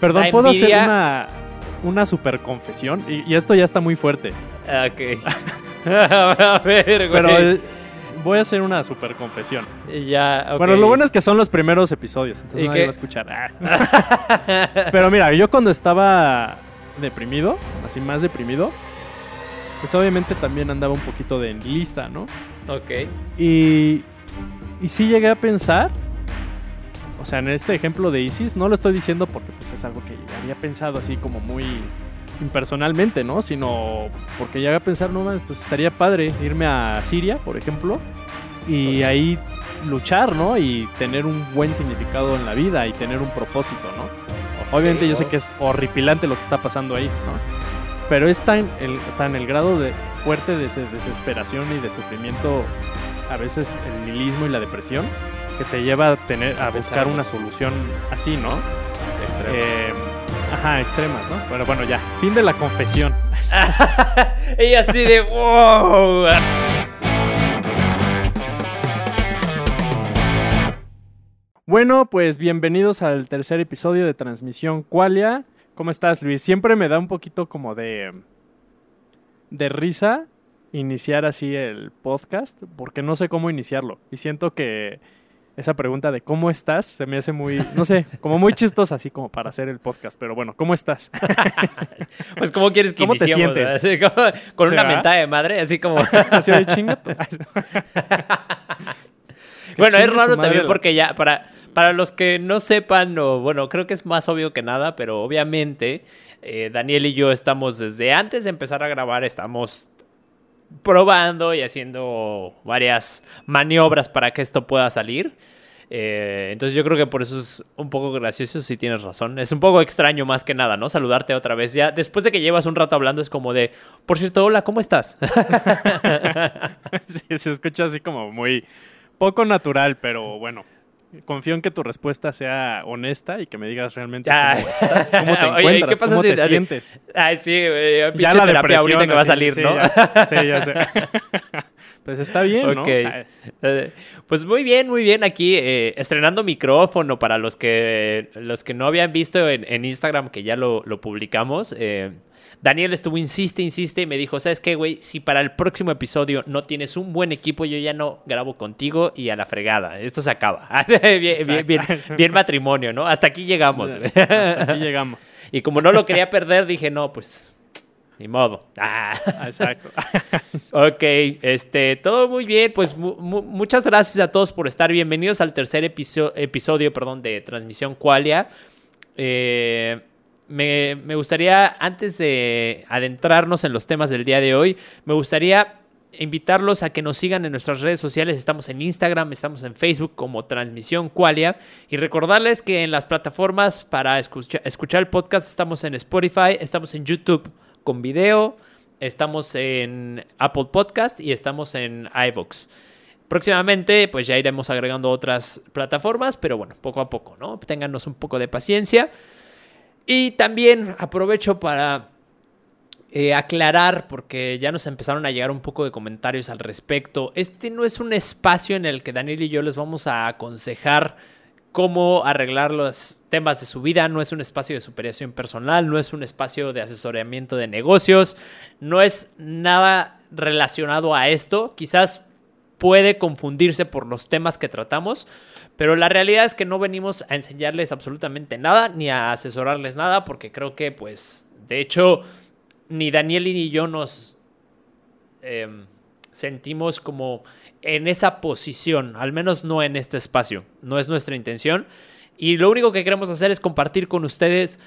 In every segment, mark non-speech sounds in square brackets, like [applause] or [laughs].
Perdón, La ¿puedo hacer una, una super confesión? Y, y esto ya está muy fuerte. Ok. [laughs] a ver, güey. Pero eh, voy a hacer una super confesión. ya. Bueno, lo bueno es que son los primeros episodios, entonces ¿Y nadie va a escuchar. Ah. [laughs] Pero mira, yo cuando estaba deprimido, así más deprimido, pues obviamente también andaba un poquito de lista, ¿no? Ok. Y, y sí llegué a pensar, sea, en este ejemplo de Isis, no lo estoy diciendo porque pues es algo que había pensado así como muy impersonalmente, ¿no? Sino porque llegué a pensar, no más, pues estaría padre irme a Siria, por ejemplo, y ahí luchar, ¿no? Y tener un buen significado en la vida y tener un propósito, ¿no? Obviamente yo sé que es horripilante lo que está pasando ahí, ¿no? Pero es tan el, tan el grado de fuerte de des- desesperación y de sufrimiento, a veces el nihilismo y la depresión, que te lleva a tener a buscar una solución así, ¿no? Extremo. Eh, ajá, extremas, ¿no? Pero bueno, ya, fin de la confesión. [laughs] Ella así de wow. Bueno, pues bienvenidos al tercer episodio de Transmisión Qualia. ¿Cómo estás, Luis? Siempre me da un poquito como de de risa iniciar así el podcast porque no sé cómo iniciarlo y siento que esa pregunta de cómo estás se me hace muy, no sé, como muy chistosa así como para hacer el podcast, pero bueno, ¿cómo estás? [laughs] Pues, ¿cómo quieres que ¿Cómo te sientes? verdad? Así como- con ¿Sí, una mentada de madre, así como. [laughs] así de chingato. [laughs] bueno, es raro también la- porque ya, para, para los que no sepan, o bueno, creo que es más obvio que nada, pero obviamente eh, Daniel y yo estamos desde antes de empezar a grabar, estamos probando y haciendo varias maniobras para que esto pueda salir. Eh, entonces yo creo que por eso es un poco gracioso, si tienes razón. Es un poco extraño más que nada, ¿no? Saludarte otra vez. Ya después de que llevas un rato hablando es como de, por cierto, hola, ¿cómo estás? [laughs] sí, se escucha así como muy poco natural, pero bueno. Confío en que tu respuesta sea honesta y que me digas realmente Ya. cómo estás, cómo te [laughs] Oye, encuentras, ¿qué pasa cómo si- te así- sientes. Ay, sí, güey, Ya la terapia ahorita que va a salir, sí, ¿no? ya, sí, ya sé. [laughs] pues está bien, ¿no? Eh, Pues muy bien, muy bien aquí eh, estrenando micrófono para los que los que no habían visto en, en Instagram que ya lo, lo publicamos. eh, Daniel estuvo insiste, insiste y me dijo, ¿sabes qué, güey? Si para el próximo episodio no tienes un buen equipo, yo ya no grabo contigo y a la fregada. Esto se acaba. [laughs] bien, bien, bien, bien matrimonio, ¿no? Hasta aquí llegamos. [laughs] Hasta aquí llegamos. [laughs] y como no lo quería perder, dije, no, pues, ni modo. Ah. Exacto. Ok, este, todo muy bien. Pues mu- mu- muchas gracias a todos por estar. Bienvenidos al tercer episo- episodio perdón, de Transmisión Qualia. Eh, me, gustaría, antes de adentrarnos en los temas del día de hoy, me gustaría invitarlos a que nos sigan en nuestras redes sociales. Estamos en Instagram, estamos en Facebook como Transmisión Qualia. Y recordarles que en las plataformas para escucha- escuchar el podcast estamos en Spotify, estamos en YouTube con video, estamos en Apple Podcast y estamos en iVoox. Próximamente, pues ya iremos agregando otras plataformas, pero bueno, poco a poco, ¿no? Ténganos un poco de paciencia. Y también aprovecho para eh, aclarar, porque ya nos empezaron a llegar un poco de comentarios al respecto. Este no es un espacio en el que Daniel y yo les vamos a aconsejar cómo arreglar los temas de su vida. No es un espacio de superación personal, no es un espacio de asesoramiento de negocios, no es nada relacionado a esto. Quizás puede confundirse por los temas que tratamos, pero la realidad es que no venimos a enseñarles absolutamente nada ni a asesorarles nada, porque creo que, pues, de hecho, ni Daniel ni yo nos em, sentimos como en esa posición, al menos no en este espacio, no es nuestra intención. Y lo único que queremos hacer es compartir con ustedes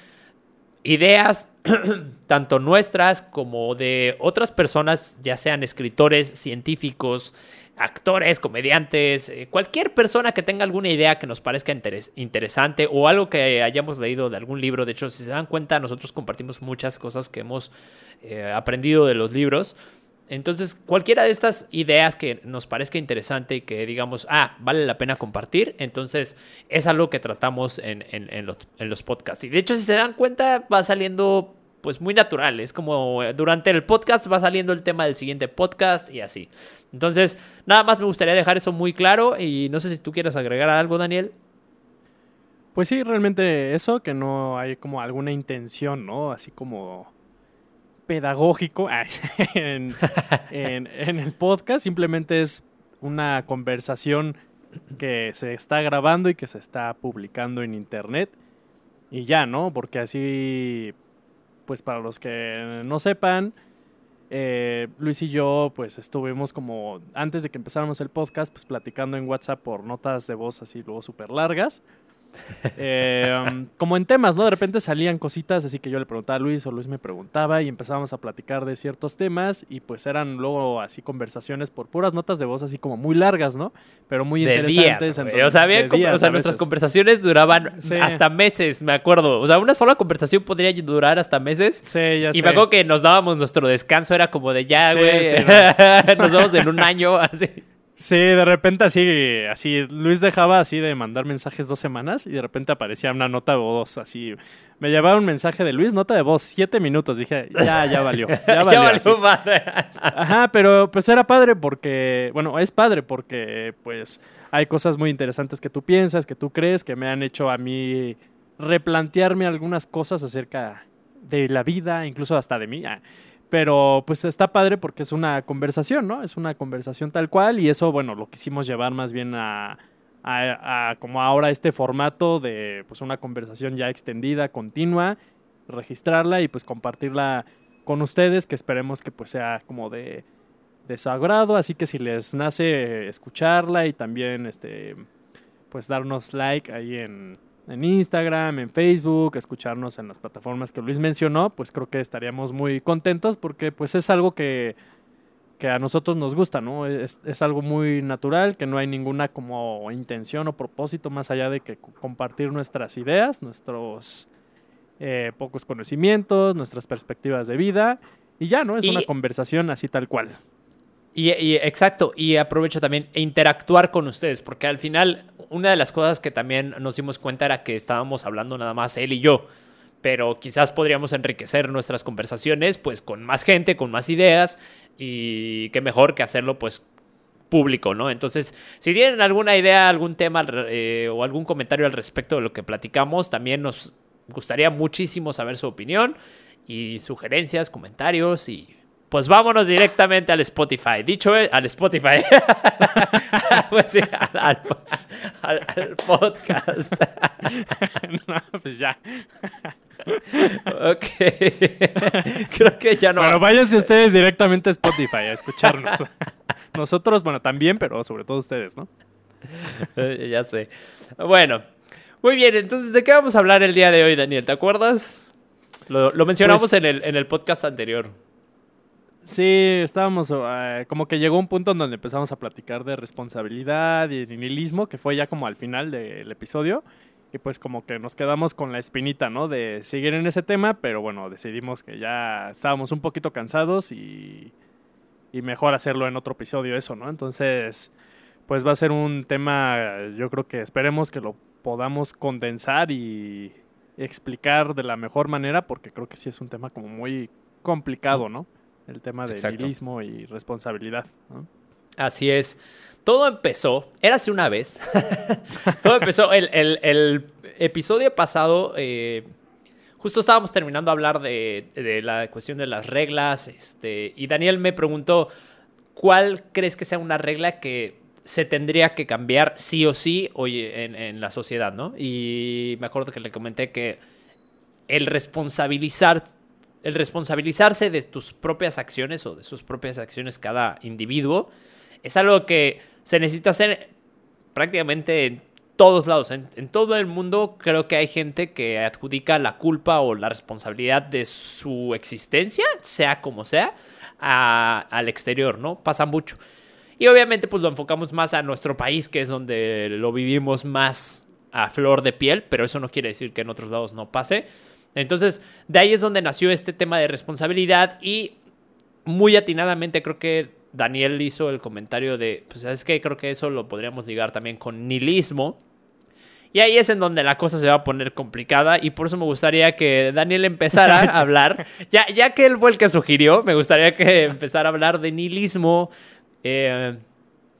ideas, [clears throat] tanto nuestras como de otras personas, ya sean escritores, científicos, actores, comediantes, eh, cualquier persona que tenga alguna idea que nos parezca interes- interesante o algo que hayamos leído de algún libro. De hecho, si se dan cuenta, nosotros compartimos muchas cosas que hemos eh, aprendido de los libros. Entonces, cualquiera de estas ideas que nos parezca interesante y que digamos, ah, vale la pena compartir, entonces es algo que tratamos en los podcasts. Y de hecho, si se dan cuenta, va saliendo pues muy natural. Es como eh, durante el podcast va saliendo el tema del siguiente podcast y así. Entonces, nada más me gustaría dejar eso muy claro y no sé si tú quieres agregar algo, Daniel. Pues sí, realmente eso, que no hay como alguna intención, ¿no? Así como pedagógico [laughs] en, en, el podcast, simplemente es una conversación que se está grabando y que se está publicando en internet. Y ya, ¿no? Porque así, pues para los que no sepan, eh, Luis y yo, pues estuvimos como, antes de que empezáramos el podcast, pues platicando en WhatsApp por notas de voz así luego súper largas. Eh, um, como en temas, ¿no? De repente salían cositas, así que yo le preguntaba a Luis o Luis me preguntaba y empezábamos a platicar de ciertos temas y pues eran luego así conversaciones por puras notas de voz así como muy largas, ¿no? Pero muy interesantes. o sea, nuestras conversaciones duraban hasta meses, me acuerdo. O sea, una sola conversación podría durar hasta meses. Sí, ya y me acuerdo que nos dábamos nuestro descanso, era como de ya, [laughs] güey. nos vemos en un año, [laughs] así. Sí, de repente así, así, Luis dejaba así de mandar mensajes dos semanas y de repente aparecía una nota de voz así. Me llevaba un mensaje de Luis, nota de voz, siete minutos. Dije, ya, ya valió. Ya [laughs] valió. Ajá, pero pues era padre porque, bueno, es padre porque pues hay cosas muy interesantes que tú piensas, que tú crees, que me han hecho a mí replantearme algunas cosas acerca de la vida, incluso hasta de mí. Pero pues está padre porque es una conversación, ¿no? Es una conversación tal cual y eso, bueno, lo quisimos llevar más bien a, a, como ahora este formato de pues una conversación ya extendida, continua, registrarla y pues compartirla con ustedes, que esperemos que pues sea como de, de su agrado, así que si les nace escucharla y también este pues darnos like ahí en, en Instagram, en Facebook, escucharnos en las plataformas que Luis mencionó, pues creo que estaríamos muy contentos porque pues es algo que, que a nosotros nos gusta, ¿no? Es, es, algo muy natural, que no hay ninguna como intención o propósito más allá de que compartir nuestras ideas, nuestros eh, pocos conocimientos, nuestras perspectivas de vida y ya, ¿no? Es una conversación así tal cual. Y, exacto, y aprovecho también e interactuar con ustedes, porque al final una de las cosas que también nos dimos cuenta era que estábamos hablando nada más él y yo, pero quizás podríamos enriquecer nuestras conversaciones pues con más gente, con más ideas y qué mejor que hacerlo pues público, ¿no? Entonces, si tienen alguna idea, algún tema eh, o algún comentario al respecto de lo que platicamos, también nos gustaría muchísimo saber su opinión y sugerencias, comentarios y pues vámonos directamente al Spotify. Dicho es, al Spotify. [laughs] pues sí, al, podcast. [laughs] no, pues ya. ok. [laughs] Creo que ya no. Bueno, váyanse ustedes directamente a Spotify a escucharnos. Nosotros, bueno, también, pero sobre todo ustedes, ¿no? ya sé. Bueno, muy bien. Entonces, ¿de qué vamos a hablar el día de hoy, Daniel? ¿Te acuerdas? Lo, mencionamos pues en, el, en el podcast anterior. Sí, estábamos, eh, como que llegó un punto en donde empezamos a platicar de responsabilidad y nihilismo, que fue ya como al final del episodio. Y pues como que nos quedamos con la espinita, ¿no? De seguir en ese tema, pero bueno, decidimos que ya estábamos un poquito cansados y, y mejor hacerlo en otro episodio eso, ¿no? Entonces, pues va a ser un tema, yo creo que esperemos que lo podamos condensar y explicar de la mejor manera, porque creo que sí es un tema como muy complicado, ¿no? El tema de nihilismo y responsabilidad. Así es. Todo empezó, era hace una vez. [laughs] Todo empezó, el, episodio pasado, eh, justo estábamos terminando de hablar de, la cuestión de las reglas, este, y Daniel me preguntó, ¿cuál crees que sea una regla que se tendría que cambiar sí o sí hoy en, en la sociedad, ¿no? Y me acuerdo que le comenté que el responsabilizar el responsabilizarse de tus propias acciones o de sus propias acciones cada individuo es algo que se necesita hacer prácticamente en todos lados. En, todo el mundo creo que hay gente que adjudica la culpa o la responsabilidad de su existencia, sea como sea, al exterior, ¿no? Pasa mucho. Y obviamente pues lo enfocamos más a nuestro país, que es donde lo vivimos más a flor de piel, pero eso no quiere decir que en otros lados no pase. Entonces, de ahí es donde nació este tema de responsabilidad y muy atinadamente creo que Daniel hizo el comentario de, pues es que creo que eso lo podríamos ligar también con nihilismo. Y ahí es en donde la cosa se va a poner complicada y por eso me gustaría que Daniel empezara [laughs] a hablar, ya, ya que él fue el que sugirió, me gustaría que empezara a hablar de nihilismo, eh,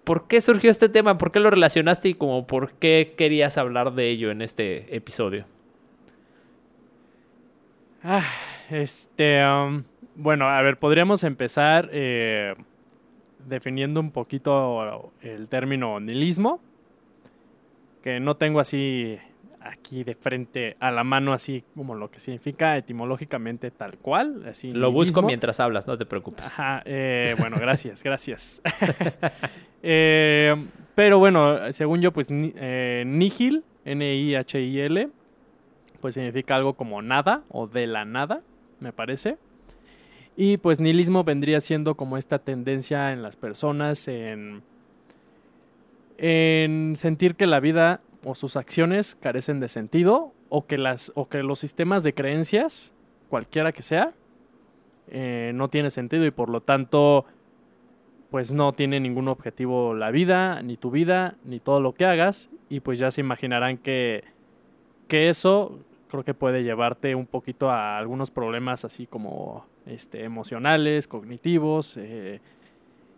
¿por qué surgió este tema? ¿Por qué lo relacionaste y como por qué querías hablar de ello en este episodio? Ah, este, um, bueno, a ver, podríamos empezar eh, definiendo un poquito el término nihilismo, que no tengo así aquí de frente a la mano, así como lo que significa etimológicamente tal cual. Así, lo busco mientras hablas, no te preocupes. Ajá, eh, bueno, gracias, gracias. [laughs] Eh, pero bueno, según yo, pues eh, nihil, N-I-H-I-L, pues significa algo como nada o de la nada, me parece. Y pues nihilismo vendría siendo como esta tendencia en las personas en, en sentir que la vida o sus acciones carecen de sentido o que, las, o que los sistemas de creencias, cualquiera que sea, eh, no tiene sentido y por lo tanto pues no tiene ningún objetivo la vida, ni tu vida, ni todo lo que hagas y pues ya se imaginarán que, que eso creo que puede llevarte un poquito a algunos problemas así como este, emocionales, cognitivos eh,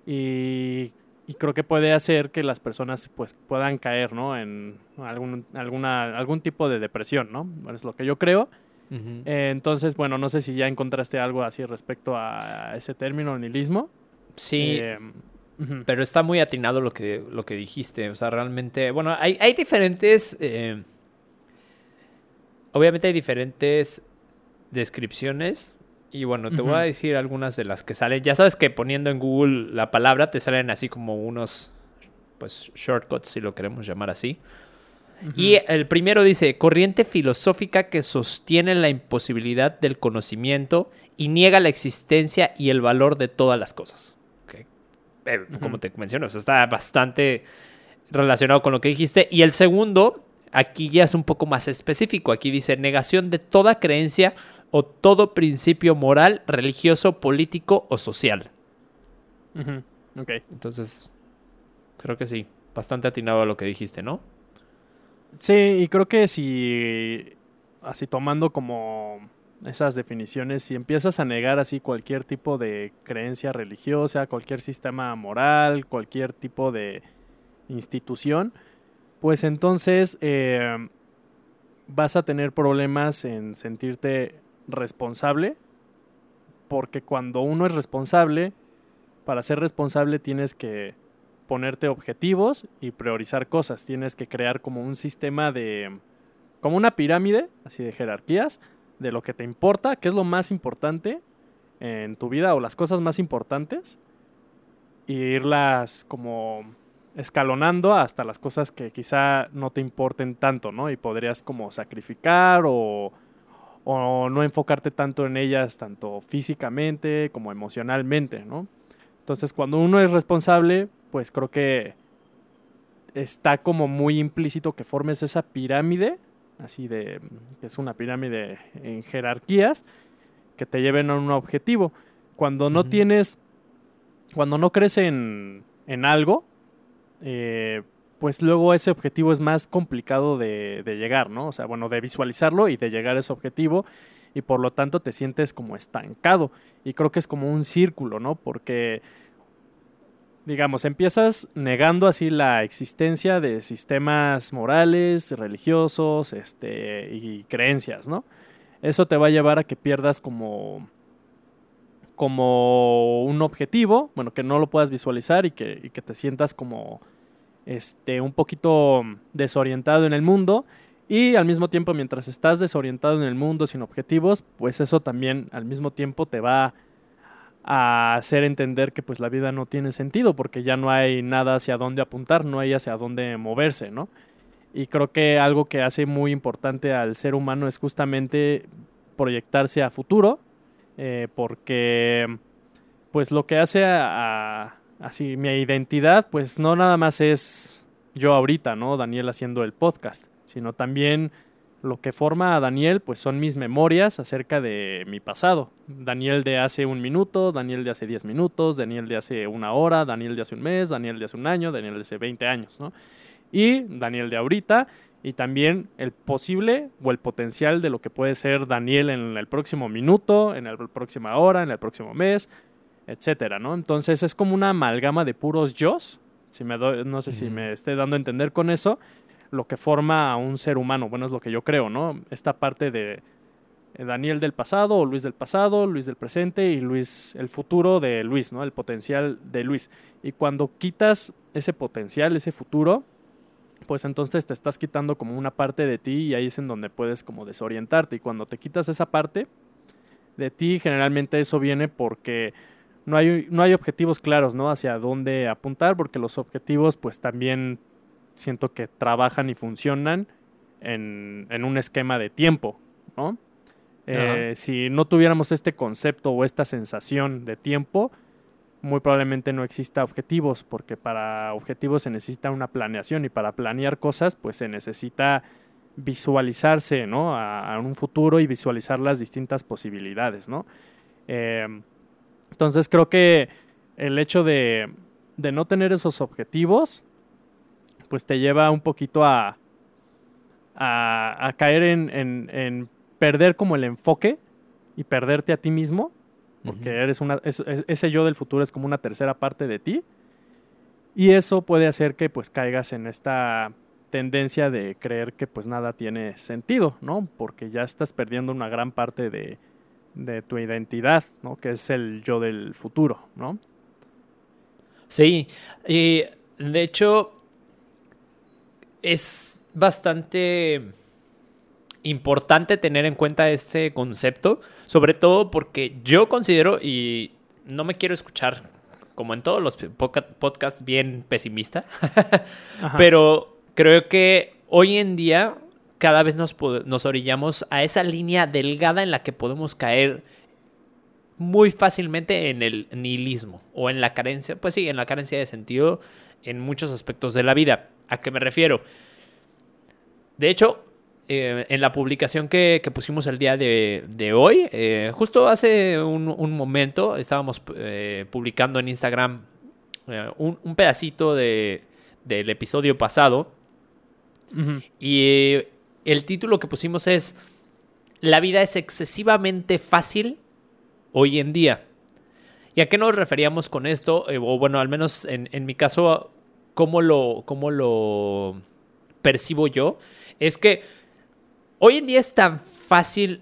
y y creo que puede hacer que las personas pues puedan caer, ¿no? En algún, alguna, algún tipo de depresión, ¿no? Es lo que yo creo. Eh, entonces, bueno, no sé si ya encontraste algo así respecto a ese término, nihilismo. Sí. Eh, pero está muy atinado lo que, lo que dijiste. O sea, realmente, bueno, hay, hay diferentes... Eh, obviamente hay diferentes descripciones y bueno, te voy a decir algunas de las que salen. Ya sabes que poniendo en Google la palabra te salen así como unos pues shortcuts, si lo queremos llamar así. Y el primero dice, corriente filosófica que sostiene la imposibilidad del conocimiento y niega la existencia y el valor de todas las cosas. Eh, como te menciono, está bastante relacionado con lo que dijiste. Y el segundo, aquí ya es un poco más específico. Aquí dice, negación de toda creencia o todo principio moral, religioso, político o social. Ok. Entonces, creo que sí, bastante atinado a lo que dijiste, ¿no? Sí, y creo que si, así tomando como esas definiciones, si empiezas a negar así cualquier tipo de creencia religiosa, cualquier sistema moral, cualquier tipo de institución, pues entonces eh, vas a tener problemas en sentirte responsable, porque cuando uno es responsable, para ser responsable tienes que ponerte objetivos y priorizar cosas, tienes que crear como un sistema de, como una pirámide, así de jerarquías, de lo que te importa, qué es lo más importante en tu vida o las cosas más importantes, y irlas como escalonando hasta las cosas que quizá no te importen tanto, ¿no? Y podrías como sacrificar o o no enfocarte tanto en ellas, tanto físicamente como emocionalmente, ¿no? Entonces, cuando uno es responsable, pues creo que está como muy implícito que formes esa pirámide, así de, que es una pirámide en jerarquías, que te lleven a un objetivo. Cuando no tienes, cuando no crees en, en algo, eh, pues luego ese objetivo es más complicado de, llegar, ¿no? O sea, bueno, de visualizarlo y de llegar a ese objetivo y por lo tanto te sientes como estancado y creo que es como un círculo, ¿no? Porque, digamos, empiezas negando así la existencia de sistemas morales, religiosos, este, y creencias, ¿no? Eso te va a llevar a que pierdas como como un objetivo, bueno, que no lo puedas visualizar y que, y que te sientas como este, un poquito desorientado en el mundo y al mismo tiempo mientras estás desorientado en el mundo sin objetivos, pues eso también al mismo tiempo te va a hacer entender que pues la vida no tiene sentido porque ya no hay nada hacia dónde apuntar, no hay hacia dónde moverse, ¿no? Y creo que algo que hace muy importante al ser humano es justamente proyectarse a futuro, eh, porque pues lo que hace a así mi identidad, pues no nada más es yo ahorita, ¿no? Daniel haciendo el podcast, sino también lo que forma a Daniel, pues son mis memorias acerca de mi pasado. Daniel de hace un minuto, Daniel de hace diez minutos, Daniel de hace una hora, Daniel de hace un mes, Daniel de hace un año, Daniel de hace 20 años, ¿no? Y Daniel de ahorita y también el posible o el potencial de lo que puede ser Daniel en el próximo minuto, en la próxima hora, en el próximo mes, etcétera, ¿no? Entonces es como una amalgama de puros yo Si me doy, no sé si me esté dando a entender con eso, lo que forma a un ser humano. Bueno, es lo que yo creo, ¿no? Esta parte de eh, Daniel del pasado o Luis del pasado, Luis del presente y Luis, el futuro de Luis, ¿no? El potencial de Luis. Y cuando quitas ese potencial, ese futuro, pues entonces te estás quitando como una parte de ti y ahí es en donde puedes como desorientarte. Y cuando te quitas esa parte de ti, generalmente eso viene porque no hay, no hay objetivos claros, ¿no? Hacia dónde apuntar, porque los objetivos pues también siento que trabajan y funcionan en, en un esquema de tiempo, ¿no? Eh, si no tuviéramos este concepto o esta sensación de tiempo, muy probablemente no exista objetivos, porque para objetivos se necesita una planeación y para planear cosas, pues se necesita visualizarse, ¿no? A, un futuro y visualizar las distintas posibilidades, ¿no? Em, entonces creo que el hecho de, de, no tener esos objetivos, pues te lleva un poquito a, a, caer en, en perder como el enfoque y perderte a ti mismo, porque eres una, ese yo del futuro es como una tercera parte de ti, y eso puede hacer que pues caigas en esta tendencia de creer que pues nada tiene sentido, ¿no? Porque ya estás perdiendo una gran parte de, de tu identidad, ¿no? Que es el yo del futuro, ¿no? Sí, y de hecho es bastante importante tener en cuenta este concepto, sobre todo porque yo considero, y no me quiero escuchar como en todos los podcasts bien pesimista, [laughs] pero creo que hoy en día cada vez nos, nos orillamos a esa línea delgada en la que podemos caer muy fácilmente en el nihilismo o en la carencia, pues sí, en la carencia de sentido en muchos aspectos de la vida. ¿A qué me refiero? De hecho, eh, en la publicación que, pusimos el día de, hoy, eh, justo hace un, momento estábamos eh, publicando en Instagram un, pedacito de, del episodio pasado. Y el título que pusimos es La vida es excesivamente fácil hoy en día. ¿Y a qué nos referíamos con esto? o bueno, al menos en, mi caso, ¿cómo lo, cómo lo percibo yo? Es que Hoy en día es tan fácil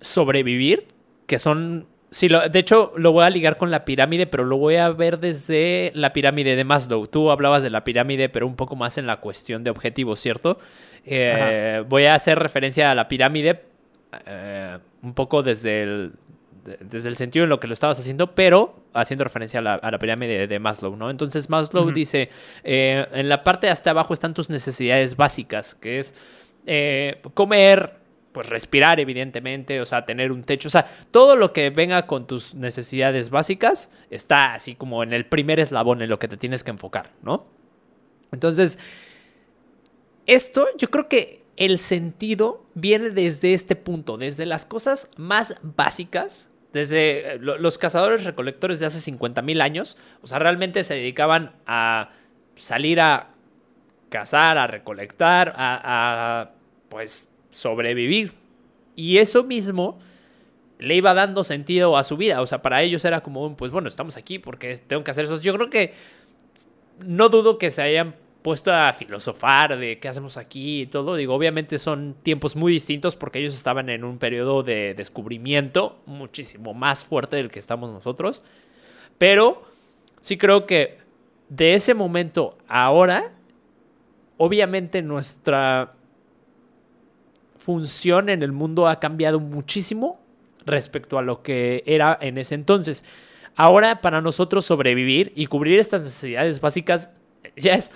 sobrevivir que son... Sí, de hecho, lo voy a ligar con la pirámide, pero lo voy a ver desde la pirámide de Maslow. Tú hablabas de la pirámide, pero un poco más en la cuestión de objetivos, ¿cierto? Eh, voy a hacer referencia a la pirámide eh, un poco desde el, desde el sentido en lo que lo estabas haciendo, pero haciendo referencia a la, pirámide de, Maslow, ¿no? Entonces Maslow dice, eh, en la parte de hasta abajo están tus necesidades básicas, que es eh, comer, pues respirar evidentemente, o sea, tener un techo, o sea, todo lo que venga con tus necesidades básicas está así como en el primer eslabón en lo que te tienes que enfocar, ¿no? Entonces, esto yo creo que el sentido viene desde este punto, desde las cosas más básicas, desde eh, los cazadores recolectores de hace 50 mil años, o sea, realmente se dedicaban a salir a cazar, a recolectar, a, pues sobrevivir. Y eso mismo le iba dando sentido a su vida. O sea, para ellos era como, pues bueno, estamos aquí porque tengo que hacer eso. Yo creo que no dudo que se hayan puesto a filosofar de qué hacemos aquí y todo. Digo, obviamente son tiempos muy distintos porque ellos estaban en un periodo de descubrimiento muchísimo más fuerte del que estamos nosotros. Pero sí creo que de ese momento ahora obviamente nuestra función en el mundo ha cambiado muchísimo respecto a lo que era en ese entonces. Ahora para nosotros sobrevivir y cubrir estas necesidades básicas ya es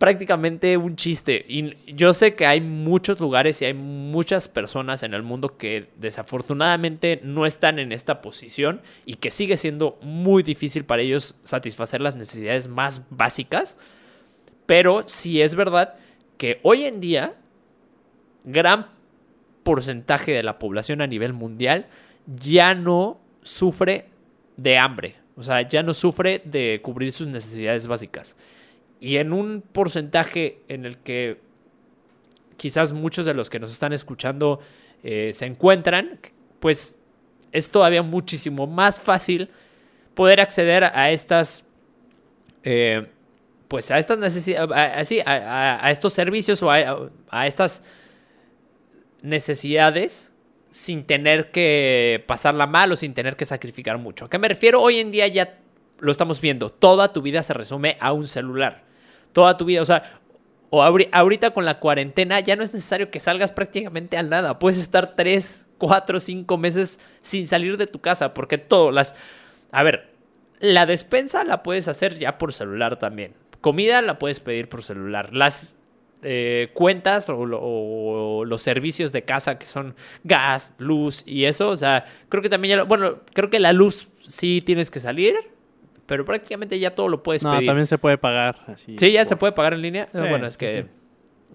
prácticamente un chiste. Y yo sé que hay muchos lugares y hay muchas personas en el mundo que desafortunadamente no están en esta posición y que sigue siendo muy difícil para ellos satisfacer las necesidades más básicas. Pero sí es verdad que hoy en día, gran porcentaje de la población a nivel mundial ya no sufre de hambre. O sea, ya no sufre de cubrir sus necesidades básicas. Y en un porcentaje en el que quizás muchos de los que nos están escuchando eh, se encuentran, pues es todavía muchísimo más fácil poder acceder a estas eh, pues a estas necesidades, a, a, estos servicios o a, estas necesidades sin tener que pasarla mal o sin tener que sacrificar mucho. ¿A qué me refiero? Hoy en día ya lo estamos viendo. Toda tu vida se resume a un celular. Toda tu vida, o sea, o ahorita con la cuarentena ya no es necesario que salgas prácticamente al nada. Puedes estar tres, cuatro, cinco meses sin salir de tu casa porque todo, las... A ver, la despensa la puedes hacer ya por celular también. Comida la puedes pedir por celular. Las eh, cuentas o, los servicios de casa que son gas, luz y eso, o sea, creo que también ya... bueno, creo que la luz sí tienes que salir, pero prácticamente ya todo lo puedes no, también se puede pagar. Así, sí, ya se puede pagar en línea. bueno, es que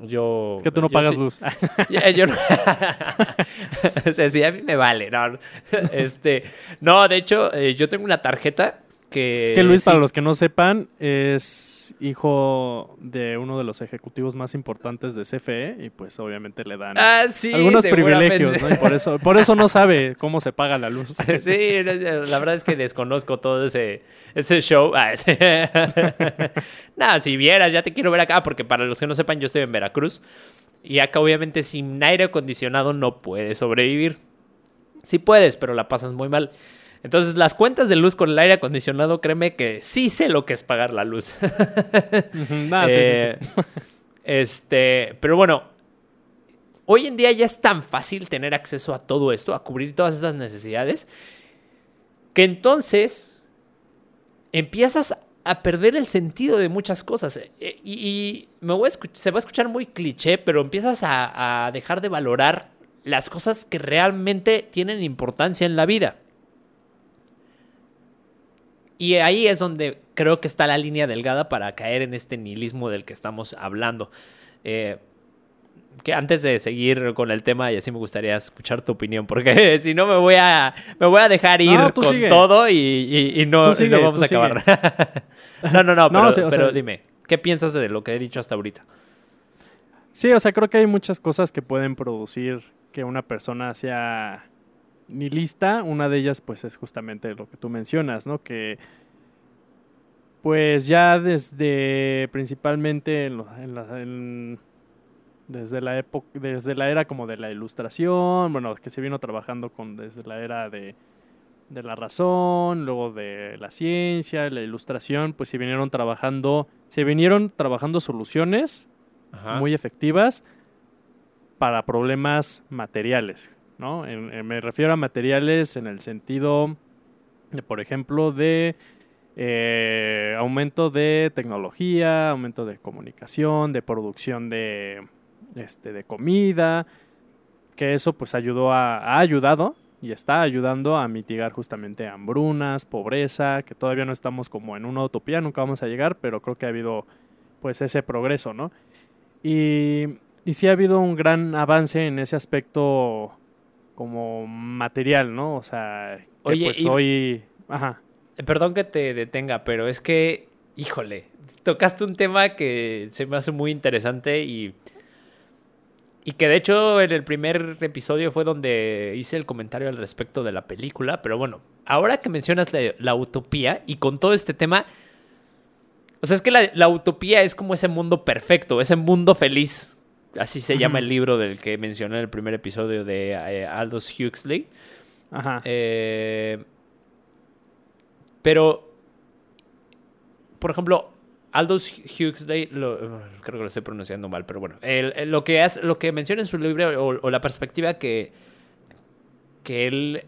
yo... Es que tú no pagas luz. [laughs] yo no... [laughs] o sea, sí, a mí me vale. No, este, no de hecho, eh, yo tengo una tarjeta es que Luis, para los que no sepan, es hijo de uno de los ejecutivos más importantes de CFE y pues obviamente le dan ah, algunos privilegios, ¿no? Y por eso, por eso no sabe cómo se paga la luz. [laughs] sí, la verdad es que desconozco todo ese, ese show. Ah, [laughs] Nada, si vieras, ya te quiero ver acá, porque para los que no sepan, yo estoy en Veracruz. Y acá obviamente sin aire acondicionado no puedes sobrevivir. Sí puedes, pero la pasas muy mal. Entonces, las cuentas de luz con el aire acondicionado, créeme que sí sé lo que es pagar la luz. Eh, este, pero bueno, hoy en día ya es tan fácil tener acceso a todo esto, a cubrir todas estas necesidades, que entonces empiezas a perder el sentido de muchas cosas. Eh, y, me voy a se va a escuchar muy cliché, pero empiezas a dejar de valorar las cosas que realmente tienen importancia en la vida. Y ahí es donde creo que está la línea delgada para caer en este nihilismo del que estamos hablando. Eh, que antes de seguir con el tema, y así me gustaría escuchar tu opinión, porque [laughs] si no me voy a, me voy a dejar ir con todo y, no, vamos a acabar. [laughs] no, no, no, [laughs] pero, dime, ¿qué piensas de lo que he dicho hasta ahorita? Sí, o sea, creo que hay muchas cosas que pueden producir que una persona sea ni lista. Una de ellas, pues, es justamente lo que tú mencionas, ¿no? Que, pues, ya desde principalmente en, desde la época, desde la era como de la ilustración, bueno, que se vino trabajando con desde la era de, de la razón, luego de la ciencia, la ilustración, pues se vinieron trabajando, se vinieron trabajando soluciones muy efectivas para problemas materiales, ¿no? me refiero a materiales en el sentido, de, por ejemplo, de eh, aumento de tecnología, aumento de comunicación, de producción de, este, de comida, que eso pues ayudó a, ha ayudado y está ayudando a mitigar justamente hambrunas, pobreza, que todavía no estamos como en una utopía, nunca vamos a llegar, pero creo que ha habido pues ese progreso, ¿no? Y, y sí ha habido un gran avance en ese aspecto como material, ¿no? O sea, que Oye, pues hoy... Ajá. Eh, perdón que te detenga, pero es que, híjole, tocaste un tema que se me hace muy interesante y... Y que de hecho en el primer episodio fue donde hice el comentario al respecto de la película. Pero bueno, ahora que mencionas la, utopía y con todo este tema... O sea, es que la, la utopía es como ese mundo perfecto, ese mundo feliz Así se llama el libro del que mencioné en el primer episodio de eh, Aldous Huxley. Ajá. Eh, pero, por ejemplo, Aldous Huxley, creo que lo estoy pronunciando mal, pero bueno, lo, que lo que menciona en su libro o, la perspectiva que, que él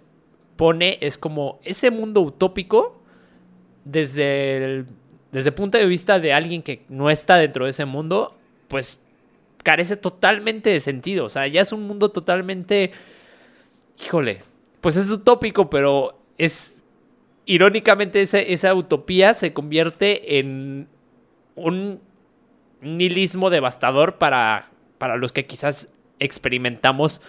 pone es como ese mundo utópico desde desde el punto de vista de alguien que no está dentro de ese mundo, pues carece totalmente de sentido. O sea, ya es un mundo totalmente. Híjole. Pues es utópico, pero es. Irónicamente, esa, utopía se convierte en un nihilismo devastador para, para los que quizás experimentamos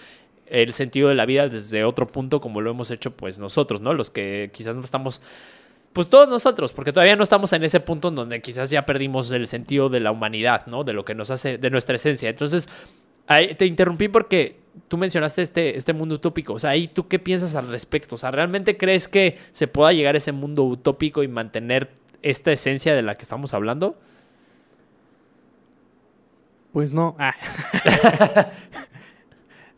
el sentido de la vida desde otro punto como lo hemos hecho pues nosotros, ¿no? Los que quizás no estamos pues todos nosotros, porque todavía no estamos en ese punto en donde quizás ya perdimos el sentido de la humanidad, ¿no? De lo que nos hace, de nuestra esencia. Entonces, ahí te interrumpí porque tú mencionaste este, este mundo utópico. O sea, ahí tú qué piensas al respecto? O sea, ¿realmente crees que se pueda llegar a ese mundo utópico y mantener esta esencia de la que estamos hablando? Pues no. Ah. [laughs]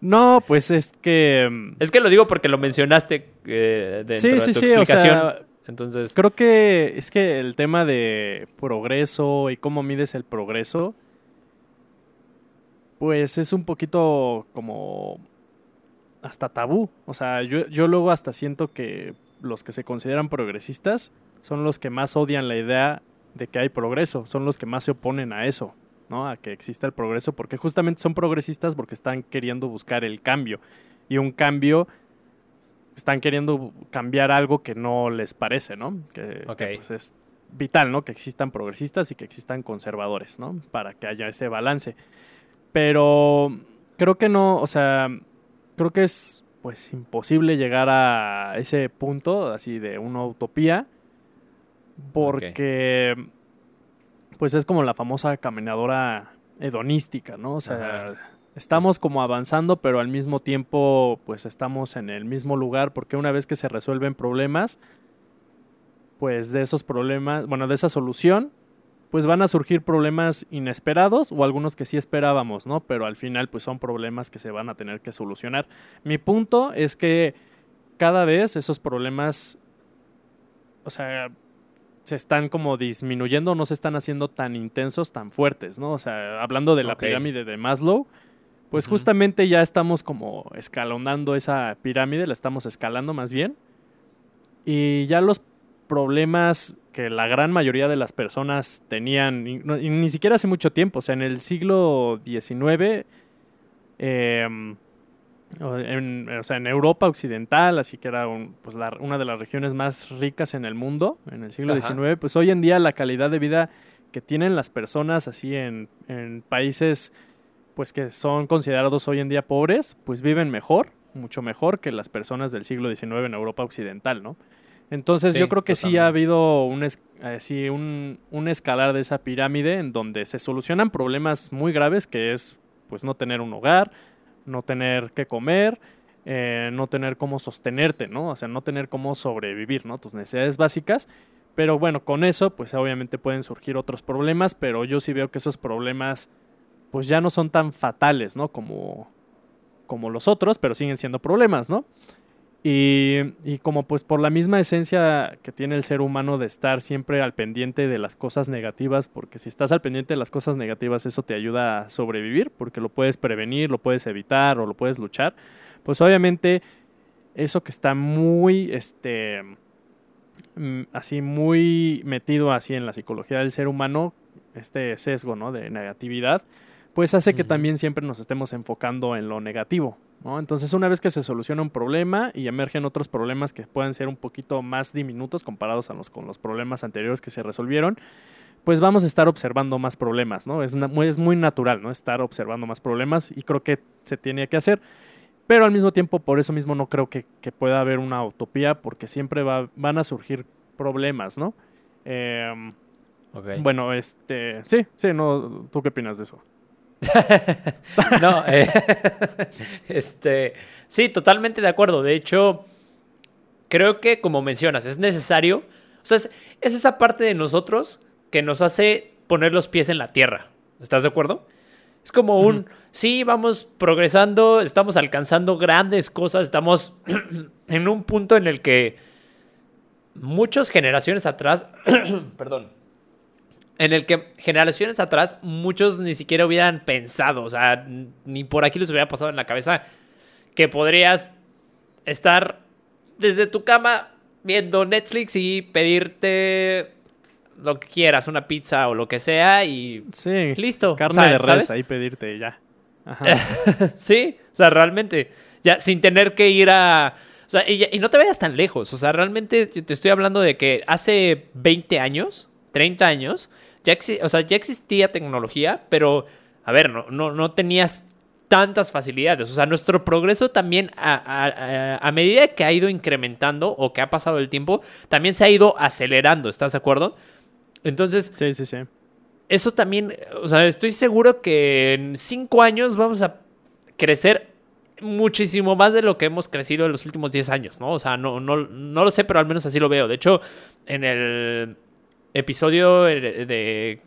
no, pues es que. mm, Es que lo digo porque lo mencionaste eh, dentro Sí, de sí, tu sí. O explicación. sea, Entonces, creo que es que el tema de progreso y cómo mides el progreso, pues es un poquito como hasta tabú. O sea, yo, yo luego hasta siento que los que se consideran progresistas son los que más odian la idea de que hay progreso, son los que más se oponen a eso, ¿no? A que exista el progreso, porque justamente son progresistas porque están queriendo buscar el cambio. Y un cambio, están queriendo cambiar algo que no les parece, ¿no? Que, Ok. que, pues, es vital, ¿no? Que existan progresistas y que existan conservadores, ¿no? Para que haya ese balance. Pero creo que no, o sea, creo que es pues imposible llegar a ese punto así de una utopía porque pues es como la famosa caminadora hedonística, ¿no? O sea, Ajá. Estamos como avanzando, pero al mismo tiempo pues estamos en el mismo lugar porque una vez que se resuelven problemas, pues de esos problemas, bueno, de esa solución, pues van a surgir problemas inesperados o algunos que sí esperábamos, ¿no? Pero al final pues son problemas que se van a tener que solucionar. Mi punto es que cada vez esos problemas, o sea, se están como disminuyendo, no se están haciendo tan intensos, tan fuertes, ¿no? O sea, hablando de la pirámide de Maslow, pues justamente ya estamos como escalonando esa pirámide, la estamos escalando más bien. Y ya los problemas que la gran mayoría de las personas tenían, y, no- y ni siquiera hace mucho tiempo, o sea, en el siglo XIX, em, o en, o sea, en Europa occidental, así que era un- pues la- una de las regiones más ricas en el mundo, en el siglo Ajá. XIX, pues hoy en día la calidad de vida que tienen las personas así en, en países pues que son considerados hoy en día pobres, pues viven mejor, mucho mejor que las personas del siglo XIX en Europa occidental, ¿no? Entonces Sí, yo creo que sí ha habido un, es- así, un, un escalar de esa pirámide en donde se solucionan problemas muy graves que es pues no tener un hogar, no tener que comer, eh, no tener cómo sostenerte, ¿no? O sea, no tener cómo sobrevivir, ¿no? Tus necesidades básicas. Pero bueno, con eso, pues obviamente pueden surgir otros problemas, pero yo sí veo que esos problemas, pues ya no son tan fatales, ¿no? Como, como los otros, pero siguen siendo problemas, ¿no? Y, y como pues por la misma esencia que tiene el ser humano de estar siempre al pendiente de las cosas negativas, porque si estás al pendiente de las cosas negativas, eso te ayuda a sobrevivir, porque lo puedes prevenir, lo puedes evitar o lo puedes luchar, pues obviamente eso que está muy, este, mm, así muy metido así en la psicología del ser humano, este sesgo, ¿no? De negatividad, pues hace que también siempre nos estemos enfocando en lo negativo, ¿no? Entonces, una vez que se soluciona un problema y emergen otros problemas que pueden ser un poquito más diminutos comparados a los, con los problemas anteriores que se resolvieron, pues vamos a estar observando más problemas, ¿no? Es, muy- es muy natural, ¿no? Estar observando más problemas y creo que se tiene que hacer. Pero al mismo tiempo, por eso mismo no creo que, que pueda haber una utopía, porque siempre va- van a surgir problemas, ¿no? Em. Bueno, este, sí, sí, no, ¿tú qué opinas de eso? [laughs] No, eh, [laughs] este, sí, totalmente de acuerdo. De hecho, creo que como mencionas, es necesario, o sea, es, es esa parte de nosotros que nos hace poner los pies en la tierra. ¿Estás de acuerdo? Es como un, sí, vamos progresando, estamos alcanzando grandes cosas, estamos [clears throat] en un punto en el que muchas generaciones atrás, [clears throat] perdón, en el que generaciones atrás muchos ni siquiera hubieran pensado, o sea, ni por aquí les hubiera pasado en la cabeza que podrías estar desde tu cama viendo Netflix y pedirte lo que quieras, una pizza o lo que sea y Sí, listo. carne o sea, de res ahí pedirte y ya. Ajá. [laughs] sí, o sea, realmente, ya sin tener que ir a... O sea, y, y no te vayas tan lejos, o sea, realmente te estoy hablando de que hace 20 años, 30 años, ya, o sea, ya existía tecnología, pero, a ver, no, no, no tenías tantas facilidades. O sea, nuestro progreso también, a, a- a- a medida que ha ido incrementando o que ha pasado el tiempo, también se ha ido acelerando, ¿estás de acuerdo? Entonces, Sí, sí, sí. eso también, o sea, estoy seguro que en cinco años vamos a crecer muchísimo más de lo que hemos crecido en los últimos 10 años, ¿no? O sea, no, no, no lo sé, pero al menos así lo veo. De hecho, en el episodio de, de-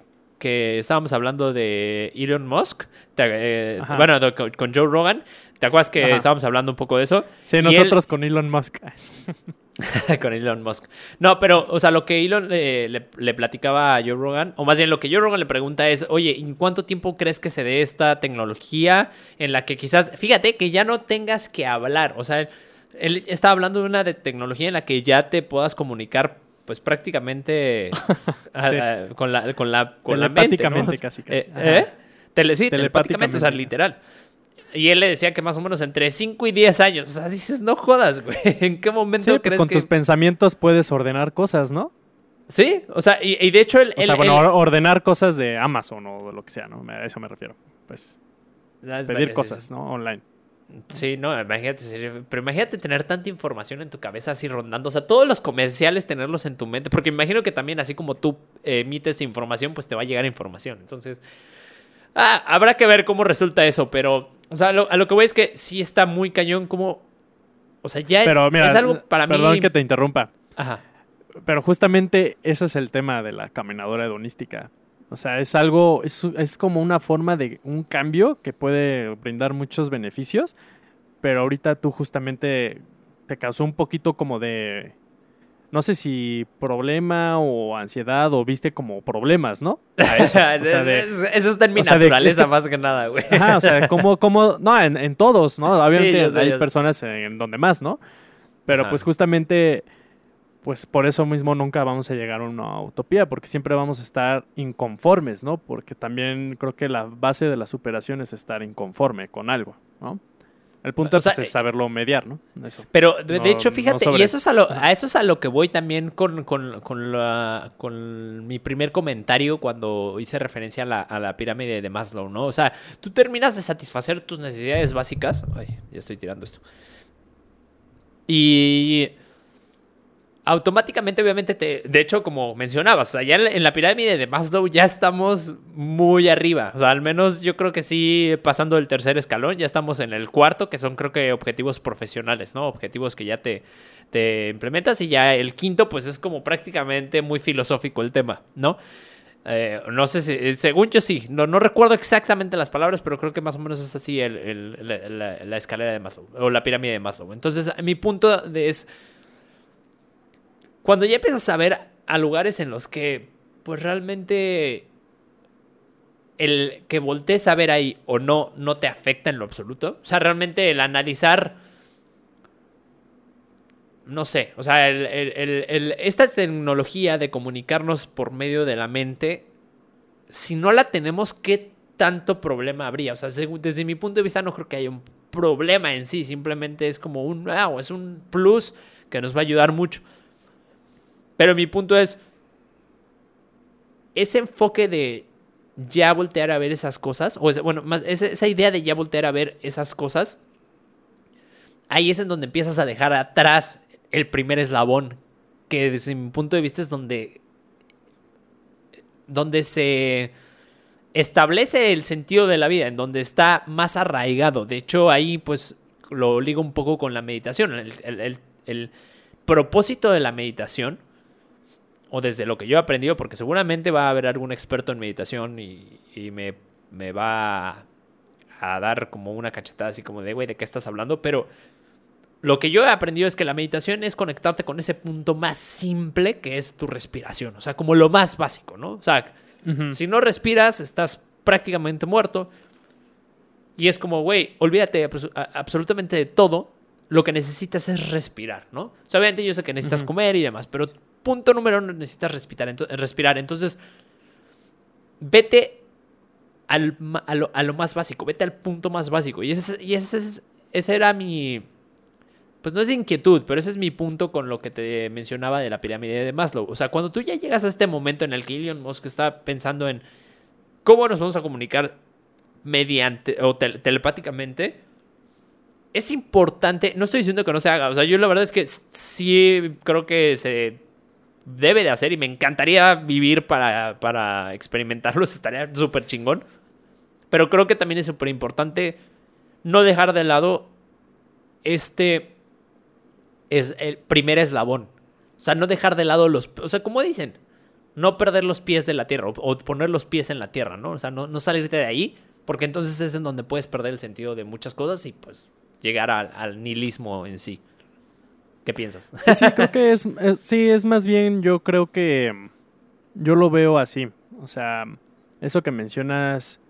que estábamos hablando de Elon Musk, eh, bueno, con, Joe Rogan, ¿te acuerdas que estábamos hablando un poco de eso? Sí, nosotros con Elon Musk. [laughs] con Elon Musk. No, pero, o sea, lo que Elon le, platicaba a Joe Rogan, o más bien lo que Joe Rogan le pregunta es, oye, ¿en cuánto tiempo crees que se dé esta tecnología en la que quizás, fíjate, que ya no tengas que hablar? O sea, él está hablando de una de tecnología en la que ya te puedas comunicar pues prácticamente [laughs] con la con la con la mente, casi casi. Eh, ¿eh? sí, telepáticamente, o sea, literal. Y él le decía que más o menos entre 5 y 10 años. O sea, dices, no jodas, güey. [laughs] ¿En qué momento sí, pues con tus pensamientos puedes ordenar cosas, ¿no? Sí, o sea, y, de hecho él... O sea, bueno, ordenar cosas de Amazon o lo que sea, ¿no? A eso me refiero. Pues, pedir cosas, ¿no? Online. Sí, no, imagínate, pero imagínate tener tanta información en tu cabeza así rondando, o sea, todos los comerciales tenerlos en tu mente, porque imagino que también así como tú emites información, pues te va a llegar información. Entonces, ah, habrá que ver cómo resulta eso, pero o sea, a lo que voy es que sí está muy cañón como... O sea, ya Pero, es algo para mí... Perdón que te interrumpa. Ajá. Pero justamente ese es el tema de la caminadora hedonística. O sea, es algo, es, es como una forma de un cambio que puede brindar muchos beneficios, pero ahorita tú justamente te causó un poquito como de no sé si problema o ansiedad o viste como problemas, ¿no? [laughs] eso. está en mi naturaleza más que nada, güey. Ajá, o sea, como, como, no, en, todos, ¿no? [laughs] Obviamente hay personas en donde más, ¿no? Pero pues justamente, pues por eso mismo nunca vamos a llegar a una utopía, porque siempre vamos a estar inconformes, ¿no? Porque también creo que la base de la superación es estar inconforme con algo, ¿no? El punto pues, es saberlo mediar, ¿no? Eso. Pero de, hecho, fíjate, y eso es a, lo, a eso es a lo que voy también con, con, con, la, con mi primer comentario cuando hice referencia a la, a la, pirámide de Maslow, ¿no? O sea, tú terminas de satisfacer tus necesidades básicas. Ay, ya estoy tirando esto. Y automáticamente, obviamente, te, de hecho, como mencionabas, o sea, ya en la pirámide de Maslow ya estamos muy arriba. O sea, al menos yo creo que sí, pasando el tercer escalón, ya estamos en el cuarto, que son creo que objetivos profesionales, ¿no? Objetivos que ya te, te implementas y ya el quinto, pues es como prácticamente muy filosófico el tema, ¿no? Eh, no sé si, eh, según yo sí, no, no recuerdo exactamente las palabras, pero creo que más o menos es así el, la, escalera de Maslow, o la pirámide de Maslow. Entonces, mi punto es cuando ya empiezas a ver a lugares en los que, pues realmente el que voltees a ver ahí o no, no te afecta en lo absoluto. O sea, realmente el analizar, no sé, o sea, esta tecnología de comunicarnos por medio de la mente, si no la tenemos, ¿qué tanto problema habría? O sea, desde mi punto de vista no creo que haya un problema en sí, simplemente es como un, ah, es un plus que nos va a ayudar mucho. Pero mi punto es, ese enfoque de ya voltear a ver esas cosas, o bueno, más esa, idea de ya voltear a ver esas cosas, ahí es en donde empiezas a dejar atrás el primer eslabón, que desde mi punto de vista es donde, donde se establece el sentido de la vida, en donde está más arraigado. De hecho, ahí pues lo ligo un poco con la meditación. el propósito de la meditación o desde lo que yo he aprendido, porque seguramente va a haber algún experto en meditación y, me, me, va a, dar como una cachetada así como de, güey, ¿de qué estás hablando? Pero lo que yo he aprendido es que la meditación es conectarte con ese punto más simple que es tu respiración, o sea, como lo más básico, ¿no? O sea, si no respiras, estás prácticamente muerto. Y es como, güey, olvídate absolutamente de todo. Lo que necesitas es respirar, ¿no? O sea, obviamente yo sé que necesitas comer y demás, pero punto número uno, necesitas respirar. respirar. Entonces, vete a, lo, más básico, vete al punto más básico. Y ese, y ese, ese era mi... Pues no es inquietud, pero ese es mi punto con lo que te mencionaba de la pirámide de Maslow. O sea, cuando tú ya llegas a este momento en el que Elon Musk está pensando en cómo nos vamos a comunicar mediante o telepáticamente, es importante, no estoy diciendo que no se haga, o sea, yo la verdad es que sí creo que se debe de hacer y me encantaría vivir para, para experimentarlos, [laughs] estaría súper chingón. Pero creo que también es súper importante no dejar de lado este es el primer eslabón. O sea, no dejar de lado los... O sea, como dicen, no perder los pies de la tierra o, poner los pies en la tierra, ¿no? O sea, no, no, salirte de ahí, porque entonces es en donde puedes perder el sentido de muchas cosas y pues llegar al, nihilismo en sí. ¿Qué piensas? [laughs] Sí, creo que es, sí, es más bien, yo creo que yo lo veo así. O sea, eso que mencionas,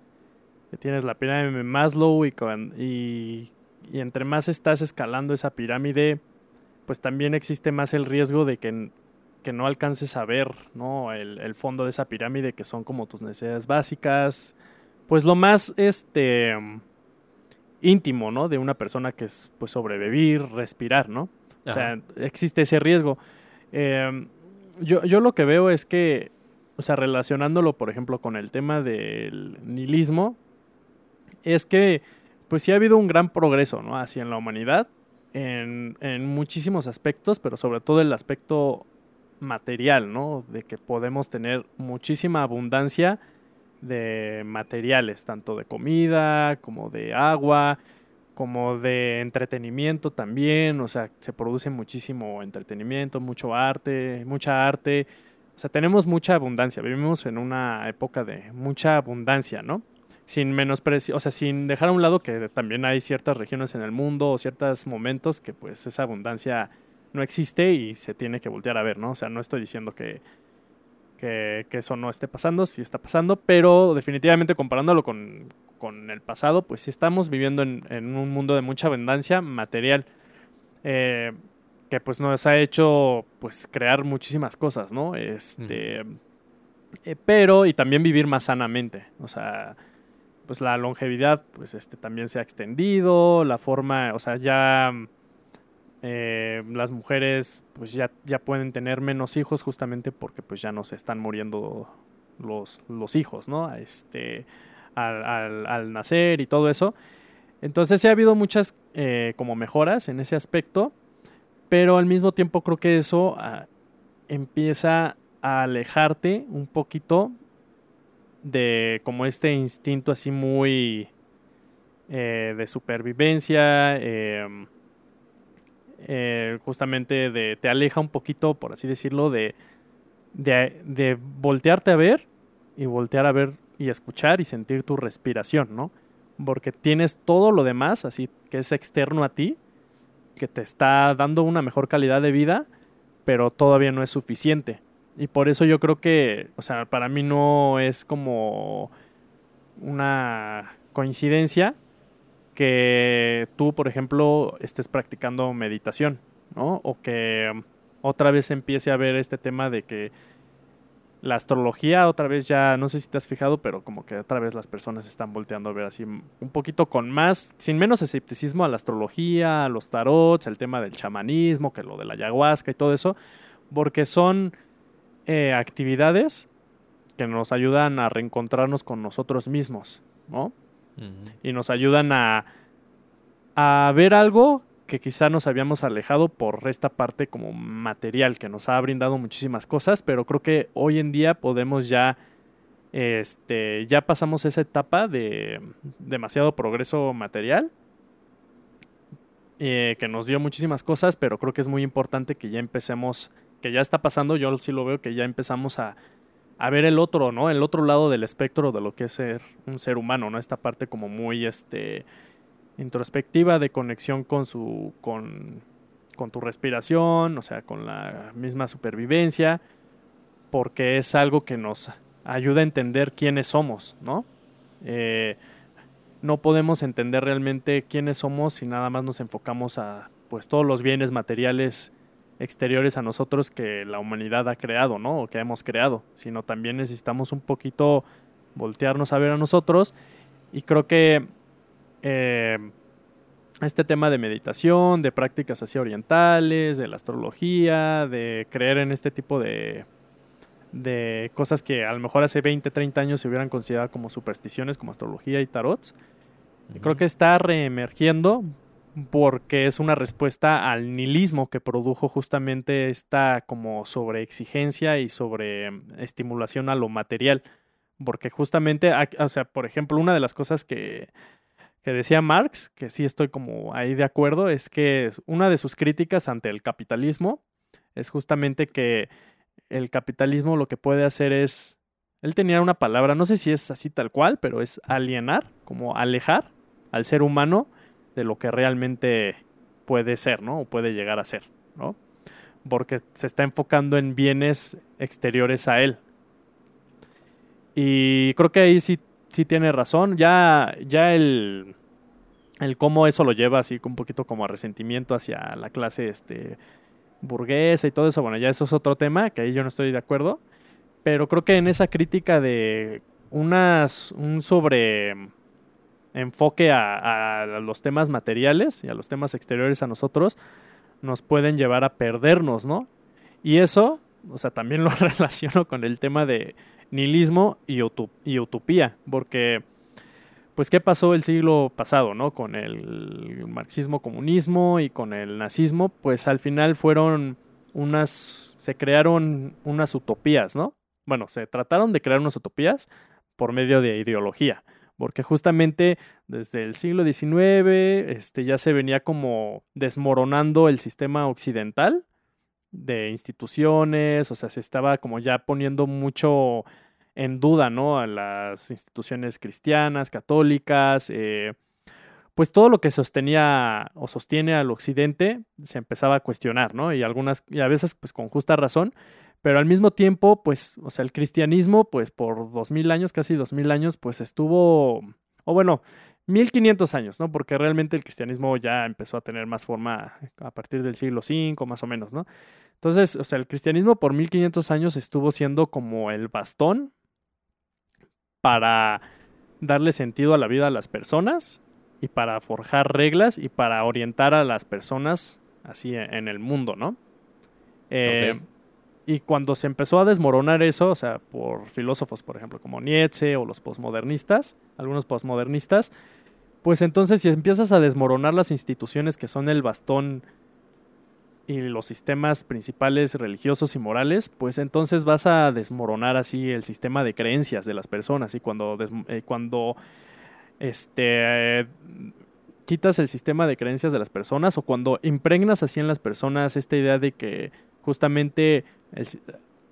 que tienes la pirámide más low y, y, y entre más estás escalando esa pirámide, pues también existe más el riesgo de que que no alcances a ver, ¿no? El, fondo de esa pirámide, que son como tus necesidades básicas, pues lo más, este, íntimo, ¿no? De una persona que es, pues, sobrevivir, respirar, ¿no? O sea, existe ese riesgo. Em, yo, yo lo que veo es que, o sea, relacionándolo, por ejemplo, con el tema del nihilismo, es que, pues sí ha habido un gran progreso, ¿no? Hacia en la humanidad, en, en, muchísimos aspectos, pero sobre todo el aspecto material, ¿no? De que podemos tener muchísima abundancia de materiales, tanto de comida como de agua, como de entretenimiento también, o sea, se produce muchísimo entretenimiento, mucho arte, mucha arte, o sea, tenemos mucha abundancia, vivimos en una época de mucha abundancia, ¿no? Sin menosprecio, o sea, sin dejar a un lado que también hay ciertas regiones en el mundo o ciertos momentos que pues esa abundancia no existe y se tiene que voltear a ver, ¿no? O sea, no estoy diciendo que, que, eso no esté pasando, sí está pasando, pero definitivamente comparándolo con, el pasado, pues sí estamos viviendo en, un mundo de mucha abundancia material. Eh, que pues nos ha hecho pues crear muchísimas cosas, ¿no? Este, eh, pero y también vivir más sanamente, o sea, pues la longevidad pues este también se ha extendido, la forma, o sea, ya eh, las mujeres pues ya, ya pueden tener menos hijos justamente porque pues ya no se están muriendo los, los hijos, ¿no? Este, al, nacer y todo eso. Entonces sí ha habido muchas eh, como mejoras en ese aspecto, pero al mismo tiempo creo que eso ah, empieza a alejarte un poquito de como este instinto así muy eh, de supervivencia, em, eh, justamente de, te aleja un poquito, por así decirlo, de, de, voltearte a ver y voltear a ver y escuchar y sentir tu respiración, ¿no? Porque tienes todo lo demás, así que es externo a ti, que te está dando una mejor calidad de vida, pero todavía no es suficiente. Y por eso yo creo que, o sea, para mí no es como una coincidencia que tú, por ejemplo, estés practicando meditación, ¿no? O que um, otra vez empiece a ver este tema de que la astrología otra vez ya, no sé si te has fijado, pero como que otra vez las personas están volteando a ver así un poquito con más, sin menos escepticismo a la astrología, a los tarots, el tema del chamanismo, que lo de la ayahuasca y todo eso, porque son eh, actividades que nos ayudan a reencontrarnos con nosotros mismos, ¿no? Y nos ayudan a, a ver algo que quizá nos habíamos alejado por esta parte como material que nos ha brindado muchísimas cosas, pero creo que hoy en día podemos ya, este, ya pasamos esa etapa de demasiado progreso material, eh, que nos dio muchísimas cosas, pero creo que es muy importante que ya empecemos, que ya está pasando, yo sí lo veo, que ya empezamos a, a ver el otro, ¿no? El otro lado del espectro de lo que es ser un ser humano, ¿no? Esta parte como muy este introspectiva de conexión con su con, con tu respiración, o sea, con la misma supervivencia, porque es algo que nos ayuda a entender quiénes somos, ¿no? Eh, no podemos entender realmente quiénes somos si nada más nos enfocamos a pues todos los bienes materiales exteriores a nosotros que la humanidad ha creado, ¿no? O que hemos creado, sino también necesitamos un poquito voltearnos a ver a nosotros y creo que eh, este tema de meditación, de prácticas así orientales, de la astrología, de creer en este tipo de, de cosas que a lo mejor hace 20, 30 años se hubieran considerado como supersticiones, como astrología y tarots, creo que está reemergiendo porque es una respuesta al nihilismo que produjo justamente esta como sobreexigencia y sobre estimulación a lo material. Porque justamente, o sea, por ejemplo, una de las cosas que, que decía Marx, que sí estoy como ahí de acuerdo, es que una de sus críticas ante el capitalismo es justamente que el capitalismo lo que puede hacer es, él tenía una palabra, no sé si es así tal cual, pero es alienar, como alejar al ser humano de lo que realmente puede ser, ¿no? O puede llegar a ser, ¿no? Porque se está enfocando en bienes exteriores a él. Y creo que ahí sí, sí tiene razón. Ya, ya el, el cómo eso lo lleva así un poquito como a resentimiento hacia la clase este, burguesa y todo eso, bueno, ya eso es otro tema, que ahí yo no estoy de acuerdo. Pero creo que en esa crítica de unas, un sobre enfoque a, los temas materiales y a los temas exteriores a nosotros, nos pueden llevar a perdernos, ¿no? Y eso, o sea, también lo [laughs] relaciono con el tema de nihilismo y, y utopía, porque, pues, ¿qué pasó el siglo pasado, ¿no? Con el marxismo-comunismo y con el nazismo, pues al final fueron unas, se crearon unas utopías, ¿no? Bueno, se trataron de crear unas utopías por medio de ideología porque justamente desde el siglo XIX este, ya se venía como desmoronando el sistema occidental de instituciones, o sea, se estaba como ya poniendo mucho en duda, ¿no? A las instituciones cristianas, católicas, eh, pues todo lo que sostenía o sostiene al occidente se empezaba a cuestionar, ¿no? Y algunas, y a veces pues con justa razón, pero al mismo tiempo, pues, o sea, el cristianismo, pues por dos mil años, casi dos mil años, pues estuvo, o bueno, 1500 años, ¿no? Porque realmente el cristianismo ya empezó a tener más forma a partir del siglo V, más o menos, ¿no? Entonces, o sea, el cristianismo por 1500 años estuvo siendo como el bastón para darle sentido a la vida a las personas y para forjar reglas y para orientar a las personas así en el mundo, ¿no? Eh, y cuando se empezó a desmoronar eso, o sea, por filósofos, por ejemplo, como Nietzsche o los posmodernistas, algunos posmodernistas, pues entonces si empiezas a desmoronar las instituciones que son el bastón y los sistemas principales religiosos y morales, pues entonces vas a desmoronar así el sistema de creencias de las personas. Y cuando, eh, cuando este, quitas el sistema de creencias de las personas o cuando impregnas así en las personas esta idea de que justamente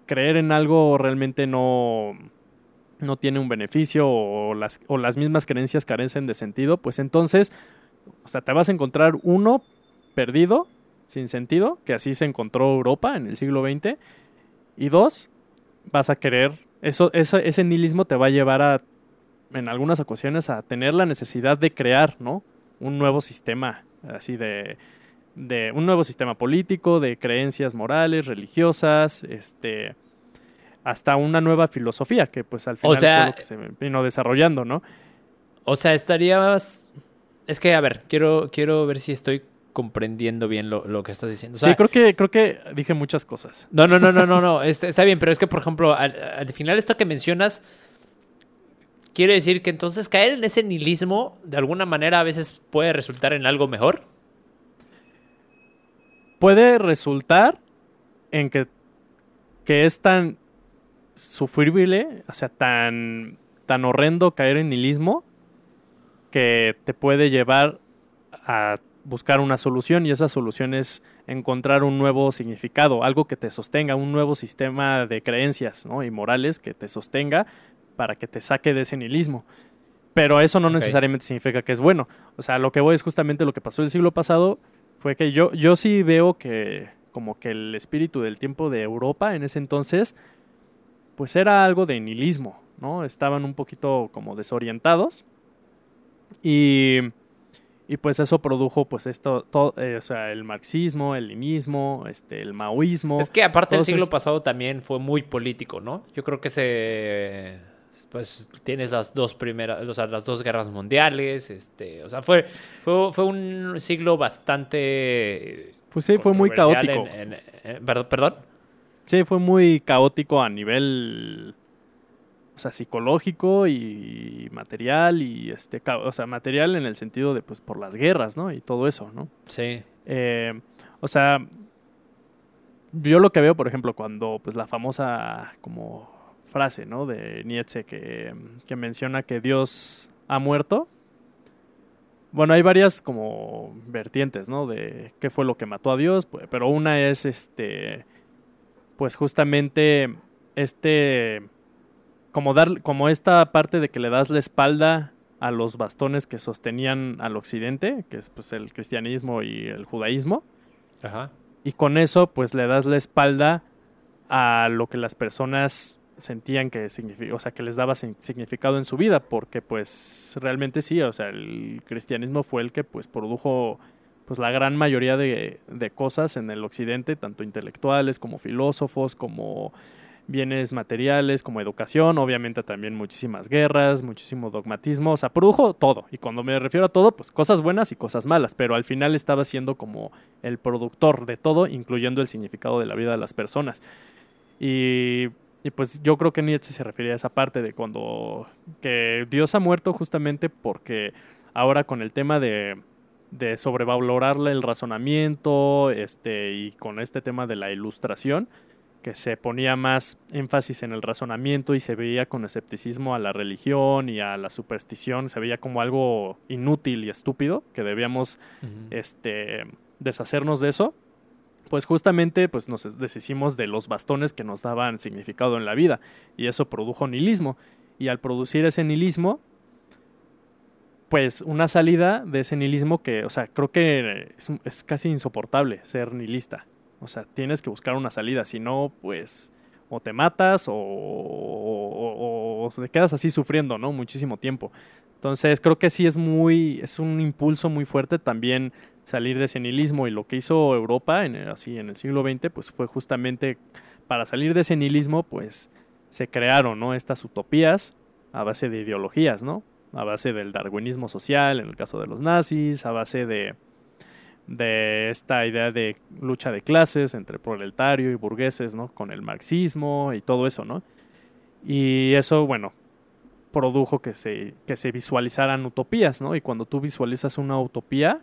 creer en algo realmente no, no tiene un beneficio o las, o las mismas creencias carecen de sentido, pues entonces, o sea, te vas a encontrar uno perdido, sin sentido, que así se encontró Europa en el siglo XX, y dos, vas a querer, eso, eso, ese nihilismo te va a llevar a, en algunas ocasiones, a tener la necesidad de crear, ¿no? Un nuevo sistema, así de, de un nuevo sistema político, de creencias morales, religiosas, este, hasta una nueva filosofía, que pues al final fue lo que se vino desarrollando, ¿no? O sea, estarías... Es que, a ver, quiero, quiero ver si estoy comprendiendo bien lo, que estás diciendo. sí, creo que, creo que dije muchas cosas. No, no, no, no, no, no. [laughs] Está, está, bien, pero es que, por ejemplo, al, al, final esto que mencionas quiere decir que entonces caer en ese nihilismo de alguna manera a veces puede resultar en algo mejor puede resultar en que, que es tan sufrible, o sea, tan, tan horrendo caer en nihilismo que te puede llevar a buscar una solución y esa solución es encontrar un nuevo significado, algo que te sostenga, un nuevo sistema de creencias ¿no? y morales que te sostenga para que te saque de ese nihilismo. Pero eso no necesariamente significa que es bueno. O sea, lo que voy es justamente lo que pasó el siglo pasado, fue que yo, yo sí veo que como que el espíritu del tiempo de Europa en ese entonces, pues era algo de nihilismo, ¿no? Estaban un poquito como desorientados y, y pues eso produjo pues esto, todo, eh, o sea, el marxismo, el leninismo, este, el maoísmo. Es que aparte el siglo pasado también fue muy político, ¿no? Yo creo que se pues tienes las dos primeras, o sea, las dos guerras mundiales, este, o sea, fue, fue, un siglo bastante... Pues sí, fue muy caótico. ¿Perdón? Sí, fue muy caótico a nivel, o sea, psicológico y material y, este, o sea, material en el sentido de, pues, por las guerras, ¿no? Y todo eso, ¿no? Sí. Eh, o sea, yo lo que veo, por ejemplo, cuando, pues, la famosa, como frase, ¿no? De Nietzsche que, que menciona que Dios ha muerto. Bueno, hay varias como vertientes, ¿no? De qué fue lo que mató a Dios, pues, pero una es este pues justamente este, como dar, como esta parte de que le das la espalda a los bastones que sostenían al occidente, que es pues el cristianismo y el judaísmo, Ajá. y con eso pues le das la espalda a lo que las personas sentían que o sea, que les daba significado en su vida, porque pues realmente sí, o sea, el cristianismo fue el que pues produjo pues la gran mayoría de, de cosas en el occidente, tanto intelectuales como filósofos, como bienes materiales, como educación, obviamente también muchísimas guerras, muchísimo dogmatismo, o sea, produjo todo, y cuando me refiero a todo, pues cosas buenas y cosas malas, pero al final estaba siendo como el productor de todo, incluyendo el significado de la vida de las personas. Y, y, pues yo creo que Nietzsche se refería a esa parte de cuando que Dios ha muerto justamente porque ahora con el tema de, de sobrevalorarle el razonamiento este, y con este tema de la ilustración, que se ponía más énfasis en el razonamiento y se veía con escepticismo a la religión y a la superstición, se veía como algo inútil y estúpido, que debíamos este, deshacernos de eso, pues justamente pues nos deshicimos de los bastones que nos daban significado en la vida y eso produjo nihilismo y al producir ese nihilismo pues una salida de ese nihilismo que, o sea, creo que es, casi insoportable ser nihilista. O sea, tienes que buscar una salida, si no, pues o te matas o- o te quedas así sufriendo, ¿no? Muchísimo tiempo. Entonces creo que sí es muy, es un impulso muy fuerte también salir de ese nihilismo y lo que hizo Europa en, así en el siglo XX pues fue justamente para salir de ese nihilismo pues se crearon, ¿no? Estas utopías a base de ideologías, ¿no? A base del darwinismo social, en el caso de los nazis, a base de, de esta idea de lucha de clases entre proletario y burgueses, ¿no? Con el marxismo y todo eso, ¿no? Y eso, bueno, produjo que se, que se visualizaran utopías, ¿no? Y cuando tú visualizas una utopía,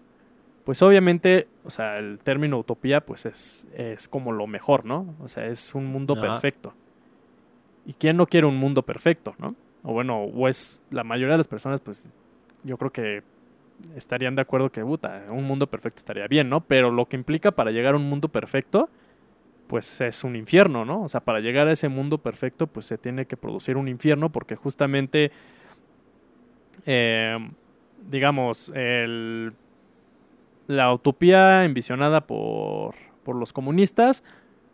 pues obviamente, o sea, el término utopía, pues es, es como lo mejor, ¿no? O sea, es un mundo Ajá. perfecto. ¿Y quién no quiere un mundo perfecto, no? O bueno, o es la mayoría de las personas, pues yo creo que estarían de acuerdo que, puta, un mundo perfecto estaría bien, ¿no? Pero lo que implica para llegar a un mundo perfecto, pues es un infierno, ¿no? O sea, para llegar a ese mundo perfecto, pues se tiene que producir un infierno porque justamente, eh, digamos, el, la utopía envisionada por, por los comunistas,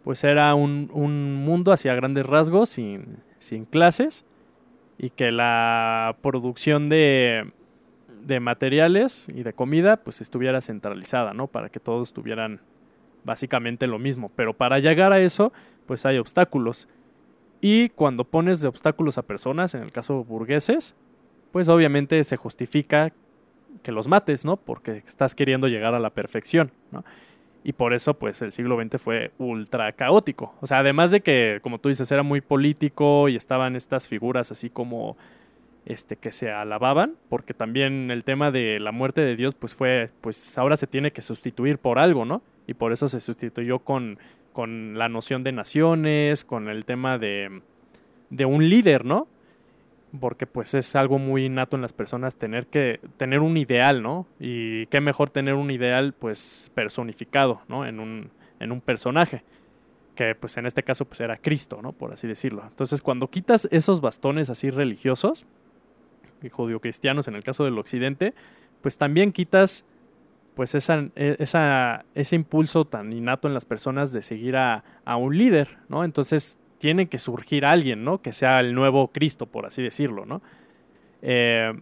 pues era un, un mundo hacia grandes rasgos, sin, sin clases, y que la producción de, de materiales y de comida, pues estuviera centralizada, ¿no? Para que todos tuvieran básicamente lo mismo. Pero para llegar a eso, pues hay obstáculos. Y cuando pones de obstáculos a personas, en el caso burgueses, pues obviamente se justifica que los mates, ¿no? Porque estás queriendo llegar a la perfección, ¿no? Y por eso, pues, el siglo XX fue ultra caótico. O sea, además de que, como tú dices, era muy político y estaban estas figuras así como, este, que se alababan, porque también el tema de la muerte de Dios, pues fue, pues ahora se tiene que sustituir por algo, ¿no? Y por eso se sustituyó con, con la noción de naciones, con el tema de, de un líder, ¿no? porque pues es algo muy innato en las personas tener que tener un ideal, ¿no? Y qué mejor tener un ideal pues personificado, ¿no? En un, en un personaje, que pues en este caso pues era Cristo, ¿no? Por así decirlo. Entonces cuando quitas esos bastones así religiosos, y judio-cristianos en el caso del occidente, pues también quitas pues esa, e- esa, ese impulso tan innato en las personas de seguir a, a un líder, ¿no? Entonces tiene que surgir alguien, ¿no? Que sea el nuevo Cristo, por así decirlo, ¿no? Eh,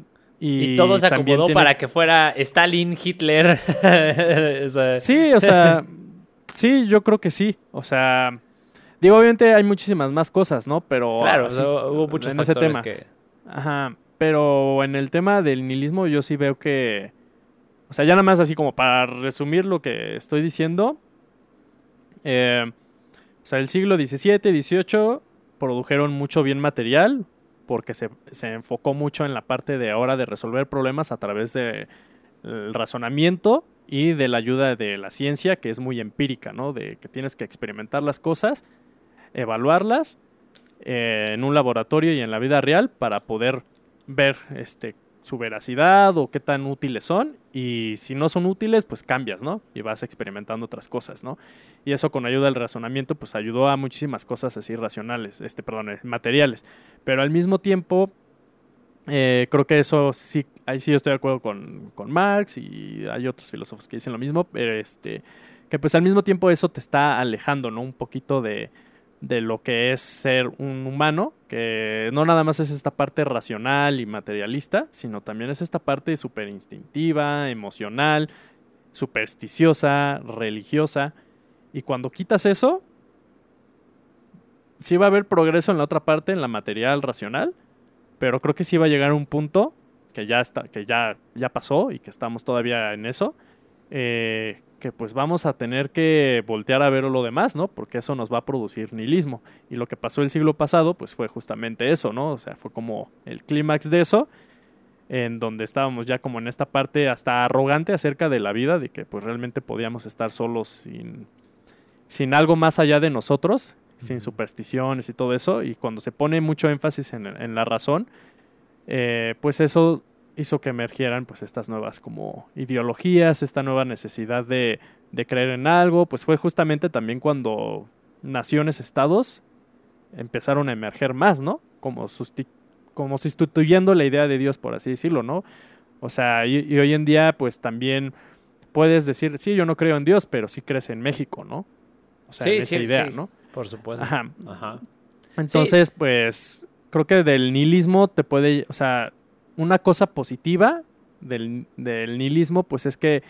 y, Y, todo se acomodó tiene- para que fuera Stalin, Hitler. [laughs] O sea, Sí, o sea, [laughs] sí, yo creo que sí. O sea, digo, obviamente hay muchísimas más cosas, ¿no? Pero claro, así, o sea, hubo muchos en ese tema. que... Ajá, pero en el tema del nihilismo yo sí veo que, o sea, ya nada más así como para resumir lo que estoy diciendo, eh, o sea, el siglo XVII, XVIII produjeron mucho bien material porque se, se enfocó mucho en la parte de ahora de resolver problemas a través del razonamiento y de la ayuda de la ciencia, que es muy empírica, ¿no? De que tienes que experimentar las cosas, evaluarlas eh, en un laboratorio y en la vida real para poder ver este, su veracidad o qué tan útiles son. Y si no son útiles, pues cambias, ¿no? Y vas experimentando otras cosas, ¿no? Y eso con ayuda del razonamiento, pues ayudó a muchísimas cosas así racionales, este, perdón, eh, materiales. Pero al mismo tiempo, eh, creo que eso sí, ahí sí estoy de acuerdo con, con, Marx y hay otros filósofos que dicen lo mismo, pero este, que pues al mismo tiempo eso te está alejando, ¿no? Un poquito de, de lo que es ser un humano, que no nada más es esta parte racional y materialista, sino también es esta parte súper instintiva, emocional, supersticiosa, religiosa. Y cuando quitas eso, sí va a haber progreso en la otra parte, en la material racional, pero creo que sí va a llegar a un punto que ya está, que ya, ya pasó y que estamos todavía en eso, eh, que pues vamos a tener que voltear a ver lo demás, ¿no? Porque eso nos va a producir nihilismo. Y lo que pasó el siglo pasado, pues fue justamente eso, ¿no? O sea, fue como el clímax de eso, en donde estábamos ya como en esta parte hasta arrogante acerca de la vida, de que pues realmente podíamos estar solos sin, sin algo más allá de nosotros, sin supersticiones y todo eso. Y cuando se pone mucho énfasis en, la razón, eh, pues eso hizo que emergieran pues estas nuevas como ideologías, esta nueva necesidad de, creer en algo, pues fue justamente también cuando naciones, estados empezaron a emerger más, ¿no? Como, como sustituyendo la idea de Dios, por así decirlo, ¿no? O sea, y, hoy en día pues también puedes decir, sí, yo no creo en Dios, pero sí crees en México, ¿no? O sea, esa idea, ¿no? Por supuesto. Ajá. Entonces, pues creo que del nihilismo te puede, o sea, una cosa positiva del, nihilismo, pues es que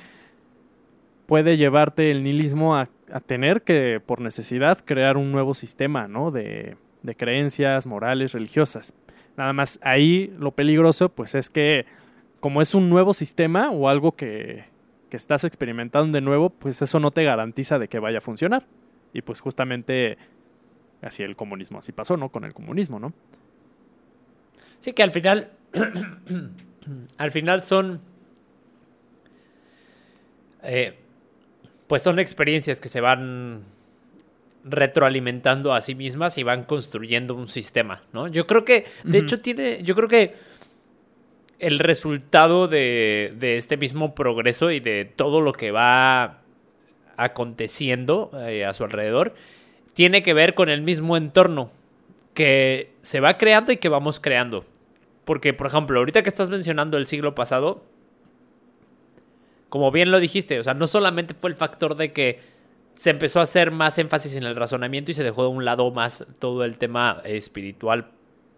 puede llevarte el nihilismo a, tener que, por necesidad, crear un nuevo sistema, ¿no? De, de, creencias morales, religiosas. Nada más ahí lo peligroso, pues es que como es un nuevo sistema o algo que, que estás experimentando de nuevo, pues eso no te garantiza de que vaya a funcionar. Y pues justamente así el comunismo, así pasó, ¿no? Con el comunismo, ¿no? Sí, que al final [clears throat] al final son... Eh, pues son experiencias que se van retroalimentando a sí mismas y van construyendo un sistema, ¿no? Yo creo que, de hecho, tiene, yo creo que el resultado de, este mismo progreso y de todo lo que va aconteciendo eh, a su alrededor, tiene que ver con el mismo entorno que se va creando y que vamos creando. Porque, por ejemplo, ahorita que estás mencionando el siglo pasado, como bien lo dijiste, o sea, no solamente fue el factor de que se empezó a hacer más énfasis en el razonamiento y se dejó de un lado más todo el tema espiritual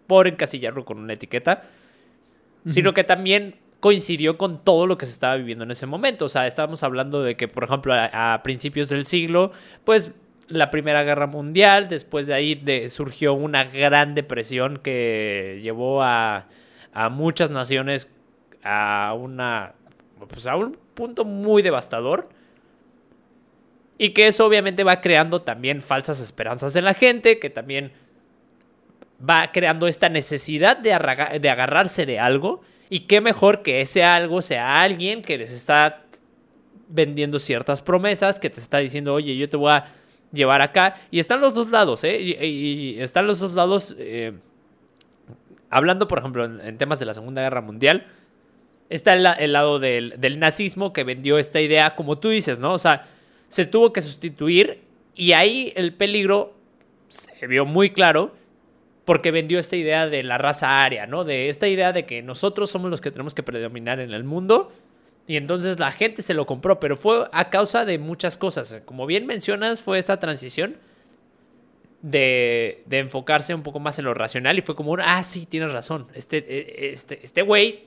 por encasillarlo con una etiqueta, sino que también coincidió con todo lo que se estaba viviendo en ese momento. O sea, estábamos hablando de que, por ejemplo, a principios del siglo, pues la Primera Guerra Mundial, después de ahí surgió una gran depresión que llevó a, muchas naciones a una pues a un punto muy devastador. Y que eso obviamente va creando también falsas esperanzas en la gente, que también va creando esta necesidad de, de agarrarse de algo. Y qué mejor que ese algo sea alguien que les está vendiendo ciertas promesas, que te está diciendo, oye, yo te voy a llevar acá. Y están los dos lados, ¿eh? Y, están los dos lados. Eh, hablando, por ejemplo, en, temas de la Segunda Guerra Mundial. Está el, lado del, del, nazismo que vendió esta idea, como tú dices, ¿no? O sea, se tuvo que sustituir. Y ahí el peligro se vio muy claro. Porque vendió esta idea de la raza aria, ¿no? De esta idea de que nosotros somos los que tenemos que predominar en el mundo y entonces la gente se lo compró, pero fue a causa de muchas cosas. Como bien mencionas, fue esta transición de, de enfocarse un poco más en lo racional y fue como, ah, sí, tienes razón. Este, e, este, este güey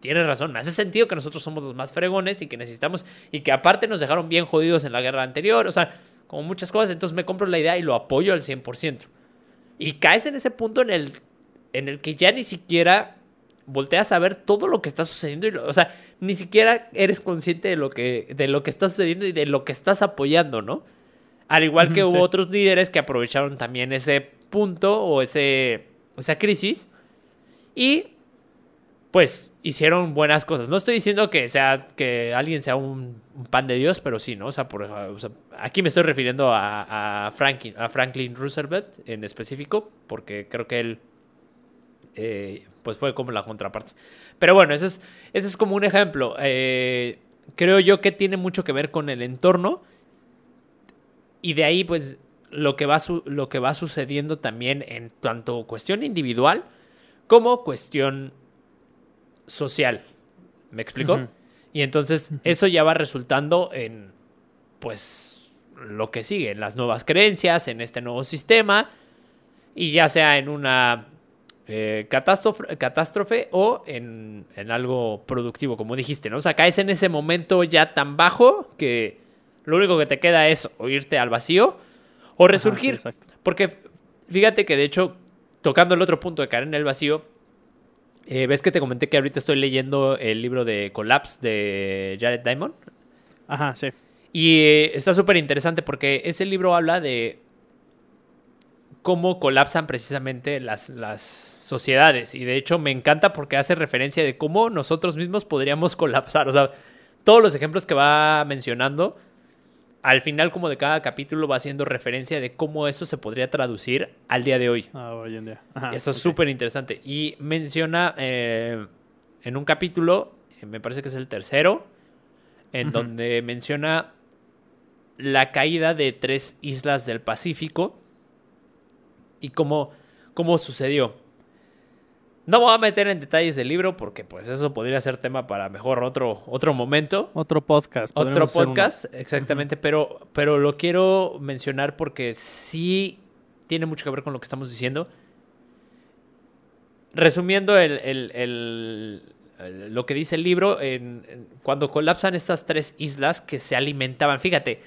tiene razón. Me hace sentido que nosotros somos los más fregones y que necesitamos, y que aparte nos dejaron bien jodidos en la guerra anterior. O sea, como muchas cosas. Entonces me compro la idea y lo apoyo al 100%. Y caes en ese punto en el, en el que ya ni siquiera volteas a ver todo lo que está sucediendo. Y o sea, ni siquiera eres consciente de lo, que, de lo que está sucediendo y de lo que estás apoyando, ¿no? Al igual que hubo otros líderes que aprovecharon también ese punto o ese, esa crisis y pues hicieron buenas cosas. No estoy diciendo que sea que alguien sea un, pan de Dios, pero sí, ¿no? O sea, por, aquí me estoy refiriendo a, a, Franklin, a Franklin Roosevelt en específico, porque creo que él eh, pues fue como la contraparte. Pero bueno, eso es, eso es como un ejemplo. Eh, creo yo que tiene mucho que ver con el entorno. Y de ahí, pues, lo que va, lo que va sucediendo también en tanto cuestión individual como cuestión social. ¿Me explico? Y entonces eso ya va resultando en, pues, lo que sigue, en las nuevas creencias, en este nuevo sistema, y ya sea en una eh, catástrofe, catástrofe, o en, en, algo productivo, como dijiste, ¿no? O sea, caes en ese momento ya tan bajo que lo único que te queda es o irte al vacío o resurgir. porque fíjate que de hecho, tocando el otro punto de caer en el vacío, eh, ¿ves que te comenté que ahorita estoy leyendo el libro de Collapse de Jared Diamond? Ajá, sí. Y eh, está súper interesante porque ese libro habla de cómo colapsan precisamente las, las sociedades. Y de hecho me encanta porque hace referencia de cómo nosotros mismos podríamos [laughs] colapsar. O sea, todos los ejemplos que va mencionando al final como de cada capítulo va haciendo referencia de cómo eso se podría traducir al día de hoy. Ah, hoy en día. Esto es súper interesante. Y menciona eh, en un capítulo, eh, me parece que es el tercero, en donde menciona la caída de tres islas del Pacífico y cómo, cómo sucedió. No voy a meter en detalles del libro porque pues eso podría ser tema para mejor otro, otro momento. Otro podcast. Otro podcast, exactamente, pero, pero lo quiero mencionar porque sí tiene mucho que ver con lo que estamos diciendo. Resumiendo el, lo que dice el libro, cuando colapsan estas tres islas que se alimentaban, fíjate,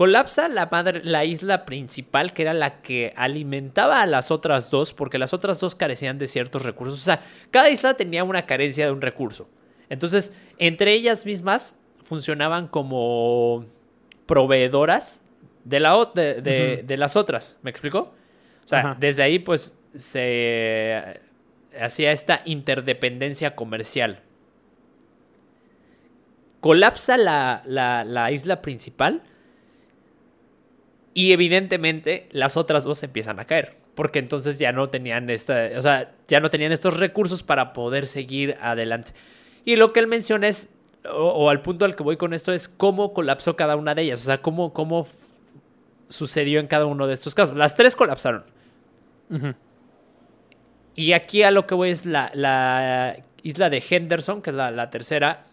Colapsa la, madre, la isla principal, que era la que alimentaba a las otras dos, porque las otras dos carecían de ciertos recursos. O sea, cada isla tenía una carencia de un recurso. Entonces, entre ellas mismas funcionaban como proveedoras de, la, de, las otras. ¿Me explico? O sea, desde ahí, pues, se hacía esta interdependencia comercial. Colapsa la, la isla principal y evidentemente las otras dos empiezan a caer. Porque entonces ya no tenían esta. O sea, ya no tenían estos recursos para poder seguir adelante. Y lo que él menciona es. O, al punto al que voy con esto es cómo colapsó cada una de ellas. O sea, cómo, cómo sucedió en cada uno de estos casos. Las tres colapsaron. Y aquí a lo que voy es la, la isla de Henderson, que es la, la tercera,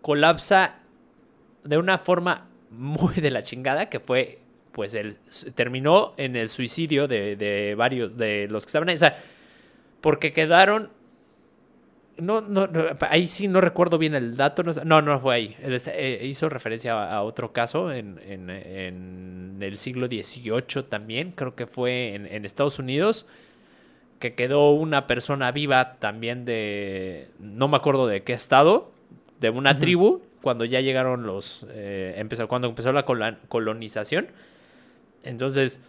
colapsa de una forma muy de la chingada, que fue pues él terminó en el suicidio de, varios de los que estaban ahí. O sea, porque quedaron. No, no, ahí sí no recuerdo bien el dato. No, no, fue ahí. Eh, hizo referencia a, otro caso en, en, el siglo XVIII también. Creo que fue en, Estados Unidos. Que quedó una persona viva también de. No me acuerdo de qué estado. De una tribu. Cuando ya llegaron los. Eh, empezó, cuando empezó la colonización entonces,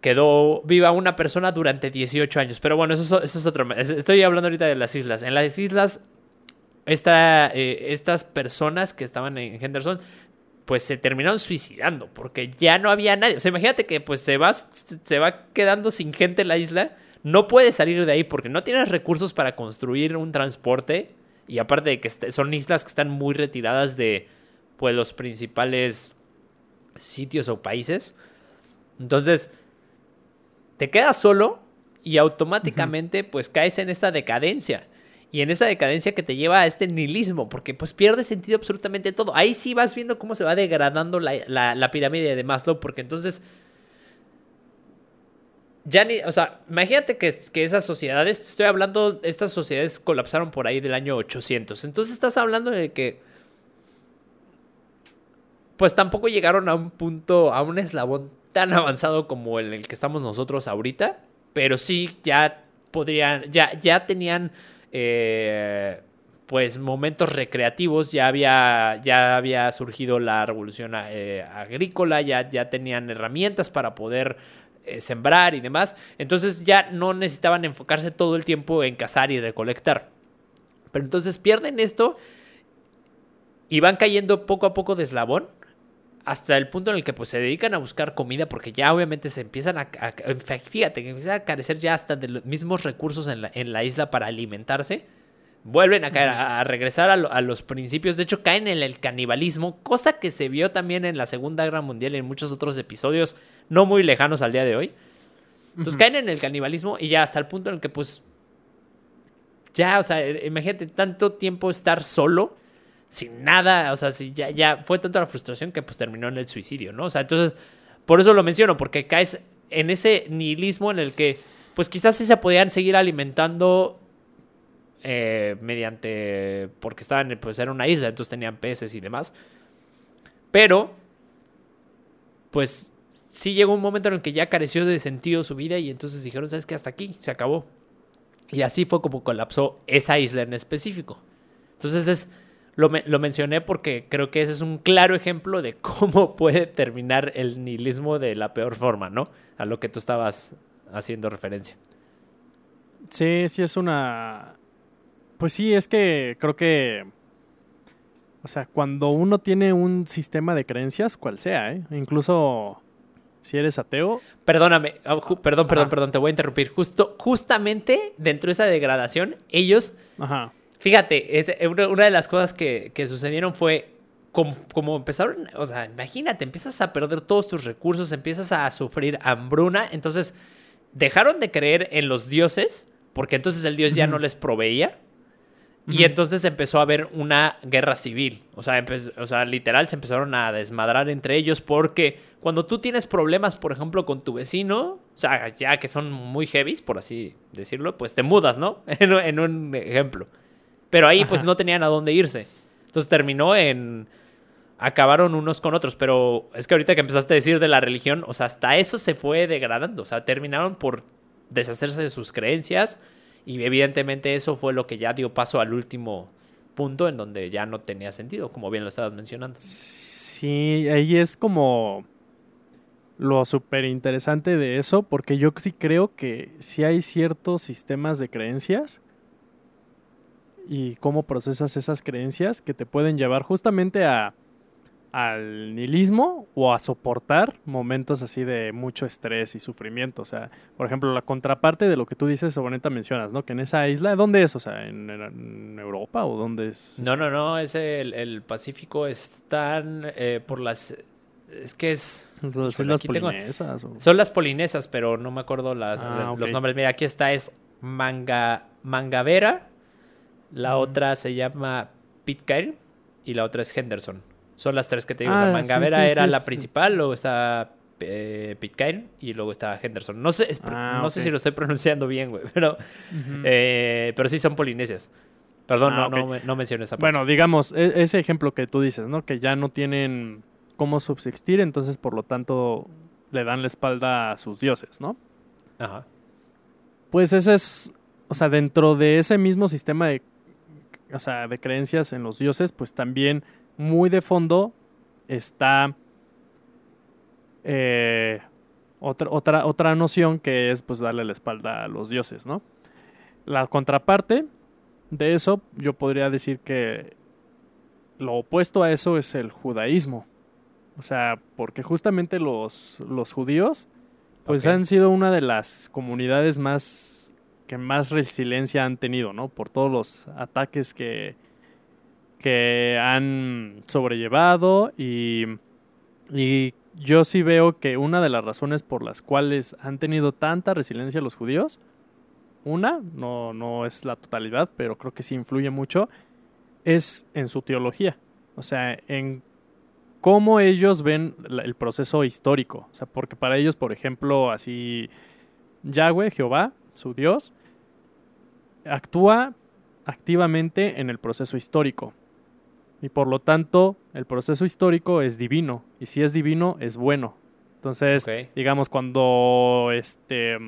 quedó viva una persona durante 18 años. Pero bueno, eso, es otro. Estoy hablando ahorita de las islas. En las islas, esta, eh, estas personas que estaban en Henderson, pues se terminaron suicidando porque ya no había nadie. O sea, imagínate que pues se va, se va quedando sin gente en la isla. No puede salir de ahí porque no tienes recursos para construir un transporte. Y aparte de que son islas que están muy retiradas de pues, los principales sitios o países. Entonces, te quedas solo y automáticamente pues caes en esta decadencia. Y en esa decadencia que te lleva a este nihilismo, porque pues pierde sentido absolutamente todo. Ahí sí vas viendo cómo se va degradando la, pirámide de Maslow, porque entonces ya ni, o sea, imagínate que, que, esas sociedades, estoy hablando, estas sociedades colapsaron por ahí del año 800. Entonces estás hablando de que, pues tampoco llegaron a un punto, a un eslabón tan avanzado como el, el que estamos nosotros ahorita, pero sí ya podrían, ya, ya tenían eh, pues momentos recreativos, ya había, ya había surgido la revolución eh, agrícola, ya, ya tenían herramientas para poder eh, sembrar y demás, entonces ya no necesitaban enfocarse todo el tiempo en cazar y recolectar. Pero entonces pierden esto y van cayendo poco a poco de eslabón hasta el punto en el que pues se dedican a buscar comida porque ya obviamente se empiezan a, fíjate que empiezan a carecer ya hasta de los mismos recursos en la, en la isla para alimentarse vuelven a caer, a, regresar a, los principios. De hecho, caen en el canibalismo, cosa que se vio también en la Segunda Guerra Mundial y en muchos otros episodios no muy lejanos al día de hoy. Entonces caen en el canibalismo y ya hasta el punto en el que, pues, ya, o sea, imagínate tanto tiempo estar solo, sin nada, o sea, si ya, ya fue tanto la frustración que pues terminó en el suicidio, ¿no? O sea, entonces, por eso lo menciono, porque caes en ese nihilismo en el que, pues quizás sí se podían seguir alimentando eh, mediante, porque estaban, pues era una isla, entonces tenían peces y demás. Pero, pues sí llegó un momento en el que ya careció de sentido su vida y entonces dijeron, ¿sabes qué? Hasta aquí, se acabó. Y así fue como colapsó esa isla en específico. Entonces es, lo, lo, mencioné porque creo que ese es un claro ejemplo de cómo [laughs] puede terminar el nihilismo de la peor forma, ¿no? A lo que tú estabas haciendo referencia. Sí, sí es una pues sí, es que creo que. O sea, cuando uno tiene un sistema de creencias, cual sea, ¿eh? incluso si eres ateo. Perdóname, oh, perdón, perdón, perdón, te voy a interrumpir. Justo, justamente dentro de esa degradación, ellos. Ajá. Fíjate, es, eh, una de las cosas que, sucedieron fue como, como, empezaron, o sea, imagínate, empiezas a perder todos tus recursos, empiezas a sufrir hambruna, entonces dejaron de creer en los dioses, porque entonces el dios ya no les proveía, y entonces empezó a haber una guerra civil. O sea, o sea, literal se empezaron a desmadrar entre ellos porque cuando tú tienes problemas, por ejemplo, con tu vecino, o sea, ya que son muy heavies, por así decirlo, pues te mudas, ¿no? [laughs] en, un ejemplo. Pero ahí pues no tenían a dónde irse. Entonces terminó en... Acabaron unos con otros, pero es que ahorita que empezaste a decir de la religión, o sea, hasta eso se fue degradando, o sea, terminaron por deshacerse de sus creencias y evidentemente eso fue lo que ya dio paso al último punto en donde ya no tenía sentido, como bien lo estabas mencionando. Sí, ahí es como lo súper interesante de eso, porque yo sí creo que sí hay ciertos sistemas de creencias y cómo procesas esas creencias que te pueden llevar justamente a al nihilismo o a soportar momentos así de mucho estrés y sufrimiento. O sea, por ejemplo, la contraparte de lo que tú dices o mencionas, ¿no? Que en esa isla, ¿dónde es? O sea, ¿en, Europa o dónde es? No, no, no, es el, el Pacífico, están eh, por las... Es que es... ¿Son las polinesas? Son las polinesas, pero no me acuerdo las, ah, los nombres. Mira, aquí está, es Manga, Mangavera, la otra se llama Pitcairn y la otra es Henderson. Son las tres que te digo. Ah, Mangavera era la principal, luego está eh, Pitcairn y luego está Henderson. No sé, ah, no sé si lo estoy pronunciando bien, güey, [laughs] pero, eh, pero sí son polinesias. Perdón, ah, no, no, mencioné esa parte. Bueno, digamos, e, ese ejemplo que tú dices, ¿no? Que ya no tienen cómo subsistir, entonces por lo tanto le dan la espalda a sus dioses, ¿no? Ajá. Pues ese es, o sea, dentro de ese mismo sistema de, o sea, de creencias en los dioses, pues también muy de fondo está eh, otra, otra, otra noción que es pues darle la espalda a los dioses, ¿no? La contraparte de eso, yo podría decir que lo opuesto a eso es el judaísmo. O sea, porque justamente los, los judíos, pues han sido una de las comunidades más que más resiliencia han tenido, ¿no? Por todos los ataques que, que han sobrellevado y, y yo sí veo que una de las razones por las cuales han tenido tanta resiliencia los judíos, una, no, no es la totalidad, pero creo que sí influye mucho, es en su teología. O sea, en cómo ellos ven el proceso histórico. O sea, porque para ellos, por ejemplo, así, Yahweh, Jehová, su Dios, actúa activamente en el proceso histórico. Y por lo tanto el proceso histórico es divino. Y si es divino es bueno. Entonces, digamos, cuando este,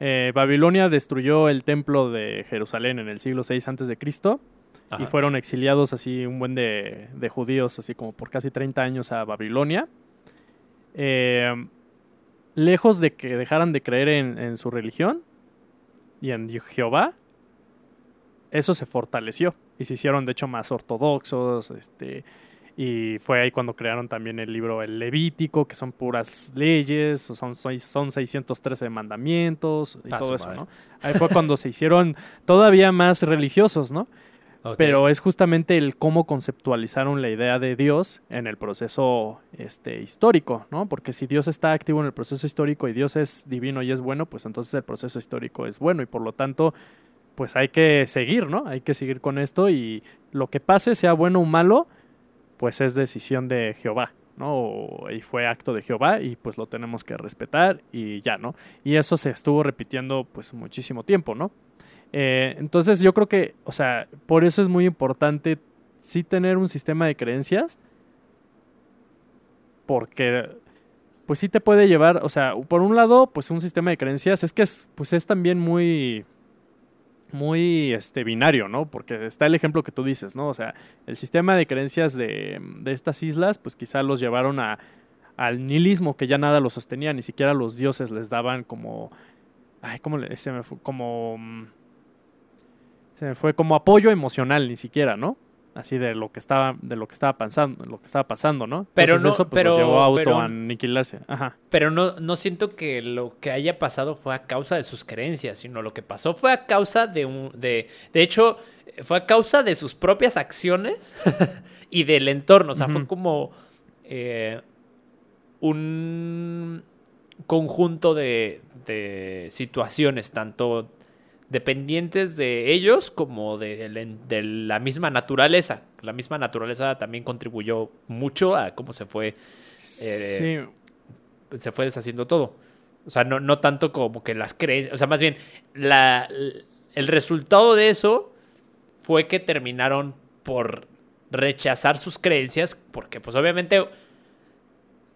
eh, Babilonia destruyó el templo de Jerusalén en el siglo VI antes de Cristo y fueron exiliados así un buen de, judíos, así como por casi 30 años a Babilonia, eh, lejos de que dejaran de creer en, en su religión y en Jehová, eso se fortaleció y se hicieron de hecho más ortodoxos, este, Y fue ahí cuando crearon también el libro El Levítico, que son puras leyes, son, son 613 mandamientos y todo eso, ¿no? Ahí fue cuando se hicieron todavía más religiosos, ¿no? Pero es justamente el cómo conceptualizaron la idea de Dios en el proceso este, histórico, ¿no? Porque si Dios está activo en el proceso histórico y Dios es divino y es bueno, pues entonces el proceso histórico es bueno y por lo tanto, pues hay que seguir, ¿no? Hay que seguir con esto y lo que pase, sea bueno o malo, pues es decisión de Jehová, ¿no? Y fue acto de Jehová y pues lo tenemos que respetar y ya, ¿no? Y eso se estuvo repitiendo pues muchísimo tiempo, ¿no? Eh, entonces yo creo que, o sea, por eso es muy importante sí tener un sistema de creencias, porque pues sí te puede llevar, o sea, por un lado, pues un sistema de creencias es que es, pues es también muy, muy este, binario, ¿no? Porque está el ejemplo que tú dices, ¿no? O sea, el sistema de creencias de, de estas islas, pues quizá los llevaron a, al nihilismo, que ya nada lo sostenía, ni siquiera los dioses les daban como, ay, ¿cómo le? Como mm, se fue como apoyo emocional, ni siquiera, ¿no? Así de lo que estaba, de lo que estaba pasando, lo que estaba pasando, ¿no? Pero no, eso, pues, pero, llevó a autoaniquilarse. Ajá. Pero no, no siento que lo que haya pasado fue a causa de sus creencias, sino lo que pasó fue a causa de un, de, de hecho, fue a causa de sus propias acciones [laughs] y del entorno. O sea, fue como eh, un conjunto de, de situaciones, tanto dependientes de ellos como de, la misma naturaleza. La misma naturaleza también contribuyó mucho a cómo se fue, eh, se fue deshaciendo todo. O sea, no, no tanto como que las creencias, o sea, más bien la, el resultado de eso fue que terminaron por rechazar sus creencias, porque pues obviamente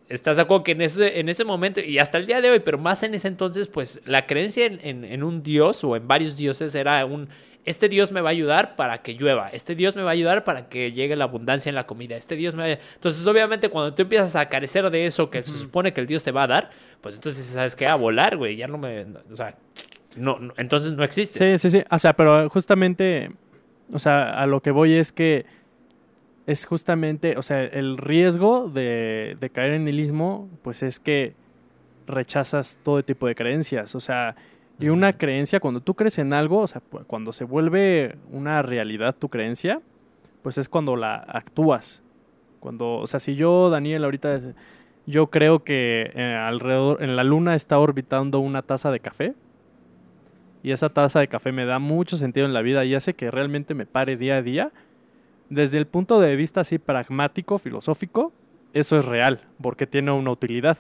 ¿Estás de acuerdo que en ese, en ese momento, y hasta el día de hoy, pero más en ese entonces, pues la creencia en, un dios o en varios dioses era un, este dios me va a ayudar para que llueva, este dios me va a ayudar para que llegue la abundancia en la comida, este dios me va a... Entonces, obviamente, cuando tú empiezas a carecer de eso que se supone que el dios te va a dar, pues entonces, ¿sabes qué? A volar, güey, ya no me... O sea, no, entonces no existe. Sí, sí, sí, o sea, pero justamente, o sea, a lo que voy es que es justamente, o sea, el riesgo de, caer en nihilismo, pues es que rechazas todo tipo de creencias, o sea, y una creencia, cuando tú crees en algo, o sea, cuando se vuelve una realidad tu creencia, pues es cuando la actúas. Cuando, o sea, si yo, Daniel, ahorita, yo creo que eh, alrededor, en la luna está orbitando una taza de café, y esa taza de café me da mucho sentido en la vida y hace que realmente me pare día a día, desde el punto de vista así pragmático, filosófico, eso es real, porque tiene una utilidad.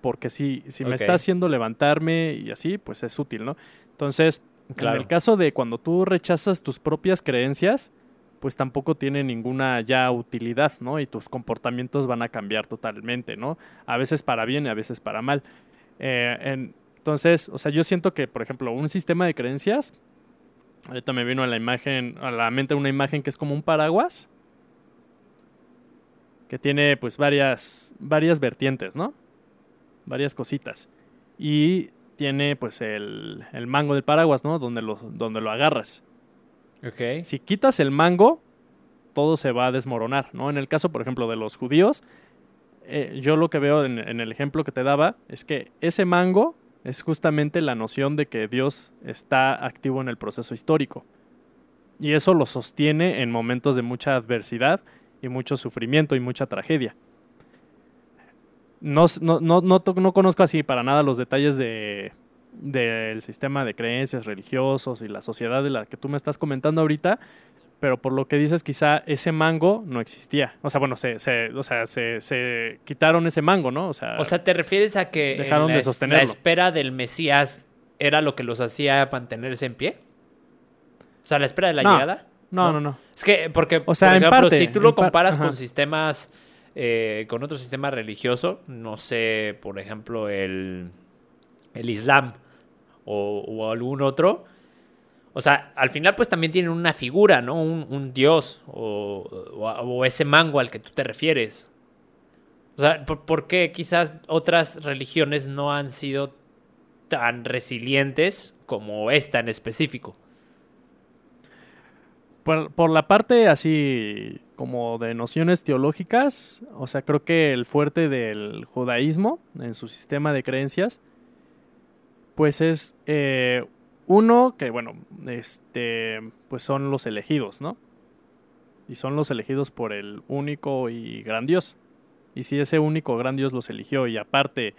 Porque si, si me está haciendo levantarme y así, pues es útil, ¿no? Entonces, en el caso de cuando tú rechazas tus propias creencias, pues tampoco tiene ninguna ya utilidad, ¿no? Y tus comportamientos van a cambiar totalmente, ¿no? A veces para bien y a veces para mal. Eh, entonces, o sea, yo siento que, por ejemplo, un sistema de creencias Ahorita me vino a la imagen, a la mente una imagen que es como un paraguas. Que tiene pues varias, varias vertientes, ¿no? Varias cositas. Y tiene pues el, mango del paraguas, ¿no? Donde lo, donde lo agarras. Ok. Si quitas el mango, todo se va a desmoronar, ¿no? En el caso, por ejemplo, de los judíos, eh, yo lo que veo en, en, el ejemplo que te daba es que ese mango es justamente la noción de que Dios está activo en el proceso histórico. Y eso lo sostiene en momentos de mucha adversidad y mucho sufrimiento y mucha tragedia. No, no, no, no conozco así para nada los detalles de, del sistema de creencias religiosos y la sociedad de la que tú me estás comentando ahorita, pero por lo que dices, quizá ese mango no existía. O sea, bueno, se, o sea, se, quitaron ese mango, ¿no? O sea, o sea, ¿te refieres a que dejaron la, de sostenerlo. la espera del Mesías era lo que los hacía mantenerse en pie? O sea, la espera de la llegada. No, no, no, Es que, porque, o sea, por ejemplo, si tú lo comparas con sistemas, eh, con otro sistema religioso, no sé, por ejemplo, el, el Islam o, o algún otro, o sea, al final pues también tienen una figura, ¿no? Un, dios o, ese mango al que tú te refieres. O sea, ¿por, qué quizás otras religiones no han sido tan resilientes como esta en específico? por, la parte así como de nociones teológicas, o sea, creo que el fuerte del judaísmo en su sistema de creencias, pues es eh, uno que, bueno, este, pues son los elegidos, ¿no? Y son los elegidos por el único y gran Dios. Y si ese único gran Dios los eligió y aparte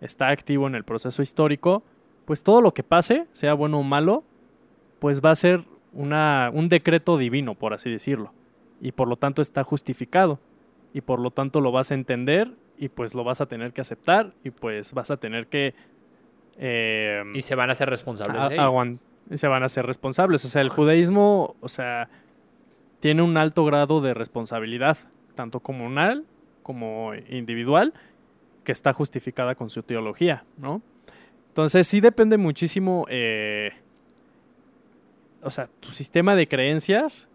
está activo en el proceso histórico, pues todo lo que pase, sea bueno o malo, pues va a ser una, un decreto divino, por así decirlo. Y por lo tanto está justificado. Y por lo tanto lo vas a entender y pues lo vas a tener que aceptar y pues vas a tener que... Eh, y se van a hacer responsables. y se van a hacer responsables. O sea, el judaísmo, o sea, tiene un alto grado de responsabilidad, tanto comunal como individual, que está justificada con su teología, ¿no? Entonces sí depende muchísimo eh, o sea, tu sistema de creencias,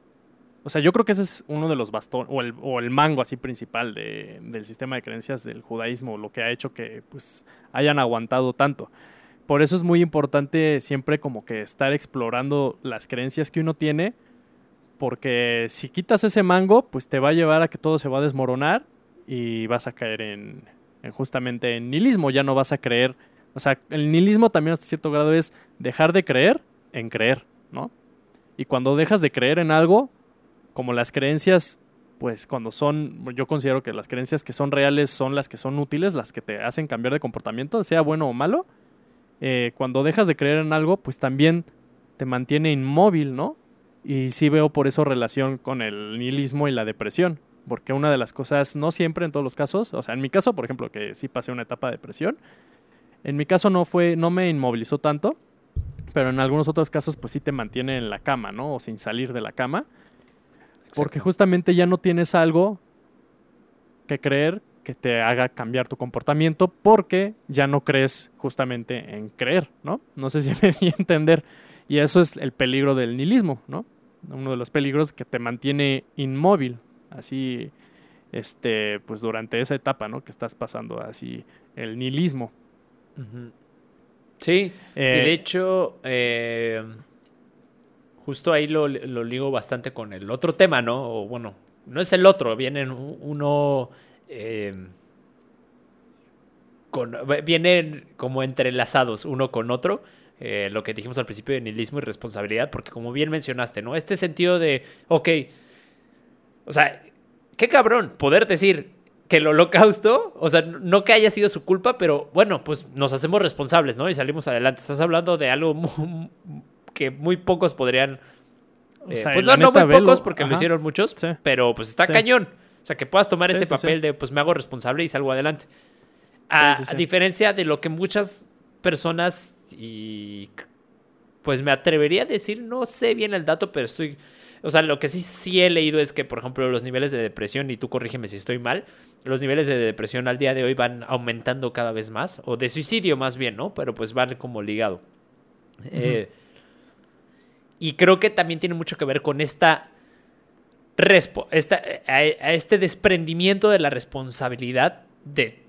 o sea, yo creo que ese es uno de los bastones, o el, o el mango así principal de, del sistema de creencias del judaísmo, lo que ha hecho que pues hayan aguantado tanto. Por eso es muy importante siempre como que estar explorando las creencias que uno tiene, porque si quitas ese mango, pues te va a llevar a que todo se va a desmoronar y vas a caer en, en justamente en nihilismo, ya no vas a creer, o sea, el nihilismo también hasta cierto grado es dejar de creer en creer, ¿no? Y cuando dejas de creer en algo, como las creencias, pues cuando son, yo considero que las creencias que son reales son las que son útiles, las que te hacen cambiar de comportamiento, sea bueno o malo. Eh, cuando dejas de creer en algo, pues también te mantiene inmóvil, ¿no? Y sí veo por eso relación con el nihilismo y la depresión. Porque una de las cosas, no siempre en todos los casos, o sea, en mi caso, por ejemplo, que sí pasé una etapa de depresión, en mi caso no fue, no me inmovilizó tanto, pero en algunos otros casos pues sí te mantiene en la cama, ¿no? O sin salir de la cama. Porque justamente ya no tienes algo que creer que te haga cambiar tu comportamiento porque ya no crees justamente en creer, ¿no? No sé si [laughs] me di a entender. Y eso es el peligro del nihilismo, ¿no? Uno de los peligros que te mantiene inmóvil, así, este, pues durante esa etapa, ¿no? Que estás pasando así, el nihilismo. Sí, y de eh, hecho, eh, justo ahí lo, lo, ligo bastante con el otro tema, ¿no? O bueno, no es el otro, vienen uno... Eh, con, vienen como entrelazados uno con otro. lo que dijimos al principio de nihilismo y responsabilidad, porque como bien mencionaste, ¿no? Este sentido de, ok, o sea, qué cabrón poder decir, que el holocausto, o sea, no que haya sido su culpa, pero bueno, pues nos hacemos responsables, ¿no? Y salimos adelante. Estás hablando de algo que muy pocos podrían... Eh, pues no, no muy pocos porque lo hicieron muchos, pero pues está cañón. O sea, que puedas tomar ese papel de pues me hago responsable y salgo adelante. A, a, diferencia de lo que muchas personas y pues me atrevería a decir, no sé bien el dato, pero estoy o sea, lo que sí, sí he leído es que, por ejemplo, los niveles de depresión, y tú corrígeme si estoy mal, los niveles de depresión al día de hoy van aumentando cada vez más, o de suicidio más bien, ¿no? Pero pues van como ligado. Eh, y creo que también tiene mucho que ver con esta, esta a, este desprendimiento de la responsabilidad de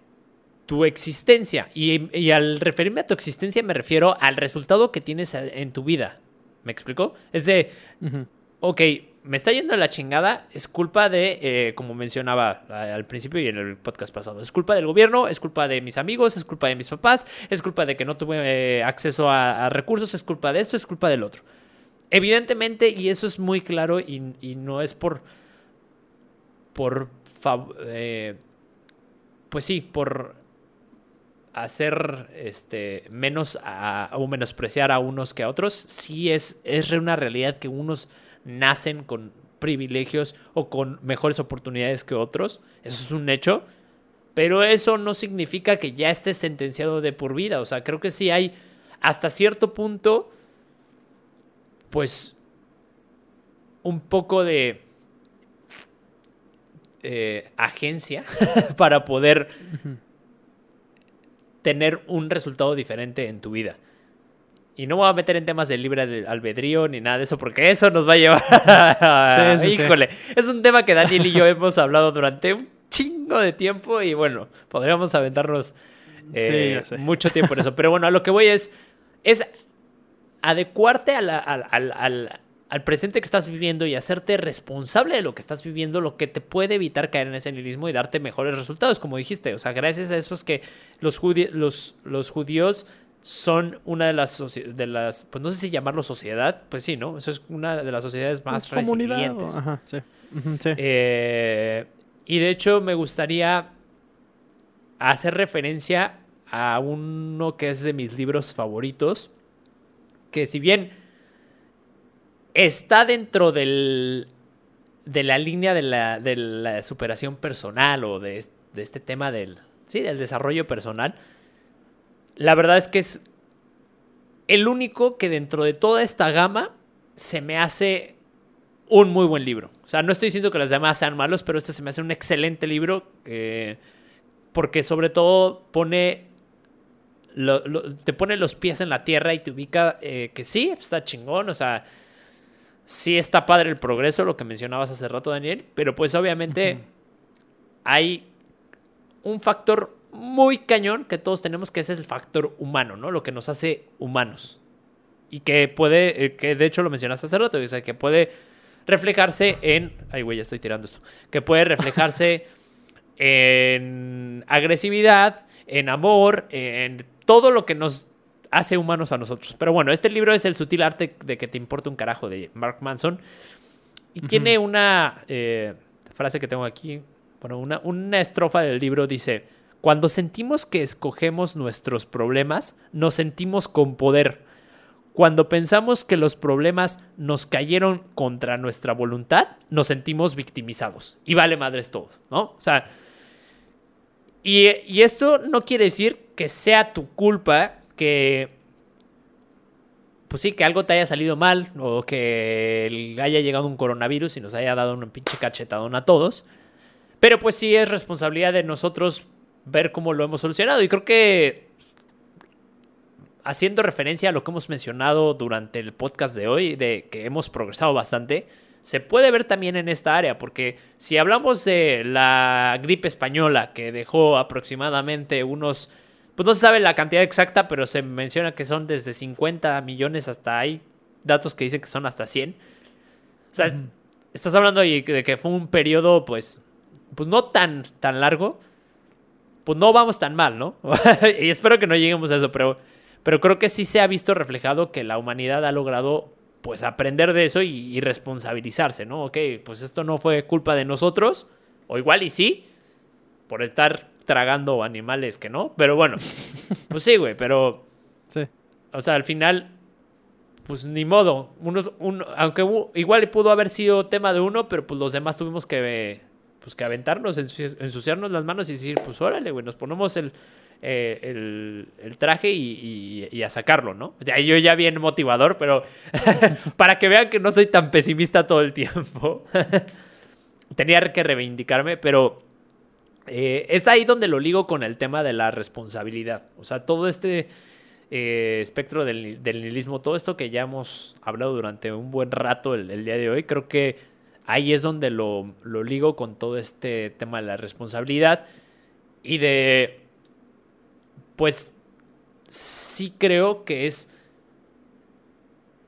tu existencia. Y, al referirme a tu existencia me refiero al resultado que tienes en tu vida. ¿Me explico? Es de, ok, me está yendo a la chingada, es culpa de, eh, como mencionaba al principio y en el podcast pasado, es culpa del gobierno, es culpa de mis amigos, es culpa de mis papás, es culpa de que no tuve eh, acceso a, recursos, es culpa de esto, es culpa del otro. Evidentemente, y eso es muy claro y, no es por, por, eh, pues sí, por hacer este menos o menospreciar a unos que a otros, sí es, es una realidad que unos nacen con privilegios o con mejores oportunidades que otros. Eso es un hecho. Pero eso no significa que ya esté sentenciado de por vida. O sea, creo que sí hay hasta cierto punto, pues, un poco de eh, agencia [laughs] para poder tener un resultado diferente en tu vida. Y no me voy a meter en temas de libre albedrío ni nada de eso, porque eso nos va a llevar. [laughs] sí, sí, Híjole, es un tema que Daniel y yo hemos hablado durante un chingo de tiempo y bueno, podríamos aventarnos eh, mucho tiempo en eso. Pero bueno, a lo que voy es, es adecuarte a la, al presente que estás viviendo y hacerte responsable de lo que estás viviendo, lo que te puede evitar caer en ese nihilismo y darte mejores resultados, como dijiste. O sea, gracias a eso es que los, los, los judíos son una de las, de las, pues no sé si llamarlo sociedad, pues sí, ¿no? Eso es una de las sociedades más Pues resilientes. Ajá, sí. Ujú, sí. Eh, y de hecho me gustaría hacer referencia a uno que es de mis libros favoritos, que si bien está dentro del, de la línea de la, de la superación personal o de, de este tema del, sí, del desarrollo personal, la verdad es que es el único que dentro de toda esta gama se me hace un muy buen libro. O sea, no estoy diciendo que los demás sean malos, pero este se me hace un excelente libro eh, porque sobre todo pone lo- lo- te pone los pies en la tierra y te ubica eh, que sí, está chingón, o sea, sí está padre el progreso, lo que mencionabas hace rato, Daniel, pero pues obviamente hay un factor muy cañón que todos tenemos, que ese es el factor humano, ¿no? Lo que nos hace humanos. Y que puede, eh, que de hecho lo mencionaste hace rato, o sea, que puede reflejarse en... Ay, güey, ya estoy tirando esto. Que puede reflejarse [laughs] en agresividad, en amor, en todo lo que nos hace humanos a nosotros. Pero bueno, este libro es El sutil arte de que te importa un carajo de Mark Manson. Y tiene una eh, frase que tengo aquí, bueno, una, una estrofa del libro dice, cuando sentimos que escogemos nuestros problemas, nos sentimos con poder. Cuando pensamos que los problemas nos cayeron contra nuestra voluntad, nos sentimos victimizados. Y vale madres todo, ¿no? O sea, y, y esto no quiere decir que sea tu culpa que, pues sí, que algo te haya salido mal o que haya llegado un coronavirus y nos haya dado un pinche cachetadón a todos. Pero pues sí es responsabilidad de nosotros ver cómo lo hemos solucionado. Y creo que haciendo referencia a lo que hemos mencionado durante el podcast de hoy, de que hemos progresado bastante, se puede ver también en esta área, porque si hablamos de la gripe española, que dejó aproximadamente unos, pues no se sabe la cantidad exacta, pero se menciona que son desde 50 millones hasta hay datos que dicen que son hasta 100. O sea, estás hablando de que de que fue un periodo, pues, pues no tan, tan largo, pues no vamos tan mal, ¿no? [laughs] y espero que no lleguemos a eso, pero, pero creo que sí se ha visto reflejado que la humanidad ha logrado, pues, aprender de eso y, y responsabilizarse, ¿no? Ok, pues esto no fue culpa de nosotros, o igual y sí, por estar tragando animales que no, pero bueno, [laughs] pues sí, güey, pero, Sí. o sea, al final, pues ni modo, uno, uno- aunque igual pudo haber sido tema de uno, pero pues los demás tuvimos que, pues, que aventarnos, ensuci- ensuciarnos las manos y decir, pues órale, güey, nos ponemos el, eh, el, el traje y, y- y a sacarlo, ¿no? Ya, yo ya bien motivador, pero [laughs] para que vean que no soy tan pesimista todo el tiempo. [laughs] Tenía que reivindicarme, pero eh, es ahí donde lo ligo con el tema de la responsabilidad. O sea, todo este eh, espectro del, ni- del nihilismo, todo esto que ya hemos hablado durante un buen rato el, el día de hoy, creo que ahí es donde lo, lo ligo con todo este tema de la responsabilidad y de, pues, sí creo que es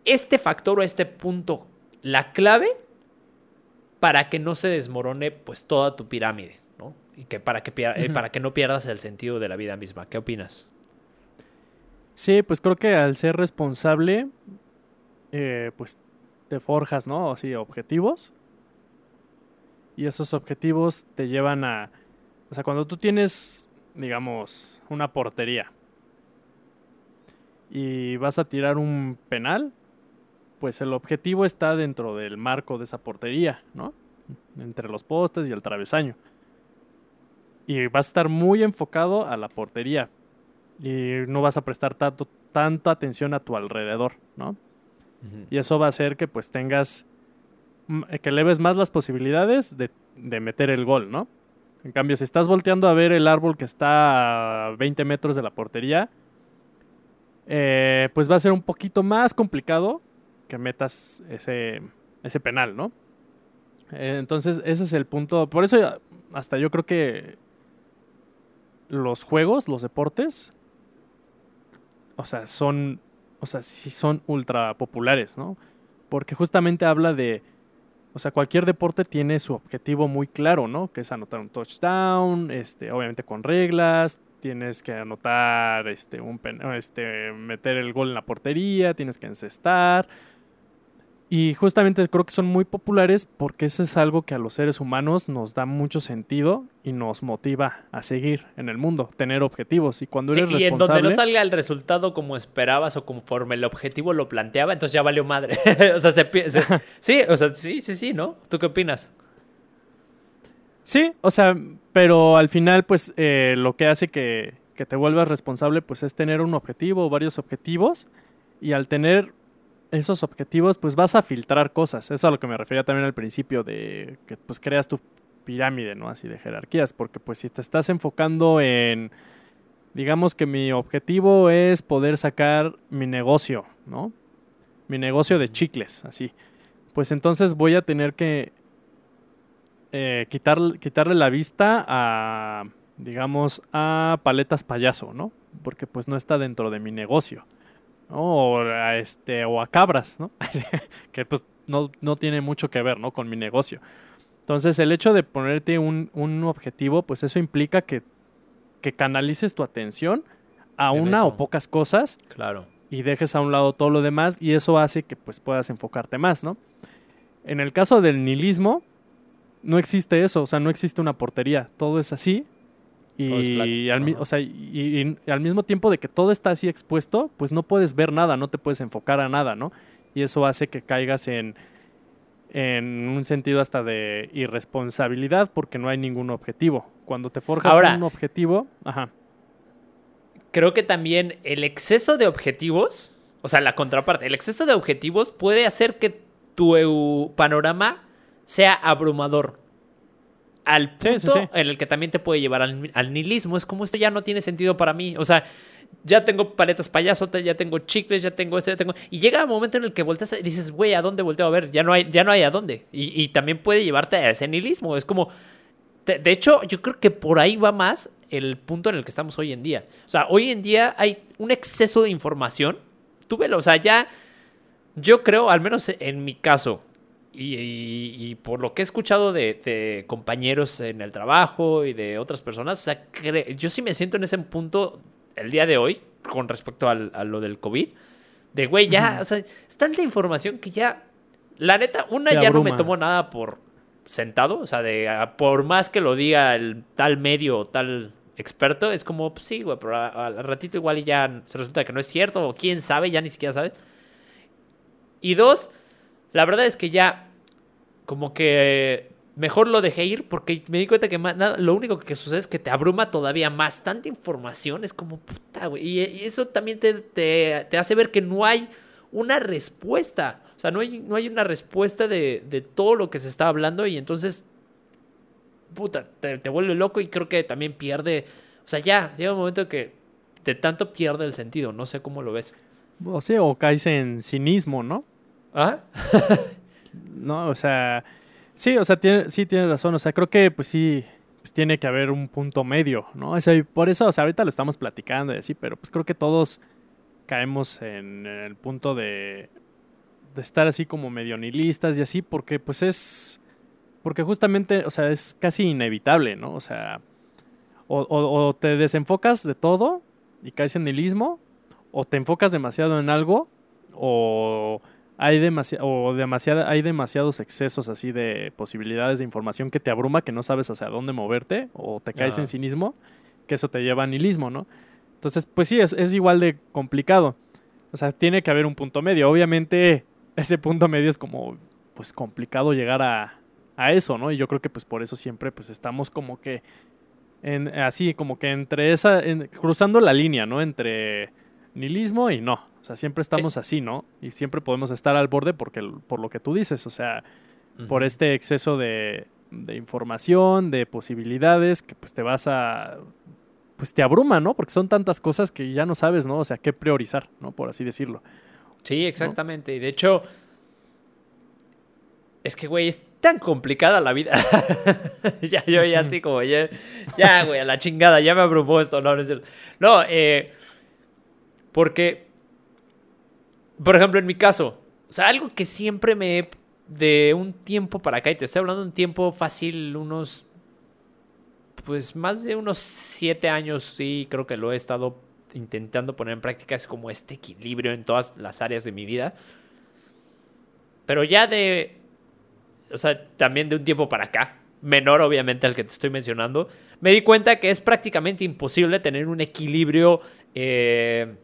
este factor o este punto la clave para que no se desmorone pues toda tu pirámide. Y que para que, eh, para que no pierdas el sentido de la vida misma. ¿Qué opinas? Sí, pues creo que al ser responsable, eh, pues te forjas, ¿no? O sí, objetivos. Y esos objetivos te llevan a. O sea, cuando tú tienes, digamos, una portería y vas a tirar un penal, pues el objetivo está dentro del marco de esa portería, ¿no? Entre los postes y el travesaño. Y vas a estar muy enfocado a la portería y no vas a prestar tanto, tanta atención a tu alrededor, ¿no? Y eso va a hacer que pues tengas, mm, que eleves más las posibilidades de, de meter el gol, ¿no? En cambio, si estás volteando a ver el árbol que está a 20 metros de la portería, eh, pues va a ser un poquito más complicado que metas ese, ese penal, ¿no? Eh, entonces, ese es el punto. Por eso, hasta yo creo que los juegos, los deportes, o sea, son, o sea, sí son ultra populares, ¿no? porque justamente habla de, o sea, cualquier deporte tiene su objetivo muy claro, ¿no? Que es anotar un touchdown, este, obviamente con reglas, tienes que anotar, este, un, este, meter el gol en la portería, tienes que encestar, y justamente creo que son muy populares porque eso es algo que a los seres humanos nos da mucho sentido y nos motiva a seguir en el mundo, tener objetivos. Y cuando eres responsable... Y en donde no salga el resultado como esperabas o conforme el objetivo lo planteaba, entonces ya valió madre. [laughs] o sea, se, sí, o sea, sí, sí, sí, ¿no? ¿Tú qué opinas? Sí, o sea, pero al final, pues, eh, lo que hace que, que te vuelvas responsable, pues, es tener un objetivo o varios objetivos. Y al tener esos objetivos, pues vas a filtrar cosas. Eso es a lo que me refería también al principio de que pues creas tu pirámide, ¿no? Así de jerarquías, porque pues si te estás enfocando en, digamos que mi objetivo es poder sacar mi negocio, ¿no? Mi negocio de chicles, así. Pues entonces voy a tener que eh, quitar, quitarle la vista a, digamos, a paletas payaso, ¿no? Porque pues no está dentro de mi negocio. O, a este, o a cabras, ¿no? [laughs] que pues no, no, tiene mucho que ver, ¿no? Con mi negocio. Entonces, el hecho de ponerte un, un objetivo, pues eso implica que, que, canalices tu atención a una o pocas cosas. Claro. Y dejes a un lado todo lo demás y eso hace que pues puedas enfocarte más, ¿no? En el caso del nihilismo, no existe eso, o sea, no existe una portería, todo es así y al, o sea, y, al mismo tiempo de que todo está así expuesto, pues no puedes ver nada, no te puedes enfocar a nada, ¿no? Y eso hace que caigas en, en un sentido hasta de irresponsabilidad porque no hay ningún objetivo. Cuando te forjas un objetivo, ajá. Creo que también el exceso de objetivos, o sea, la contraparte, el exceso de objetivos puede hacer que tu panorama sea abrumador al punto en el que también te puede llevar al, nihilismo. Es como esto ya no tiene sentido para mí. O sea, ya tengo paletas payaso, ya tengo chicles, ya tengo esto, ya tengo. Y llega un momento en el que volteas y dices, güey, ¿a dónde volteo a ver? Ya no hay, ya no hay a dónde. Y, también puede llevarte a ese nihilismo. Es como. De, hecho, yo creo que por ahí va más el punto en el que estamos hoy en día. O sea, hoy en día hay un exceso de información. Tú velo, o sea, ya. Yo creo, al menos en mi caso, y, por lo que he escuchado de, compañeros en el trabajo y de otras personas, o sea, yo sí me siento en ese punto el día de hoy con respecto a lo del COVID. De, güey, ya, o sea, es tanta información que ya, la neta, una ya no me tomo nada por sentado, o sea, de por más que lo diga el tal medio o tal experto, es como, pues sí, güey, pero al ratito igual ya se resulta que no es cierto, o quién sabe, ya ni siquiera sabes. Y dos, la verdad es que ya, como que mejor lo dejé ir porque me di cuenta que lo único que sucede es que te abruma todavía más. Tanta información es como puta, güey. Y, eso también te, te, hace ver que no hay una respuesta. O sea, no hay, no hay una respuesta de, de todo lo que se está hablando y entonces, puta, te, te, vuelve loco y creo que también pierde. O sea, ya, llega un momento que de tanto pierde el sentido. No sé cómo lo ves. O sea, o caes en cinismo, ¿no? ¿Ah? [laughs] no, o sea, sí, o sea, tiene, sí tienes razón, o sea, creo que pues sí, pues tiene que haber un punto medio, ¿no? O sea, por eso, o sea, ahorita lo estamos platicando y así, pero pues creo que todos caemos en el punto de, de estar así como medio nihilistas y así, porque pues es, porque justamente, o sea, es casi inevitable, ¿no? O sea, o te desenfocas de todo y caes en nihilismo, o te enfocas demasiado en algo, o hay, o demasiada, hay demasiados excesos así de posibilidades de información que te abruma, que no sabes hacia dónde moverte, o te caes en cinismo, que eso te lleva a nihilismo, ¿no? Entonces, pues sí, es, es igual de complicado. O sea, tiene que haber un punto medio. Obviamente, ese punto medio es como, pues, complicado llegar a, a eso, ¿no? Y yo creo que, pues, por eso siempre, pues, estamos como que, en, así, como que entre esa, cruzando la línea, ¿no? Entre nihilismo y no. O sea, siempre estamos así, ¿no? Y siempre podemos estar al borde porque, por lo que tú dices, o sea, por este exceso de, información, de posibilidades, que pues te vas a... pues te abruma, ¿no? Porque son tantas cosas que ya no sabes, ¿no? O sea, qué priorizar, ¿no? Por así decirlo. Sí, exactamente. Y de hecho, es que, güey, es tan complicada la vida. [laughs] ya, yo ya así como, ya, ya, güey, a la chingada, ya me abrumó esto, no, no es cierto. No, eh, porque por ejemplo, en mi caso, O sea, algo que siempre me... De un tiempo para acá, y te estoy hablando de un tiempo fácil, unos... Pues más de unos siete años, sí, creo que lo he estado intentando poner en práctica. Es como este equilibrio en todas las áreas de mi vida. Pero ya de... O sea, también de un tiempo para acá, menor obviamente al que te estoy mencionando, me di cuenta que es prácticamente imposible tener un equilibrio eh,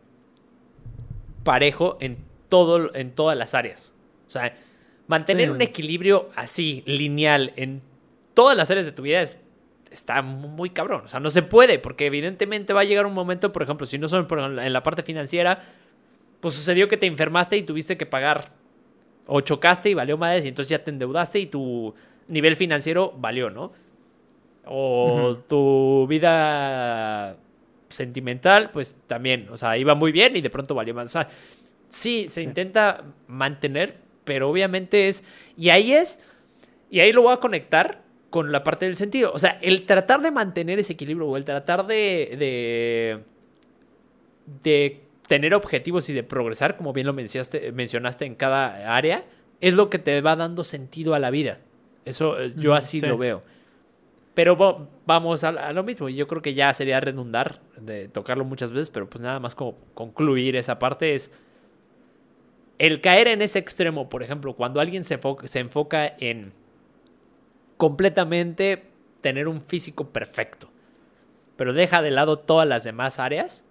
parejo en, todo, en todas las áreas. O sea, mantener un equilibrio así, lineal, en todas las áreas de tu vida es, está muy cabrón. O sea, no se puede, porque evidentemente va a llegar un momento, por ejemplo, si no son en la parte financiera, pues sucedió que te enfermaste y tuviste que pagar o chocaste y valió madres y entonces ya te endeudaste y tu nivel financiero valió, ¿no? O tu vida sentimental, pues también, o sea, iba muy bien y de pronto valió más. O sea, sí, se intenta mantener, pero obviamente es, y ahí es, y ahí lo voy a conectar con la parte del sentido. O sea, el tratar de mantener ese equilibrio o el tratar de, de, de tener objetivos y de progresar, como bien lo mencionaste, mencionaste en cada área, es lo que te va dando sentido a la vida. Eso eh, yo así lo veo. Pero vamos a, lo mismo. Yo creo que ya sería redundar de tocarlo muchas veces, pero pues nada más como concluir esa parte es el caer en ese extremo, por ejemplo, cuando alguien se, se enfoca en completamente tener un físico perfecto, pero deja de lado todas las demás áreas,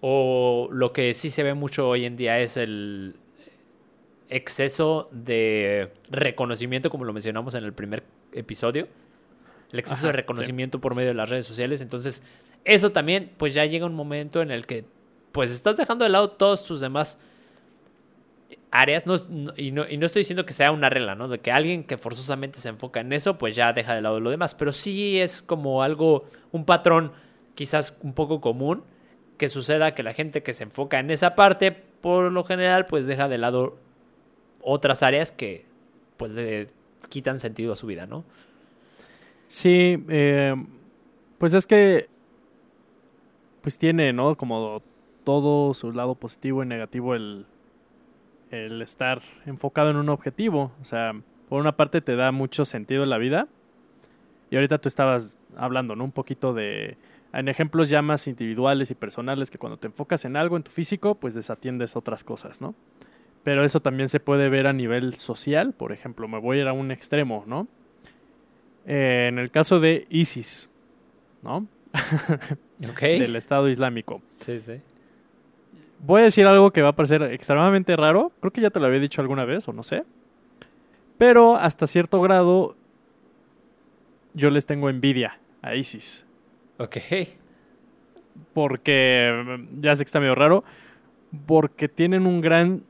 o lo que sí se ve mucho hoy en día es el exceso de reconocimiento, como lo mencionamos en el primer episodio el exceso de reconocimiento por medio de las redes sociales. Entonces, eso también, pues ya llega un momento en el que, pues estás dejando de lado todas tus demás áreas. No, y, no, y, no, estoy diciendo que sea una regla, ¿no? De que alguien que forzosamente se enfoca en eso, pues ya deja de lado lo demás. Pero sí es como algo, un patrón quizás un poco común que suceda que la gente que se enfoca en esa parte, por lo general, pues deja de lado otras áreas que pues le quitan sentido a su vida, ¿no? Sí, eh, pues es que pues tiene, ¿no? Como todo su lado positivo y negativo el, el estar enfocado en un objetivo. O sea, por una parte te da mucho sentido en la vida. Y ahorita tú estabas hablando, ¿no? Un poquito de... En ejemplos ya más individuales y personales que cuando te enfocas en algo en tu físico, pues desatiendes otras cosas, ¿no? Pero eso también se puede ver a nivel social. Por ejemplo, me voy a ir a un extremo, ¿no? Eh, en el caso de ISIS, ¿no? [laughs] Del Estado Islámico. Sí, sí. Voy a decir algo que va a parecer extremadamente raro. Creo que ya te lo había dicho alguna vez, o no sé. Pero hasta cierto grado, yo les tengo envidia a ISIS. Ok. Porque, ya sé que está medio raro, porque tienen un gran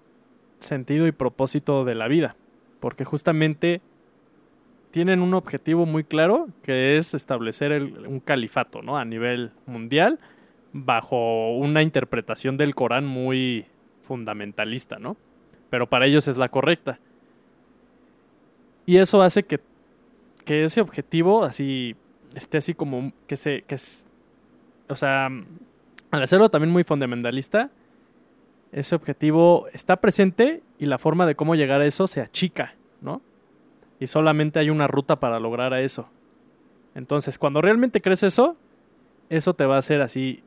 sentido y propósito de la vida. Porque justamente tienen un objetivo muy claro, que es establecer un califato, ¿no? A nivel mundial, bajo una interpretación del Corán muy fundamentalista, ¿no? Pero para ellos es la correcta. Y eso hace que, que ese objetivo así esté así como que se que es, o sea, al hacerlo también muy fundamentalista, ese objetivo está presente y la forma de cómo llegar a eso se achica, ¿no? y solamente hay una ruta para lograr a eso. Entonces, cuando realmente crees eso, eso te va a hacer así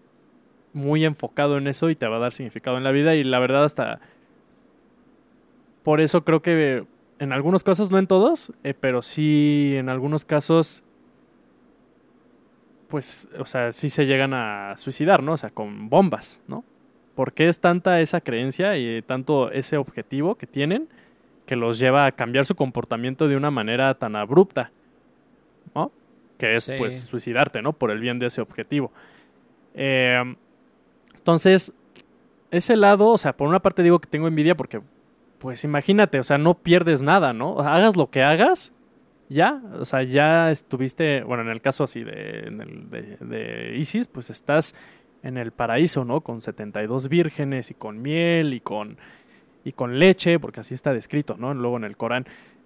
muy enfocado en eso y te va a dar significado en la vida y la verdad hasta por eso creo que en algunos casos, no en todos, eh, pero sí en algunos casos pues, o sea, sí se llegan a suicidar, ¿no? O sea, con bombas, ¿no? porque es tanta esa creencia y tanto ese objetivo que tienen que los lleva a cambiar su comportamiento de una manera tan abrupta, ¿no? Que es, pues, suicidarte, ¿no? Por el bien de ese objetivo. Eh, entonces, ese lado, o sea, por una parte digo que tengo envidia porque, pues, imagínate, o sea, no pierdes nada, ¿no? hagas lo que hagas, ya, o sea, ya estuviste, bueno, en el caso así de, de Isis, pues estás en el paraíso, ¿no? Con 72 vírgenes y con miel y con y con leche, porque así está descrito, ¿no? Luego en el Corán.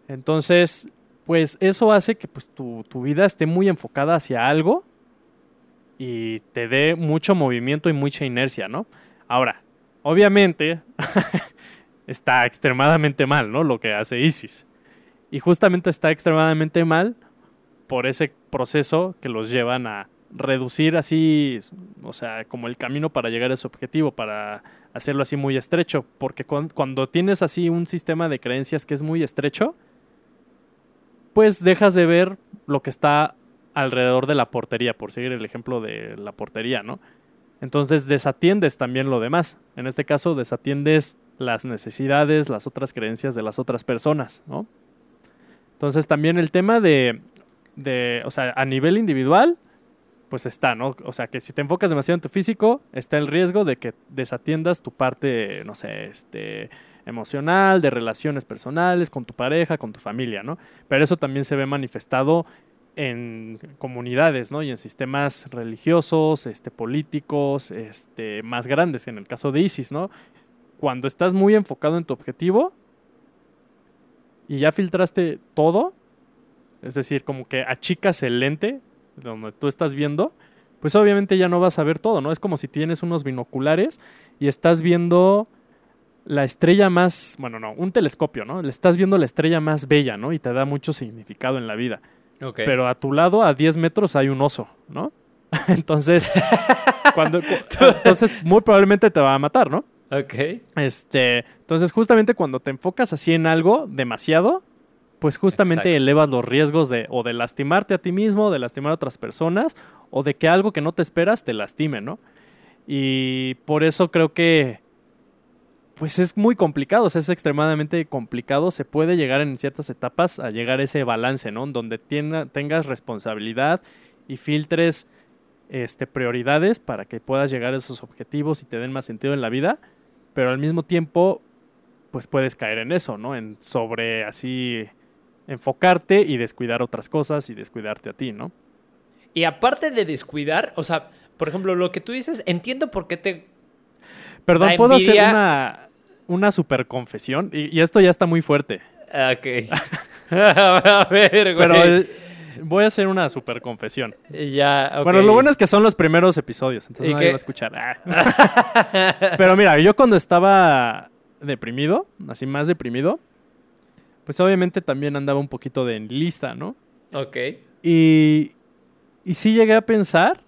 Entonces, pues eso hace que pues, tu, vida esté muy enfocada hacia algo y te dé mucho movimiento y mucha inercia, ¿no? Ahora, obviamente, [laughs] está extremadamente mal, ¿no? Lo que hace ISIS. Y justamente está extremadamente mal por ese proceso que los llevan a reducir así, o sea, como el camino para llegar a ese objetivo, para hacerlo así muy estrecho, porque cuando tienes así un sistema de creencias que es muy estrecho, pues dejas de ver lo que está alrededor de la portería, por seguir el ejemplo de la portería, ¿no? Entonces desatiendes también lo demás. En este caso, desatiendes las necesidades, las otras creencias de las otras personas, ¿no? Entonces también el tema de, de, o sea, a nivel individual, pues está, ¿no? O sea, que si te enfocas demasiado en tu físico, está el riesgo de que desatiendas tu parte, no sé, este, emocional, de relaciones personales, con tu pareja, con tu familia, ¿no? Pero eso también se ve manifestado en comunidades, ¿no? Y en sistemas religiosos, este, políticos, este, más grandes, en el caso de ISIS, ¿no? Cuando estás muy enfocado en tu objetivo y ya filtraste todo, es decir, como que achicas el lente donde tú estás viendo, pues obviamente ya no vas a ver todo, ¿no? Es como si tienes unos binoculares y estás viendo la estrella más, bueno, no, un telescopio, ¿no? Le estás viendo la estrella más bella, ¿no? Y te da mucho significado en la vida. Pero a tu lado, a 10 metros, hay un oso, ¿no? [laughs] entonces, [laughs] cuando, entonces muy probablemente te va a matar, ¿no? Ok. Este, entonces, justamente cuando te enfocas así en algo demasiado, pues justamente elevas los riesgos de o de lastimarte a ti mismo, de lastimar a otras personas, o de que algo que no te esperas te lastime, ¿no? Y por eso creo que pues es muy complicado, o sea, es extremadamente complicado. Se puede llegar en ciertas etapas a llegar a ese balance, ¿no? Donde tengas responsabilidad y filtres este, prioridades para que puedas llegar a esos objetivos y te den más sentido en la vida, pero al mismo tiempo, pues puedes caer en eso, ¿no? En sobre así enfocarte y descuidar otras cosas y descuidarte a ti, ¿no? Y aparte de descuidar, o sea, por ejemplo, lo que tú dices, entiendo por qué te... Perdón, ¿puedo hacer una, una super confesión y, esto ya está muy fuerte. Ok. [laughs] a ver, güey. Pero eh, voy a hacer una super confesión. Ya, okay. Bueno, lo bueno es que son los primeros episodios, entonces nadie va a escuchar. Ah. [laughs] Pero mira, yo cuando estaba deprimido, así más deprimido, pues obviamente también andaba un poquito de lista, ¿no? Ok. Y, y sí llegué a pensar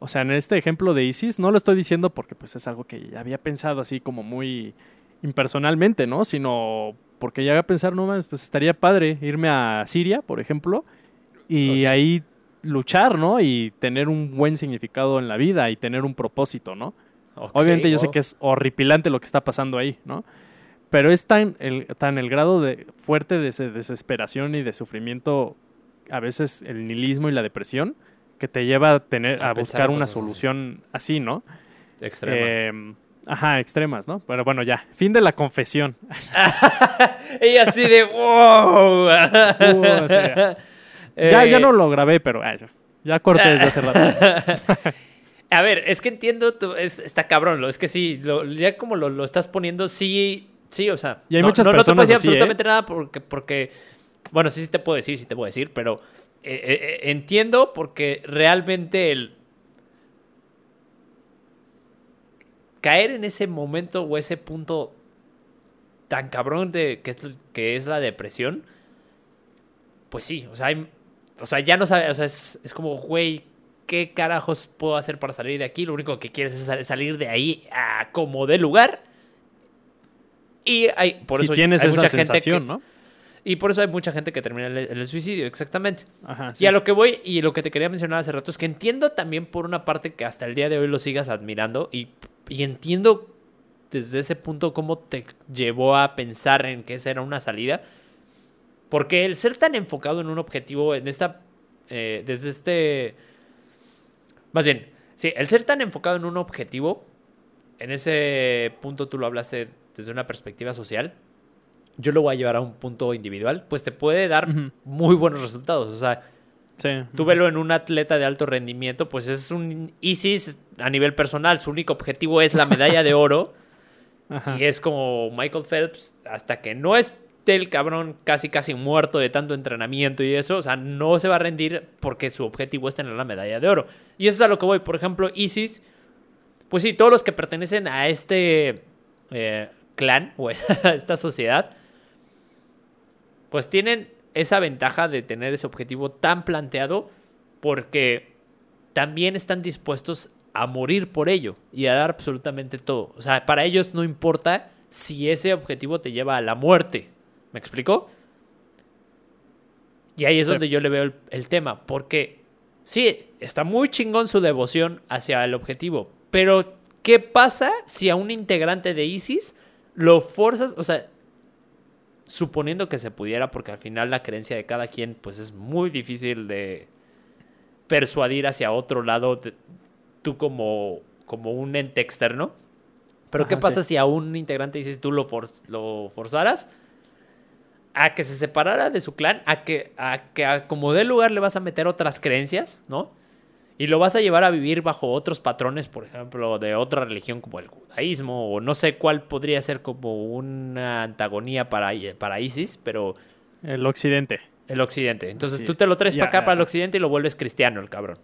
o sea, en este ejemplo de ISIS, no lo estoy diciendo porque pues es algo que ya había pensado así como muy impersonalmente, ¿no? Sino porque ya a pensar, no más, pues estaría padre irme a Siria, por ejemplo, y ahí luchar, ¿no? Y tener un buen significado en la vida y tener un propósito, ¿no? Obviamente yo sé que es horripilante lo que está pasando ahí, ¿no? Pero es tan el, tan el grado de fuerte de desesperación y de sufrimiento, a veces el nihilismo y la depresión, que te lleva a tener a, buscar una solución así, ¿no? Extrema. Em, ajá, extremas, ¿no? Pero bueno, ya, fin de la confesión. [laughs] [laughs] Ella así de wow. ya, ya, no lo grabé, pero ya corté desde hace rato. [laughs] a ver, es que entiendo, está cabrón, es que sí, ya como lo, estás poniendo, sí, sí, o sea. Y hay muchas personas no te puedo decir ¿eh? absolutamente nada porque, porque, bueno, sí, sí te puedo decir, sí te puedo decir, pero eh, eh, eh, entiendo porque realmente el caer en ese momento o ese punto tan cabrón de que es, que es la depresión, pues sí, o sea, o sea ya no sabes, o sea, es, es, como, güey, ¿qué carajos puedo hacer para salir de aquí? Lo único que quieres es salir de ahí a como de lugar. Y hay, por eso tienes hay esa mucha sensación, gente ¿no? Y por eso hay mucha gente que termina en el, suicidio, exactamente. Y a lo que voy, y lo que te quería mencionar hace rato, es que entiendo también por una parte que hasta el día de hoy lo sigas admirando y, entiendo desde ese punto cómo te llevó a pensar en que esa era una salida. Porque el ser tan enfocado en un objetivo, en esta. Eh, desde este. Más bien, sí, el ser tan enfocado en un objetivo, en ese punto tú lo hablaste desde una perspectiva social, yo lo voy a llevar a un punto individual, pues te puede dar muy buenos resultados. O sea, tú velo en un atleta de alto rendimiento, pues es un ISIS a nivel personal. Su único objetivo es la medalla de oro. [laughs] Y es como Michael Phelps, hasta que no esté el cabrón casi casi muerto de tanto entrenamiento y eso, o sea, no se va a rendir porque su objetivo es tener la medalla de oro. Y eso es a lo que voy. Por ejemplo, ISIS, pues sí, todos los que pertenecen a este... Eh, clan o [laughs] esta sociedad, pues tienen esa ventaja de tener ese objetivo tan planteado porque también están dispuestos a morir por ello y a dar absolutamente todo. O sea, para ellos no importa si ese objetivo te lleva a la muerte. ¿Me explico? Y ahí es donde yo le veo el, tema, porque sí, está muy chingón su devoción hacia el objetivo, pero ¿qué pasa si a un integrante de ISIS lo forzas? O sea, suponiendo que se pudiera, porque al final la creencia de cada quien, pues es muy difícil de persuadir hacia otro lado, tú como, como un ente externo. Pero ¿qué pasa si a un integrante dices tú lo, lo forzaras? a que se separara de su clan, a que, a que como de lugar le vas a meter otras creencias, ¿no? Y lo vas a llevar a vivir bajo otros patrones, por ejemplo, de otra religión como el judaísmo, o no sé cuál podría ser como una antagonía para, para ISIS, pero... El occidente. El occidente. Entonces tú te lo traes para acá, para el occidente, y lo vuelves cristiano, el cabrón.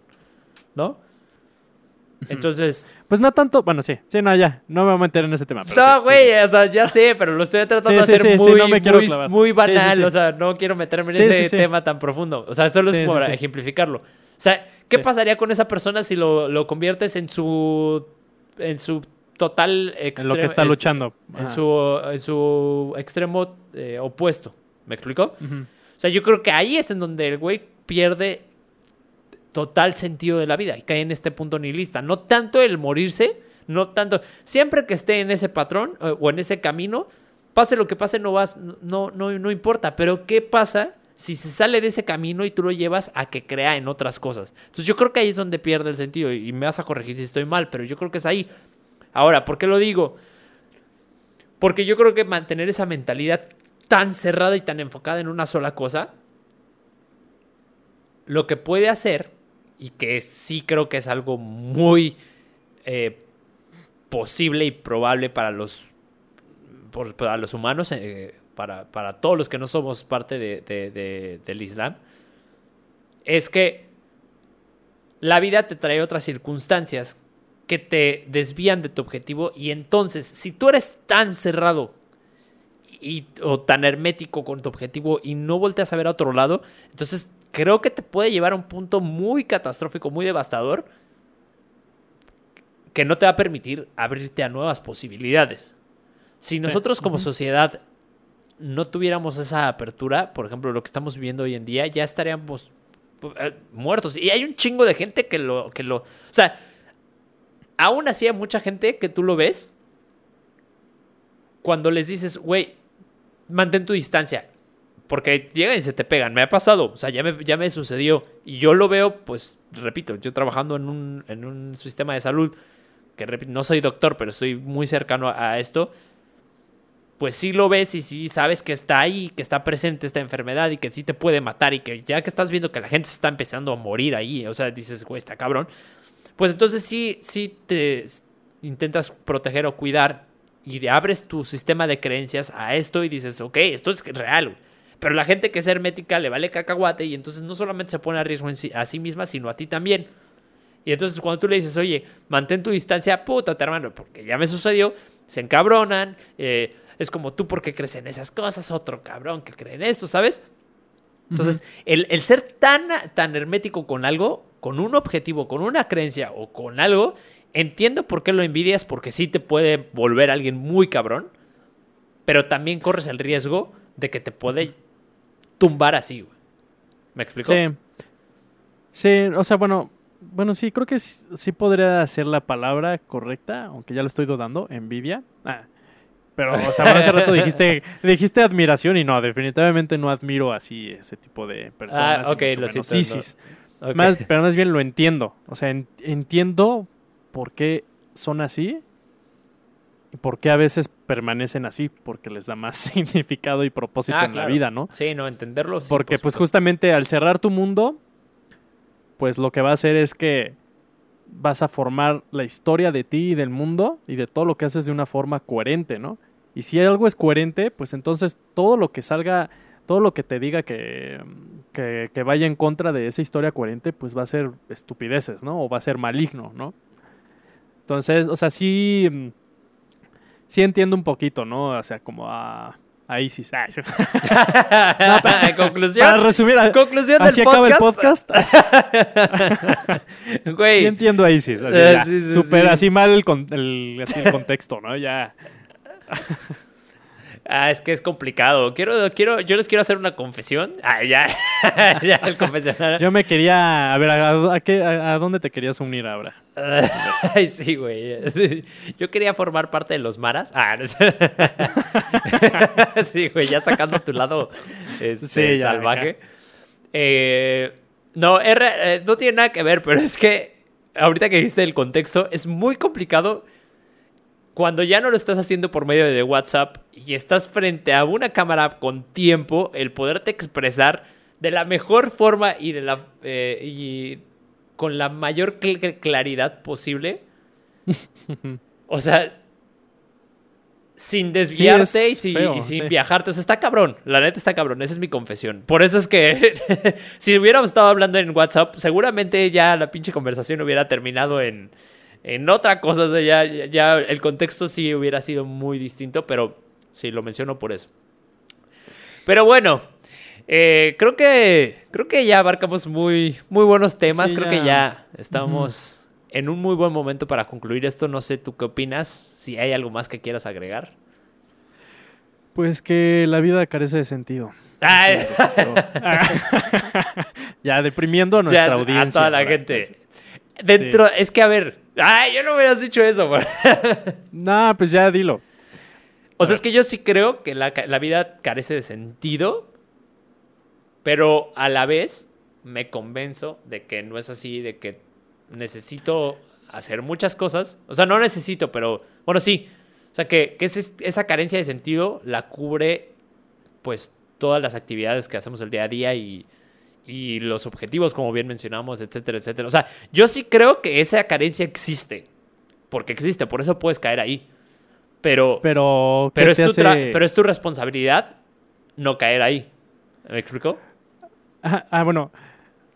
¿No? Entonces. Pues no tanto. Bueno, sí. Sí, no, ya. No me voy a meter en ese tema. no, güey. o sea, ya sé, pero lo estoy tratando de hacer muy, muy, muy, banal. O sea, no quiero meterme en ese tema tan profundo. O sea, solo es por ejemplificarlo. O sea, ¿qué pasaría con esa persona si lo, lo conviertes en su. en su total extremo. En lo que está luchando. En, su, en su extremo eh, opuesto. ¿Me explico? O sea, yo creo que ahí es en donde el güey pierde total sentido de la vida y cae en este punto nihilista. No tanto el morirse, no tanto. Siempre que esté en ese patrón eh, o en ese camino, pase lo que pase, no vas, no, no, no importa. Pero ¿qué pasa si se sale de ese camino y tú lo llevas a que crea en otras cosas? Entonces yo creo que ahí es donde pierde el sentido y me vas a corregir si estoy mal, pero yo creo que es ahí. Ahora, ¿por qué lo digo? Porque yo creo que mantener esa mentalidad tan cerrada y tan enfocada en una sola cosa, lo que puede hacer y que sí creo que es algo muy eh, posible y probable para los, para los humanos, eh, para, todos los que no somos parte de, del Islam, es que la vida te trae otras circunstancias que te desvían de tu objetivo y entonces si tú eres tan cerrado y, o tan hermético con tu objetivo y no volteas a ver a otro lado, entonces creo que te puede llevar a un punto muy catastrófico, muy devastador, que no te va a permitir abrirte a nuevas posibilidades. Si nosotros como sociedad no tuviéramos esa apertura, por ejemplo, lo que estamos viviendo hoy en día, ya estaríamos eh, muertos. Y hay un chingo de gente que lo, que lo. O sea, aún así hay mucha gente que tú lo ves. Cuando les dices, güey, mantén tu distancia. Porque llegan y se te pegan. Me ha pasado. O sea, ya me, ya me sucedió. Y yo lo veo, pues, repito, yo trabajando en un, en un sistema de salud, que repito, no soy doctor, pero estoy muy cercano a, esto. Pues sí lo ves y sí sabes que está ahí, que está presente esta enfermedad y que sí te puede matar y que ya que estás viendo que la gente se está empezando a morir ahí, o sea, dices, güey, está cabrón. Pues entonces sí, sí te intentas proteger o cuidar y abres tu sistema de creencias a esto y dices, ok, esto es real. Pero la gente que es hermética le vale cacahuate y entonces no solamente se pone a riesgo a sí misma, sino a ti también. Y entonces cuando tú le dices, oye, mantén tu distancia, puta, hermano, porque ya me sucedió, se encabronan, eh, es como tú porque crees en esas cosas, otro cabrón que cree en eso, ¿sabes? Entonces, el, el, ser tan, tan hermético con algo, con un objetivo, con una creencia o con algo, entiendo por qué lo envidias, porque sí te puede volver alguien muy cabrón, pero también corres el riesgo de que te puede tumbar así, güey. ¿Me explico? Sí. Sí, o sea, bueno, bueno, sí, creo que sí, podría ser la palabra correcta, aunque ya lo estoy dudando, envidia. Ah, pero, o sea, hace rato [laughs] dijiste, dijiste admiración y no, definitivamente no admiro así ese tipo de personas. Ah, ok, lo siento. Sí, sí. Más, pero más bien lo entiendo. O sea, entiendo por qué son así por qué a veces permanecen así, porque les da más [laughs] significado y propósito ah, en la vida, ¿no? Sí, no, entenderlo. porque pues justamente al cerrar tu mundo, pues lo que va a hacer es que vas a formar la historia de ti y del mundo y de todo lo que haces de una forma coherente, ¿no? Y si algo es coherente, pues entonces todo lo que salga, todo lo que te diga que, que, vaya en contra de esa historia coherente, pues va a ser estupideces, ¿no? O va a ser maligno, ¿no? Entonces, o sea, sí sí entiendo un poquito, ¿no? O sea, como a, a ISIS. Ah, sí. [laughs] [laughs] conclusión. Para resumir, conclusión así del acaba el podcast. podcast. [laughs] Güey, Sí entiendo a ISIS. Así, ya, sí, sí. así mal el, con- el- así el contexto, ¿no? Ya. Ah, es que es complicado. Quiero, quiero, yo les quiero hacer una confesión. Ah, ya, [laughs] ya el confesionario. Yo me quería. A ver, ¿a, a qué, a, a dónde te querías unir ahora? [laughs] Ay, sí, güey. Sí. Yo quería formar parte de los maras. Ah, no sé. [laughs] sí, güey, ya sacando tu lado este, Sí, ya, salvaje. Eh, no, re- eh, no tiene nada que ver, pero es que ahorita que dijiste el contexto, es muy complicado cuando ya no lo estás haciendo por medio de WhatsApp y estás frente a una cámara con tiempo, el poderte expresar de la mejor forma y de la eh, y con la mayor cl- claridad posible. [laughs] o sea, sin desviarte es y, sin- feo, y sin sí. viajarte. O sea, está cabrón. La neta está cabrón. Esa es mi confesión. Por eso es que [laughs] si hubiéramos estado hablando en WhatsApp, seguramente ya la pinche conversación hubiera terminado en, en otra cosa. O sea, ya, ya- el contexto sí hubiera sido muy distinto, pero sí, lo menciono por eso. Pero bueno, eh, creo que creo que ya abarcamos muy, muy buenos temas. Sí, creo ya. que ya estamos en un muy buen momento para concluir esto. No sé tú qué opinas, si hay algo más que quieras agregar. Pues que la vida carece de sentido. Ay, [laughs] ya deprimiendo a nuestra ya, audiencia. A toda la gente. Dentro, es que a ver, ay, yo no hubieras dicho eso. güey. [laughs] No, pues ya dilo. O sea, es que yo sí creo que la, la vida carece de sentido, pero a la vez me convenzo de que no es así, de que necesito hacer muchas cosas. O sea, no necesito, pero bueno, sí. O sea, que, que ese- esa carencia de sentido la cubre pues todas las actividades que hacemos el día a día y, y los objetivos, como bien mencionamos, etcétera, etcétera. O sea, yo sí creo que esa carencia existe, porque existe, por eso puedes caer ahí. Pero, Pero, ¿qué pero, es tu hace- pero es tu responsabilidad no caer ahí. ¿Me explico? Ah, ah, bueno.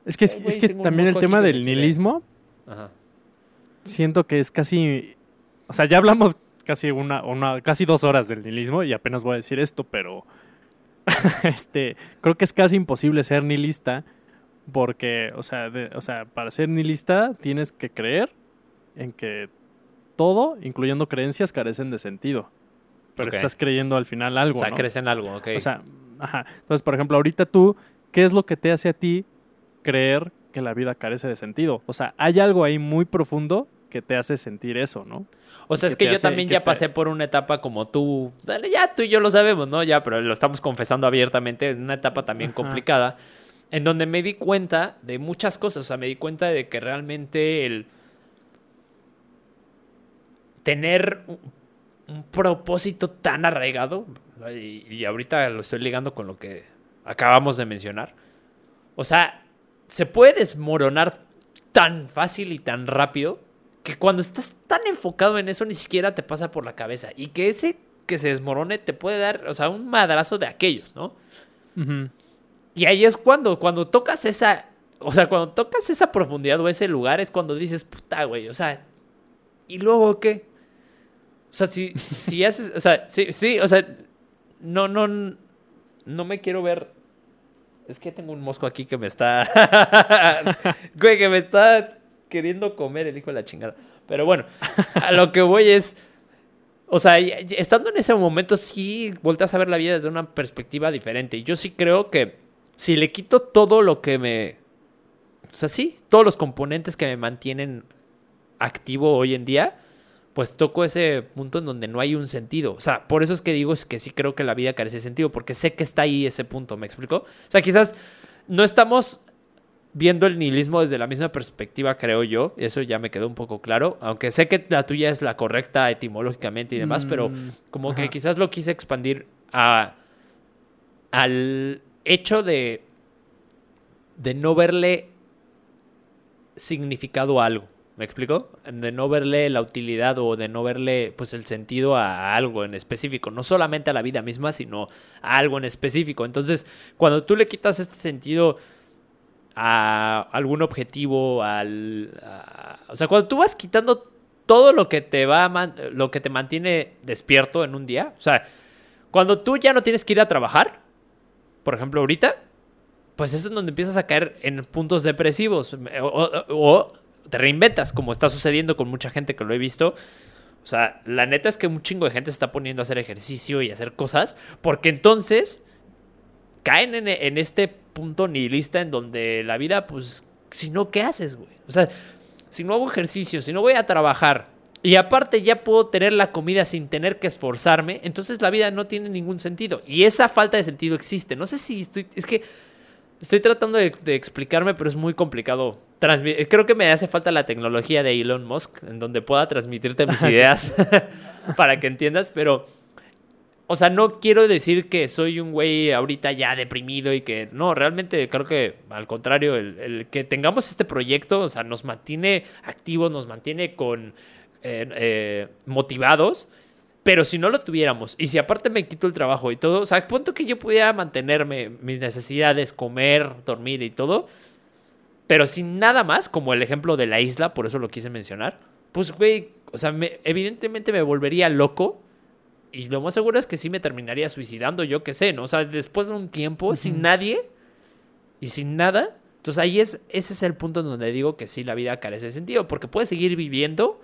Es que, Ay, es que también el tema del nihilismo, Ajá. siento que es casi. O sea, ya hablamos casi una, una, casi dos horas del nihilismo y apenas voy a decir esto, pero [laughs] este, creo que es casi imposible ser nihilista porque, o sea, de- o sea, para ser nihilista tienes que creer en que todo, incluyendo creencias, carecen de sentido. Pero estás creyendo al final algo, O sea, ¿no? crees en algo, ok. O sea, ajá. Entonces, por ejemplo, ahorita tú, ¿qué es lo que te hace a ti creer que la vida carece de sentido? O sea, hay algo ahí muy profundo que te hace sentir eso, ¿no? O sea, es que yo hace- también ya te- pasé por una etapa como tú. Dale, Ya tú y yo lo sabemos, ¿no? Ya, pero lo estamos confesando abiertamente. Una etapa también Ajá. complicada. En donde me di cuenta de muchas cosas. O sea, me di cuenta de que realmente el. Tener un, un propósito tan arraigado. Y, y ahorita lo estoy ligando con lo que acabamos de mencionar. O sea, se puede desmoronar tan fácil y tan rápido que cuando estás tan enfocado en eso ni siquiera te pasa por la cabeza. Y que ese que se desmorone te puede dar, o sea, un madrazo de aquellos, ¿no? Y ahí es cuando, cuando tocas esa, o sea, cuando tocas esa profundidad o ese lugar es cuando dices, puta, güey, o sea, ¿y luego qué? O sea, si, [laughs] si haces, o sea, sí, sí, o sea, no, no, no me quiero ver. Es que tengo un mosco aquí que me está, [laughs] güey, que me está queriendo comer el hijo de la chingada. Pero bueno, a lo que voy es, o sea, estando en ese momento sí volteas a ver la vida desde una perspectiva diferente. Y yo sí creo que si le quito todo lo que me... O sea, sí, todos los componentes que me mantienen activo hoy en día, pues toco ese punto en donde no hay un sentido. O sea, por eso es que digo es que sí creo que la vida carece de sentido, porque sé que está ahí ese punto, ¿me explico? O sea, quizás no estamos viendo el nihilismo desde la misma perspectiva, creo yo. Eso ya me quedó un poco claro. Aunque sé que la tuya es la correcta etimológicamente y demás, pero Mm, como que quizás lo quise expandir a, al hecho de, de no verle significado a algo. ¿Me explico? De no verle la utilidad o de no verle pues el sentido a algo en específico. No solamente a la vida misma, sino a algo en específico. Entonces, cuando tú le quitas este sentido a algún objetivo, al... o sea, cuando tú vas quitando todo lo que te va lo que te mantiene despierto en un día. O sea, cuando tú ya no tienes que ir a trabajar, por ejemplo, ahorita, pues es donde empiezas a caer en puntos depresivos. O, te reinventas, como está sucediendo con mucha gente que lo he visto. O sea, la neta es que un chingo de gente se está poniendo a hacer ejercicio y hacer cosas, porque entonces caen en, en este punto nihilista en donde la vida, pues, si no, ¿qué haces, güey? O sea, si no hago ejercicio, si no voy a trabajar y aparte ya puedo tener la comida sin tener que esforzarme, entonces la vida no tiene ningún sentido. Y esa falta de sentido existe. No sé si estoy... Es que estoy tratando de, de explicarme, pero es muy complicado. Transmi- Creo que me hace falta la tecnología de Elon Musk, en donde pueda transmitirte mis [laughs] Sí. ideas [laughs] para que entiendas, pero... O sea, no quiero decir que soy un güey ahorita ya deprimido y que no, realmente creo que al contrario, el, que tengamos este proyecto, o sea, nos mantiene activos, nos mantiene con eh, eh, motivados, pero si no lo tuviéramos y si aparte me quito el trabajo y todo, o sea, punto que yo pudiera mantenerme mis necesidades, comer, dormir y todo, pero sin nada más, como el ejemplo de la isla, por eso lo quise mencionar, pues güey, o sea, me- evidentemente me volvería loco. Y lo más seguro es que sí me terminaría suicidando, yo qué sé, ¿no? O sea, después de un tiempo, sin nadie y sin nada. Entonces ahí es, ese es el punto donde digo que sí, la vida carece de sentido, porque puedes seguir viviendo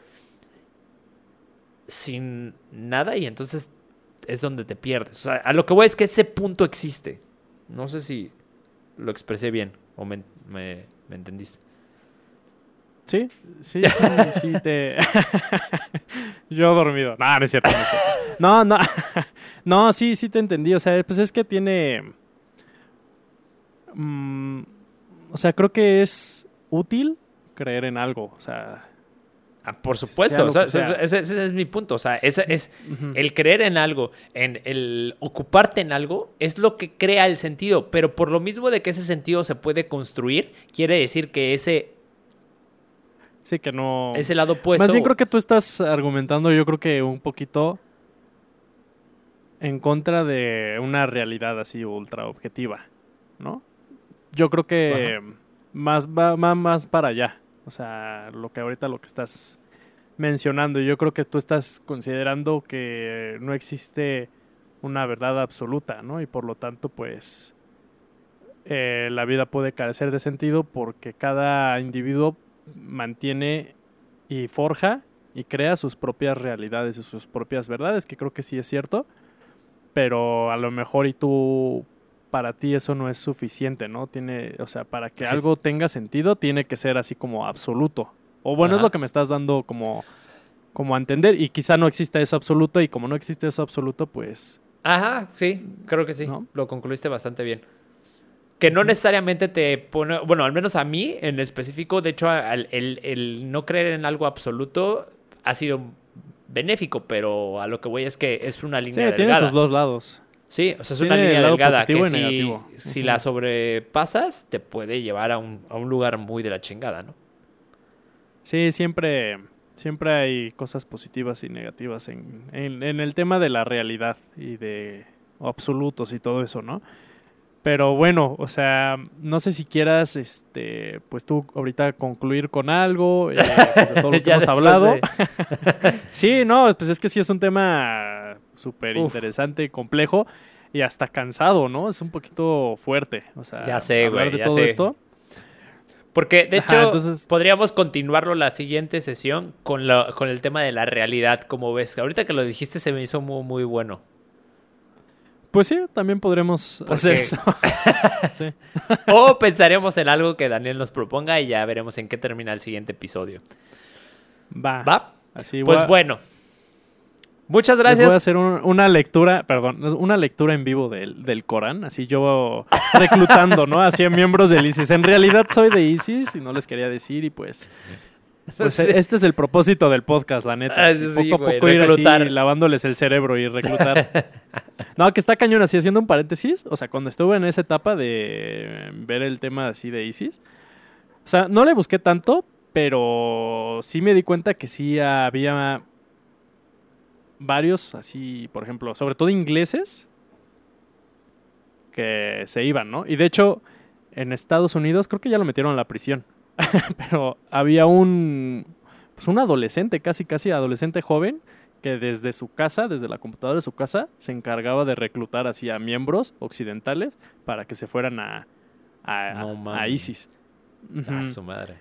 sin nada y entonces es donde te pierdes. O sea, a lo que voy es que ese punto existe. No sé si lo expresé bien o me, me- me entendiste. Sí, sí, sí, sí te... [laughs] Yo dormido. No, no es cierto, no es cierto. No, no. [laughs] No, sí, sí te entendí. O sea, pues es que tiene... mm, o sea, creo que es útil creer en algo. O sea... Ah, por supuesto, lo o sea, que sea. ese, ese es mi punto. O sea, ese es el creer en algo, en el ocuparte en algo, es lo que crea el sentido. Pero por lo mismo de que ese sentido se puede construir, quiere decir que ese, Sí, que no... ese lado opuesto. Más bien creo que tú estás argumentando, yo creo que un poquito en contra de una realidad así ultra objetiva, ¿no? Yo creo que más va, va más para allá. O sea, lo que ahorita lo que estás mencionando, yo creo que tú estás considerando que no existe una verdad absoluta, ¿no? Y por lo tanto, pues eh, la vida puede carecer de sentido porque cada individuo mantiene y forja y crea sus propias realidades y sus propias verdades, que creo que sí es cierto, pero a lo mejor y tú para ti eso no es suficiente, ¿no? Tiene, o sea, para que algo tenga sentido tiene que ser así como absoluto. O bueno, es lo que me estás dando como como a entender y quizá no exista eso absoluto y como no existe eso absoluto, pues Ajá, sí, creo que sí. ¿No? Lo concluiste bastante bien. Que no necesariamente te pone, bueno, al menos a mí en específico, de hecho, el, el no creer en algo absoluto ha sido benéfico, pero a lo que voy es que es una sí, línea tiene delgada. sus dos lados. Sí, o sea, es Tiene una línea delgada positivo que y si, negativo. si la sobrepasas te puede llevar a un, a un lugar muy de la chingada, ¿no? Sí, siempre, siempre hay cosas positivas y negativas en, en- en el tema de la realidad y de absolutos y todo eso, ¿no? Pero bueno, o sea, no sé si quieras, este, pues tú ahorita concluir con algo, eh, pues, de [laughs] todo lo que hemos hablado. de- [laughs] Sí, no, pues es que sí es un tema súper interesante, complejo y hasta cansado, ¿no? Es un poquito fuerte, o sea, Ya sé, hablar güey, de todo sé. esto. Porque, de Ajá, hecho, entonces- podríamos continuarlo la siguiente sesión con, la- con el tema de la realidad, como ves. Ahorita que lo dijiste se me hizo muy, muy bueno. Pues sí, también podremos hacer eso. [laughs] sí. O pensaremos en algo que Daniel nos proponga y ya veremos en qué termina el siguiente episodio. Va. ¿Va? Así Pues a- bueno. Muchas les voy a gracias. hacer un- una lectura, perdón, una lectura en vivo del, del Corán, así yo [laughs] reclutando, ¿no? Así a miembros del ISIS. En realidad soy de ISIS y no les quería decir y pues... [laughs] Pues Sí. este es el propósito del podcast, la neta. Ah, sí, poco a güey, poco ir reclutar. así lavándoles el cerebro y reclutar. [laughs] no, que está cañón, así haciendo un paréntesis. O sea, cuando estuve en esa etapa de ver el tema así de ISIS, o sea, no le busqué tanto, pero sí me di cuenta que sí había varios, así, por ejemplo, sobre todo ingleses, que se iban, ¿no? Y de hecho, en Estados Unidos creo que ya lo metieron a la prisión. [laughs] pero había un pues un adolescente, casi casi adolescente joven, que desde su casa, desde la computadora de su casa, se encargaba de reclutar así a miembros occidentales para que se fueran a, a, No a mames. ISIS. A su madre.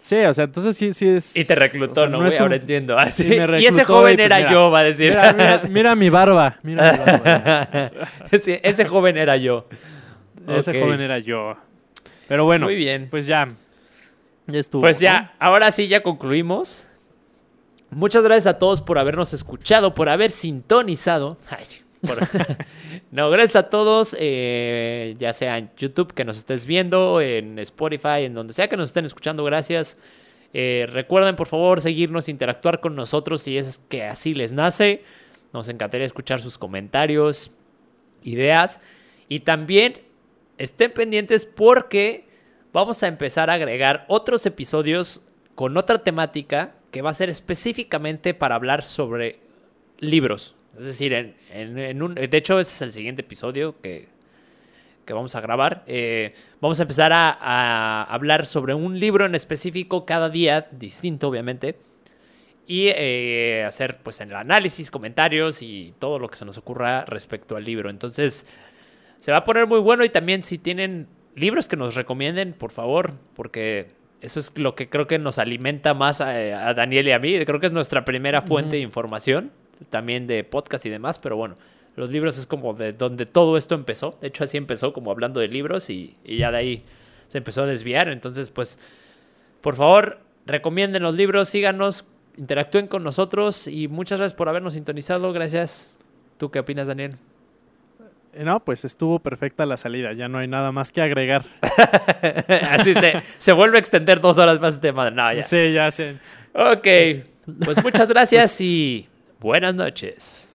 Sí, o sea, entonces sí, sí es... Y te reclutó, o sea, ¿no, güey? es Ahora un- entiendo. Ah, sí. me y ese reclutó joven y, pues, era mira, yo, va a decir. Mira, mira, mira mi barba, mira mi barba. [laughs] Sí, ese joven era yo. Ese joven era yo. Pero bueno, Muy bien. pues ya. Estuvo. Pues ¿no? ya, ahora sí, ya concluimos. Muchas gracias a todos por habernos escuchado, por haber sintonizado. Ay, sí, por- [laughs] no, gracias a todos, eh, ya sea en YouTube que nos estés viendo, en Spotify, en donde sea que nos estén escuchando, gracias. Eh, recuerden, por favor, seguirnos, interactuar con nosotros si es que así les nace. Nos encantaría escuchar sus comentarios, ideas. Y también estén pendientes porque vamos a empezar a agregar otros episodios con otra temática que va a ser específicamente para hablar sobre libros. Es decir, en, un, de hecho, ese es el siguiente episodio que, que vamos a grabar. Eh, vamos a empezar a, a hablar sobre un libro en específico cada día, distinto obviamente. Y eh, hacer pues el análisis, comentarios y todo lo que se nos ocurra respecto al libro. Entonces, se va a poner muy bueno y también si tienen libros que nos recomienden, por favor, porque eso es lo que creo que nos alimenta más a, a Daniel y a mí. Creo que es nuestra primera fuente de información, también de podcast y demás, pero bueno, los libros es como de donde todo esto empezó. De hecho, así empezó como hablando de libros y, y ya de ahí se empezó a desviar. Entonces, pues, por favor, recomienden los libros, síganos, interactúen con nosotros y muchas gracias por habernos sintonizado. Gracias. ¿Tú qué opinas, Daniel? Eh, No, pues estuvo perfecta la salida. Ya no hay nada más que agregar. [laughs] Así se, se vuelve a extender dos horas más este madre. No, ya. Sí, ya sé. Ok. Pues muchas gracias y buenas noches.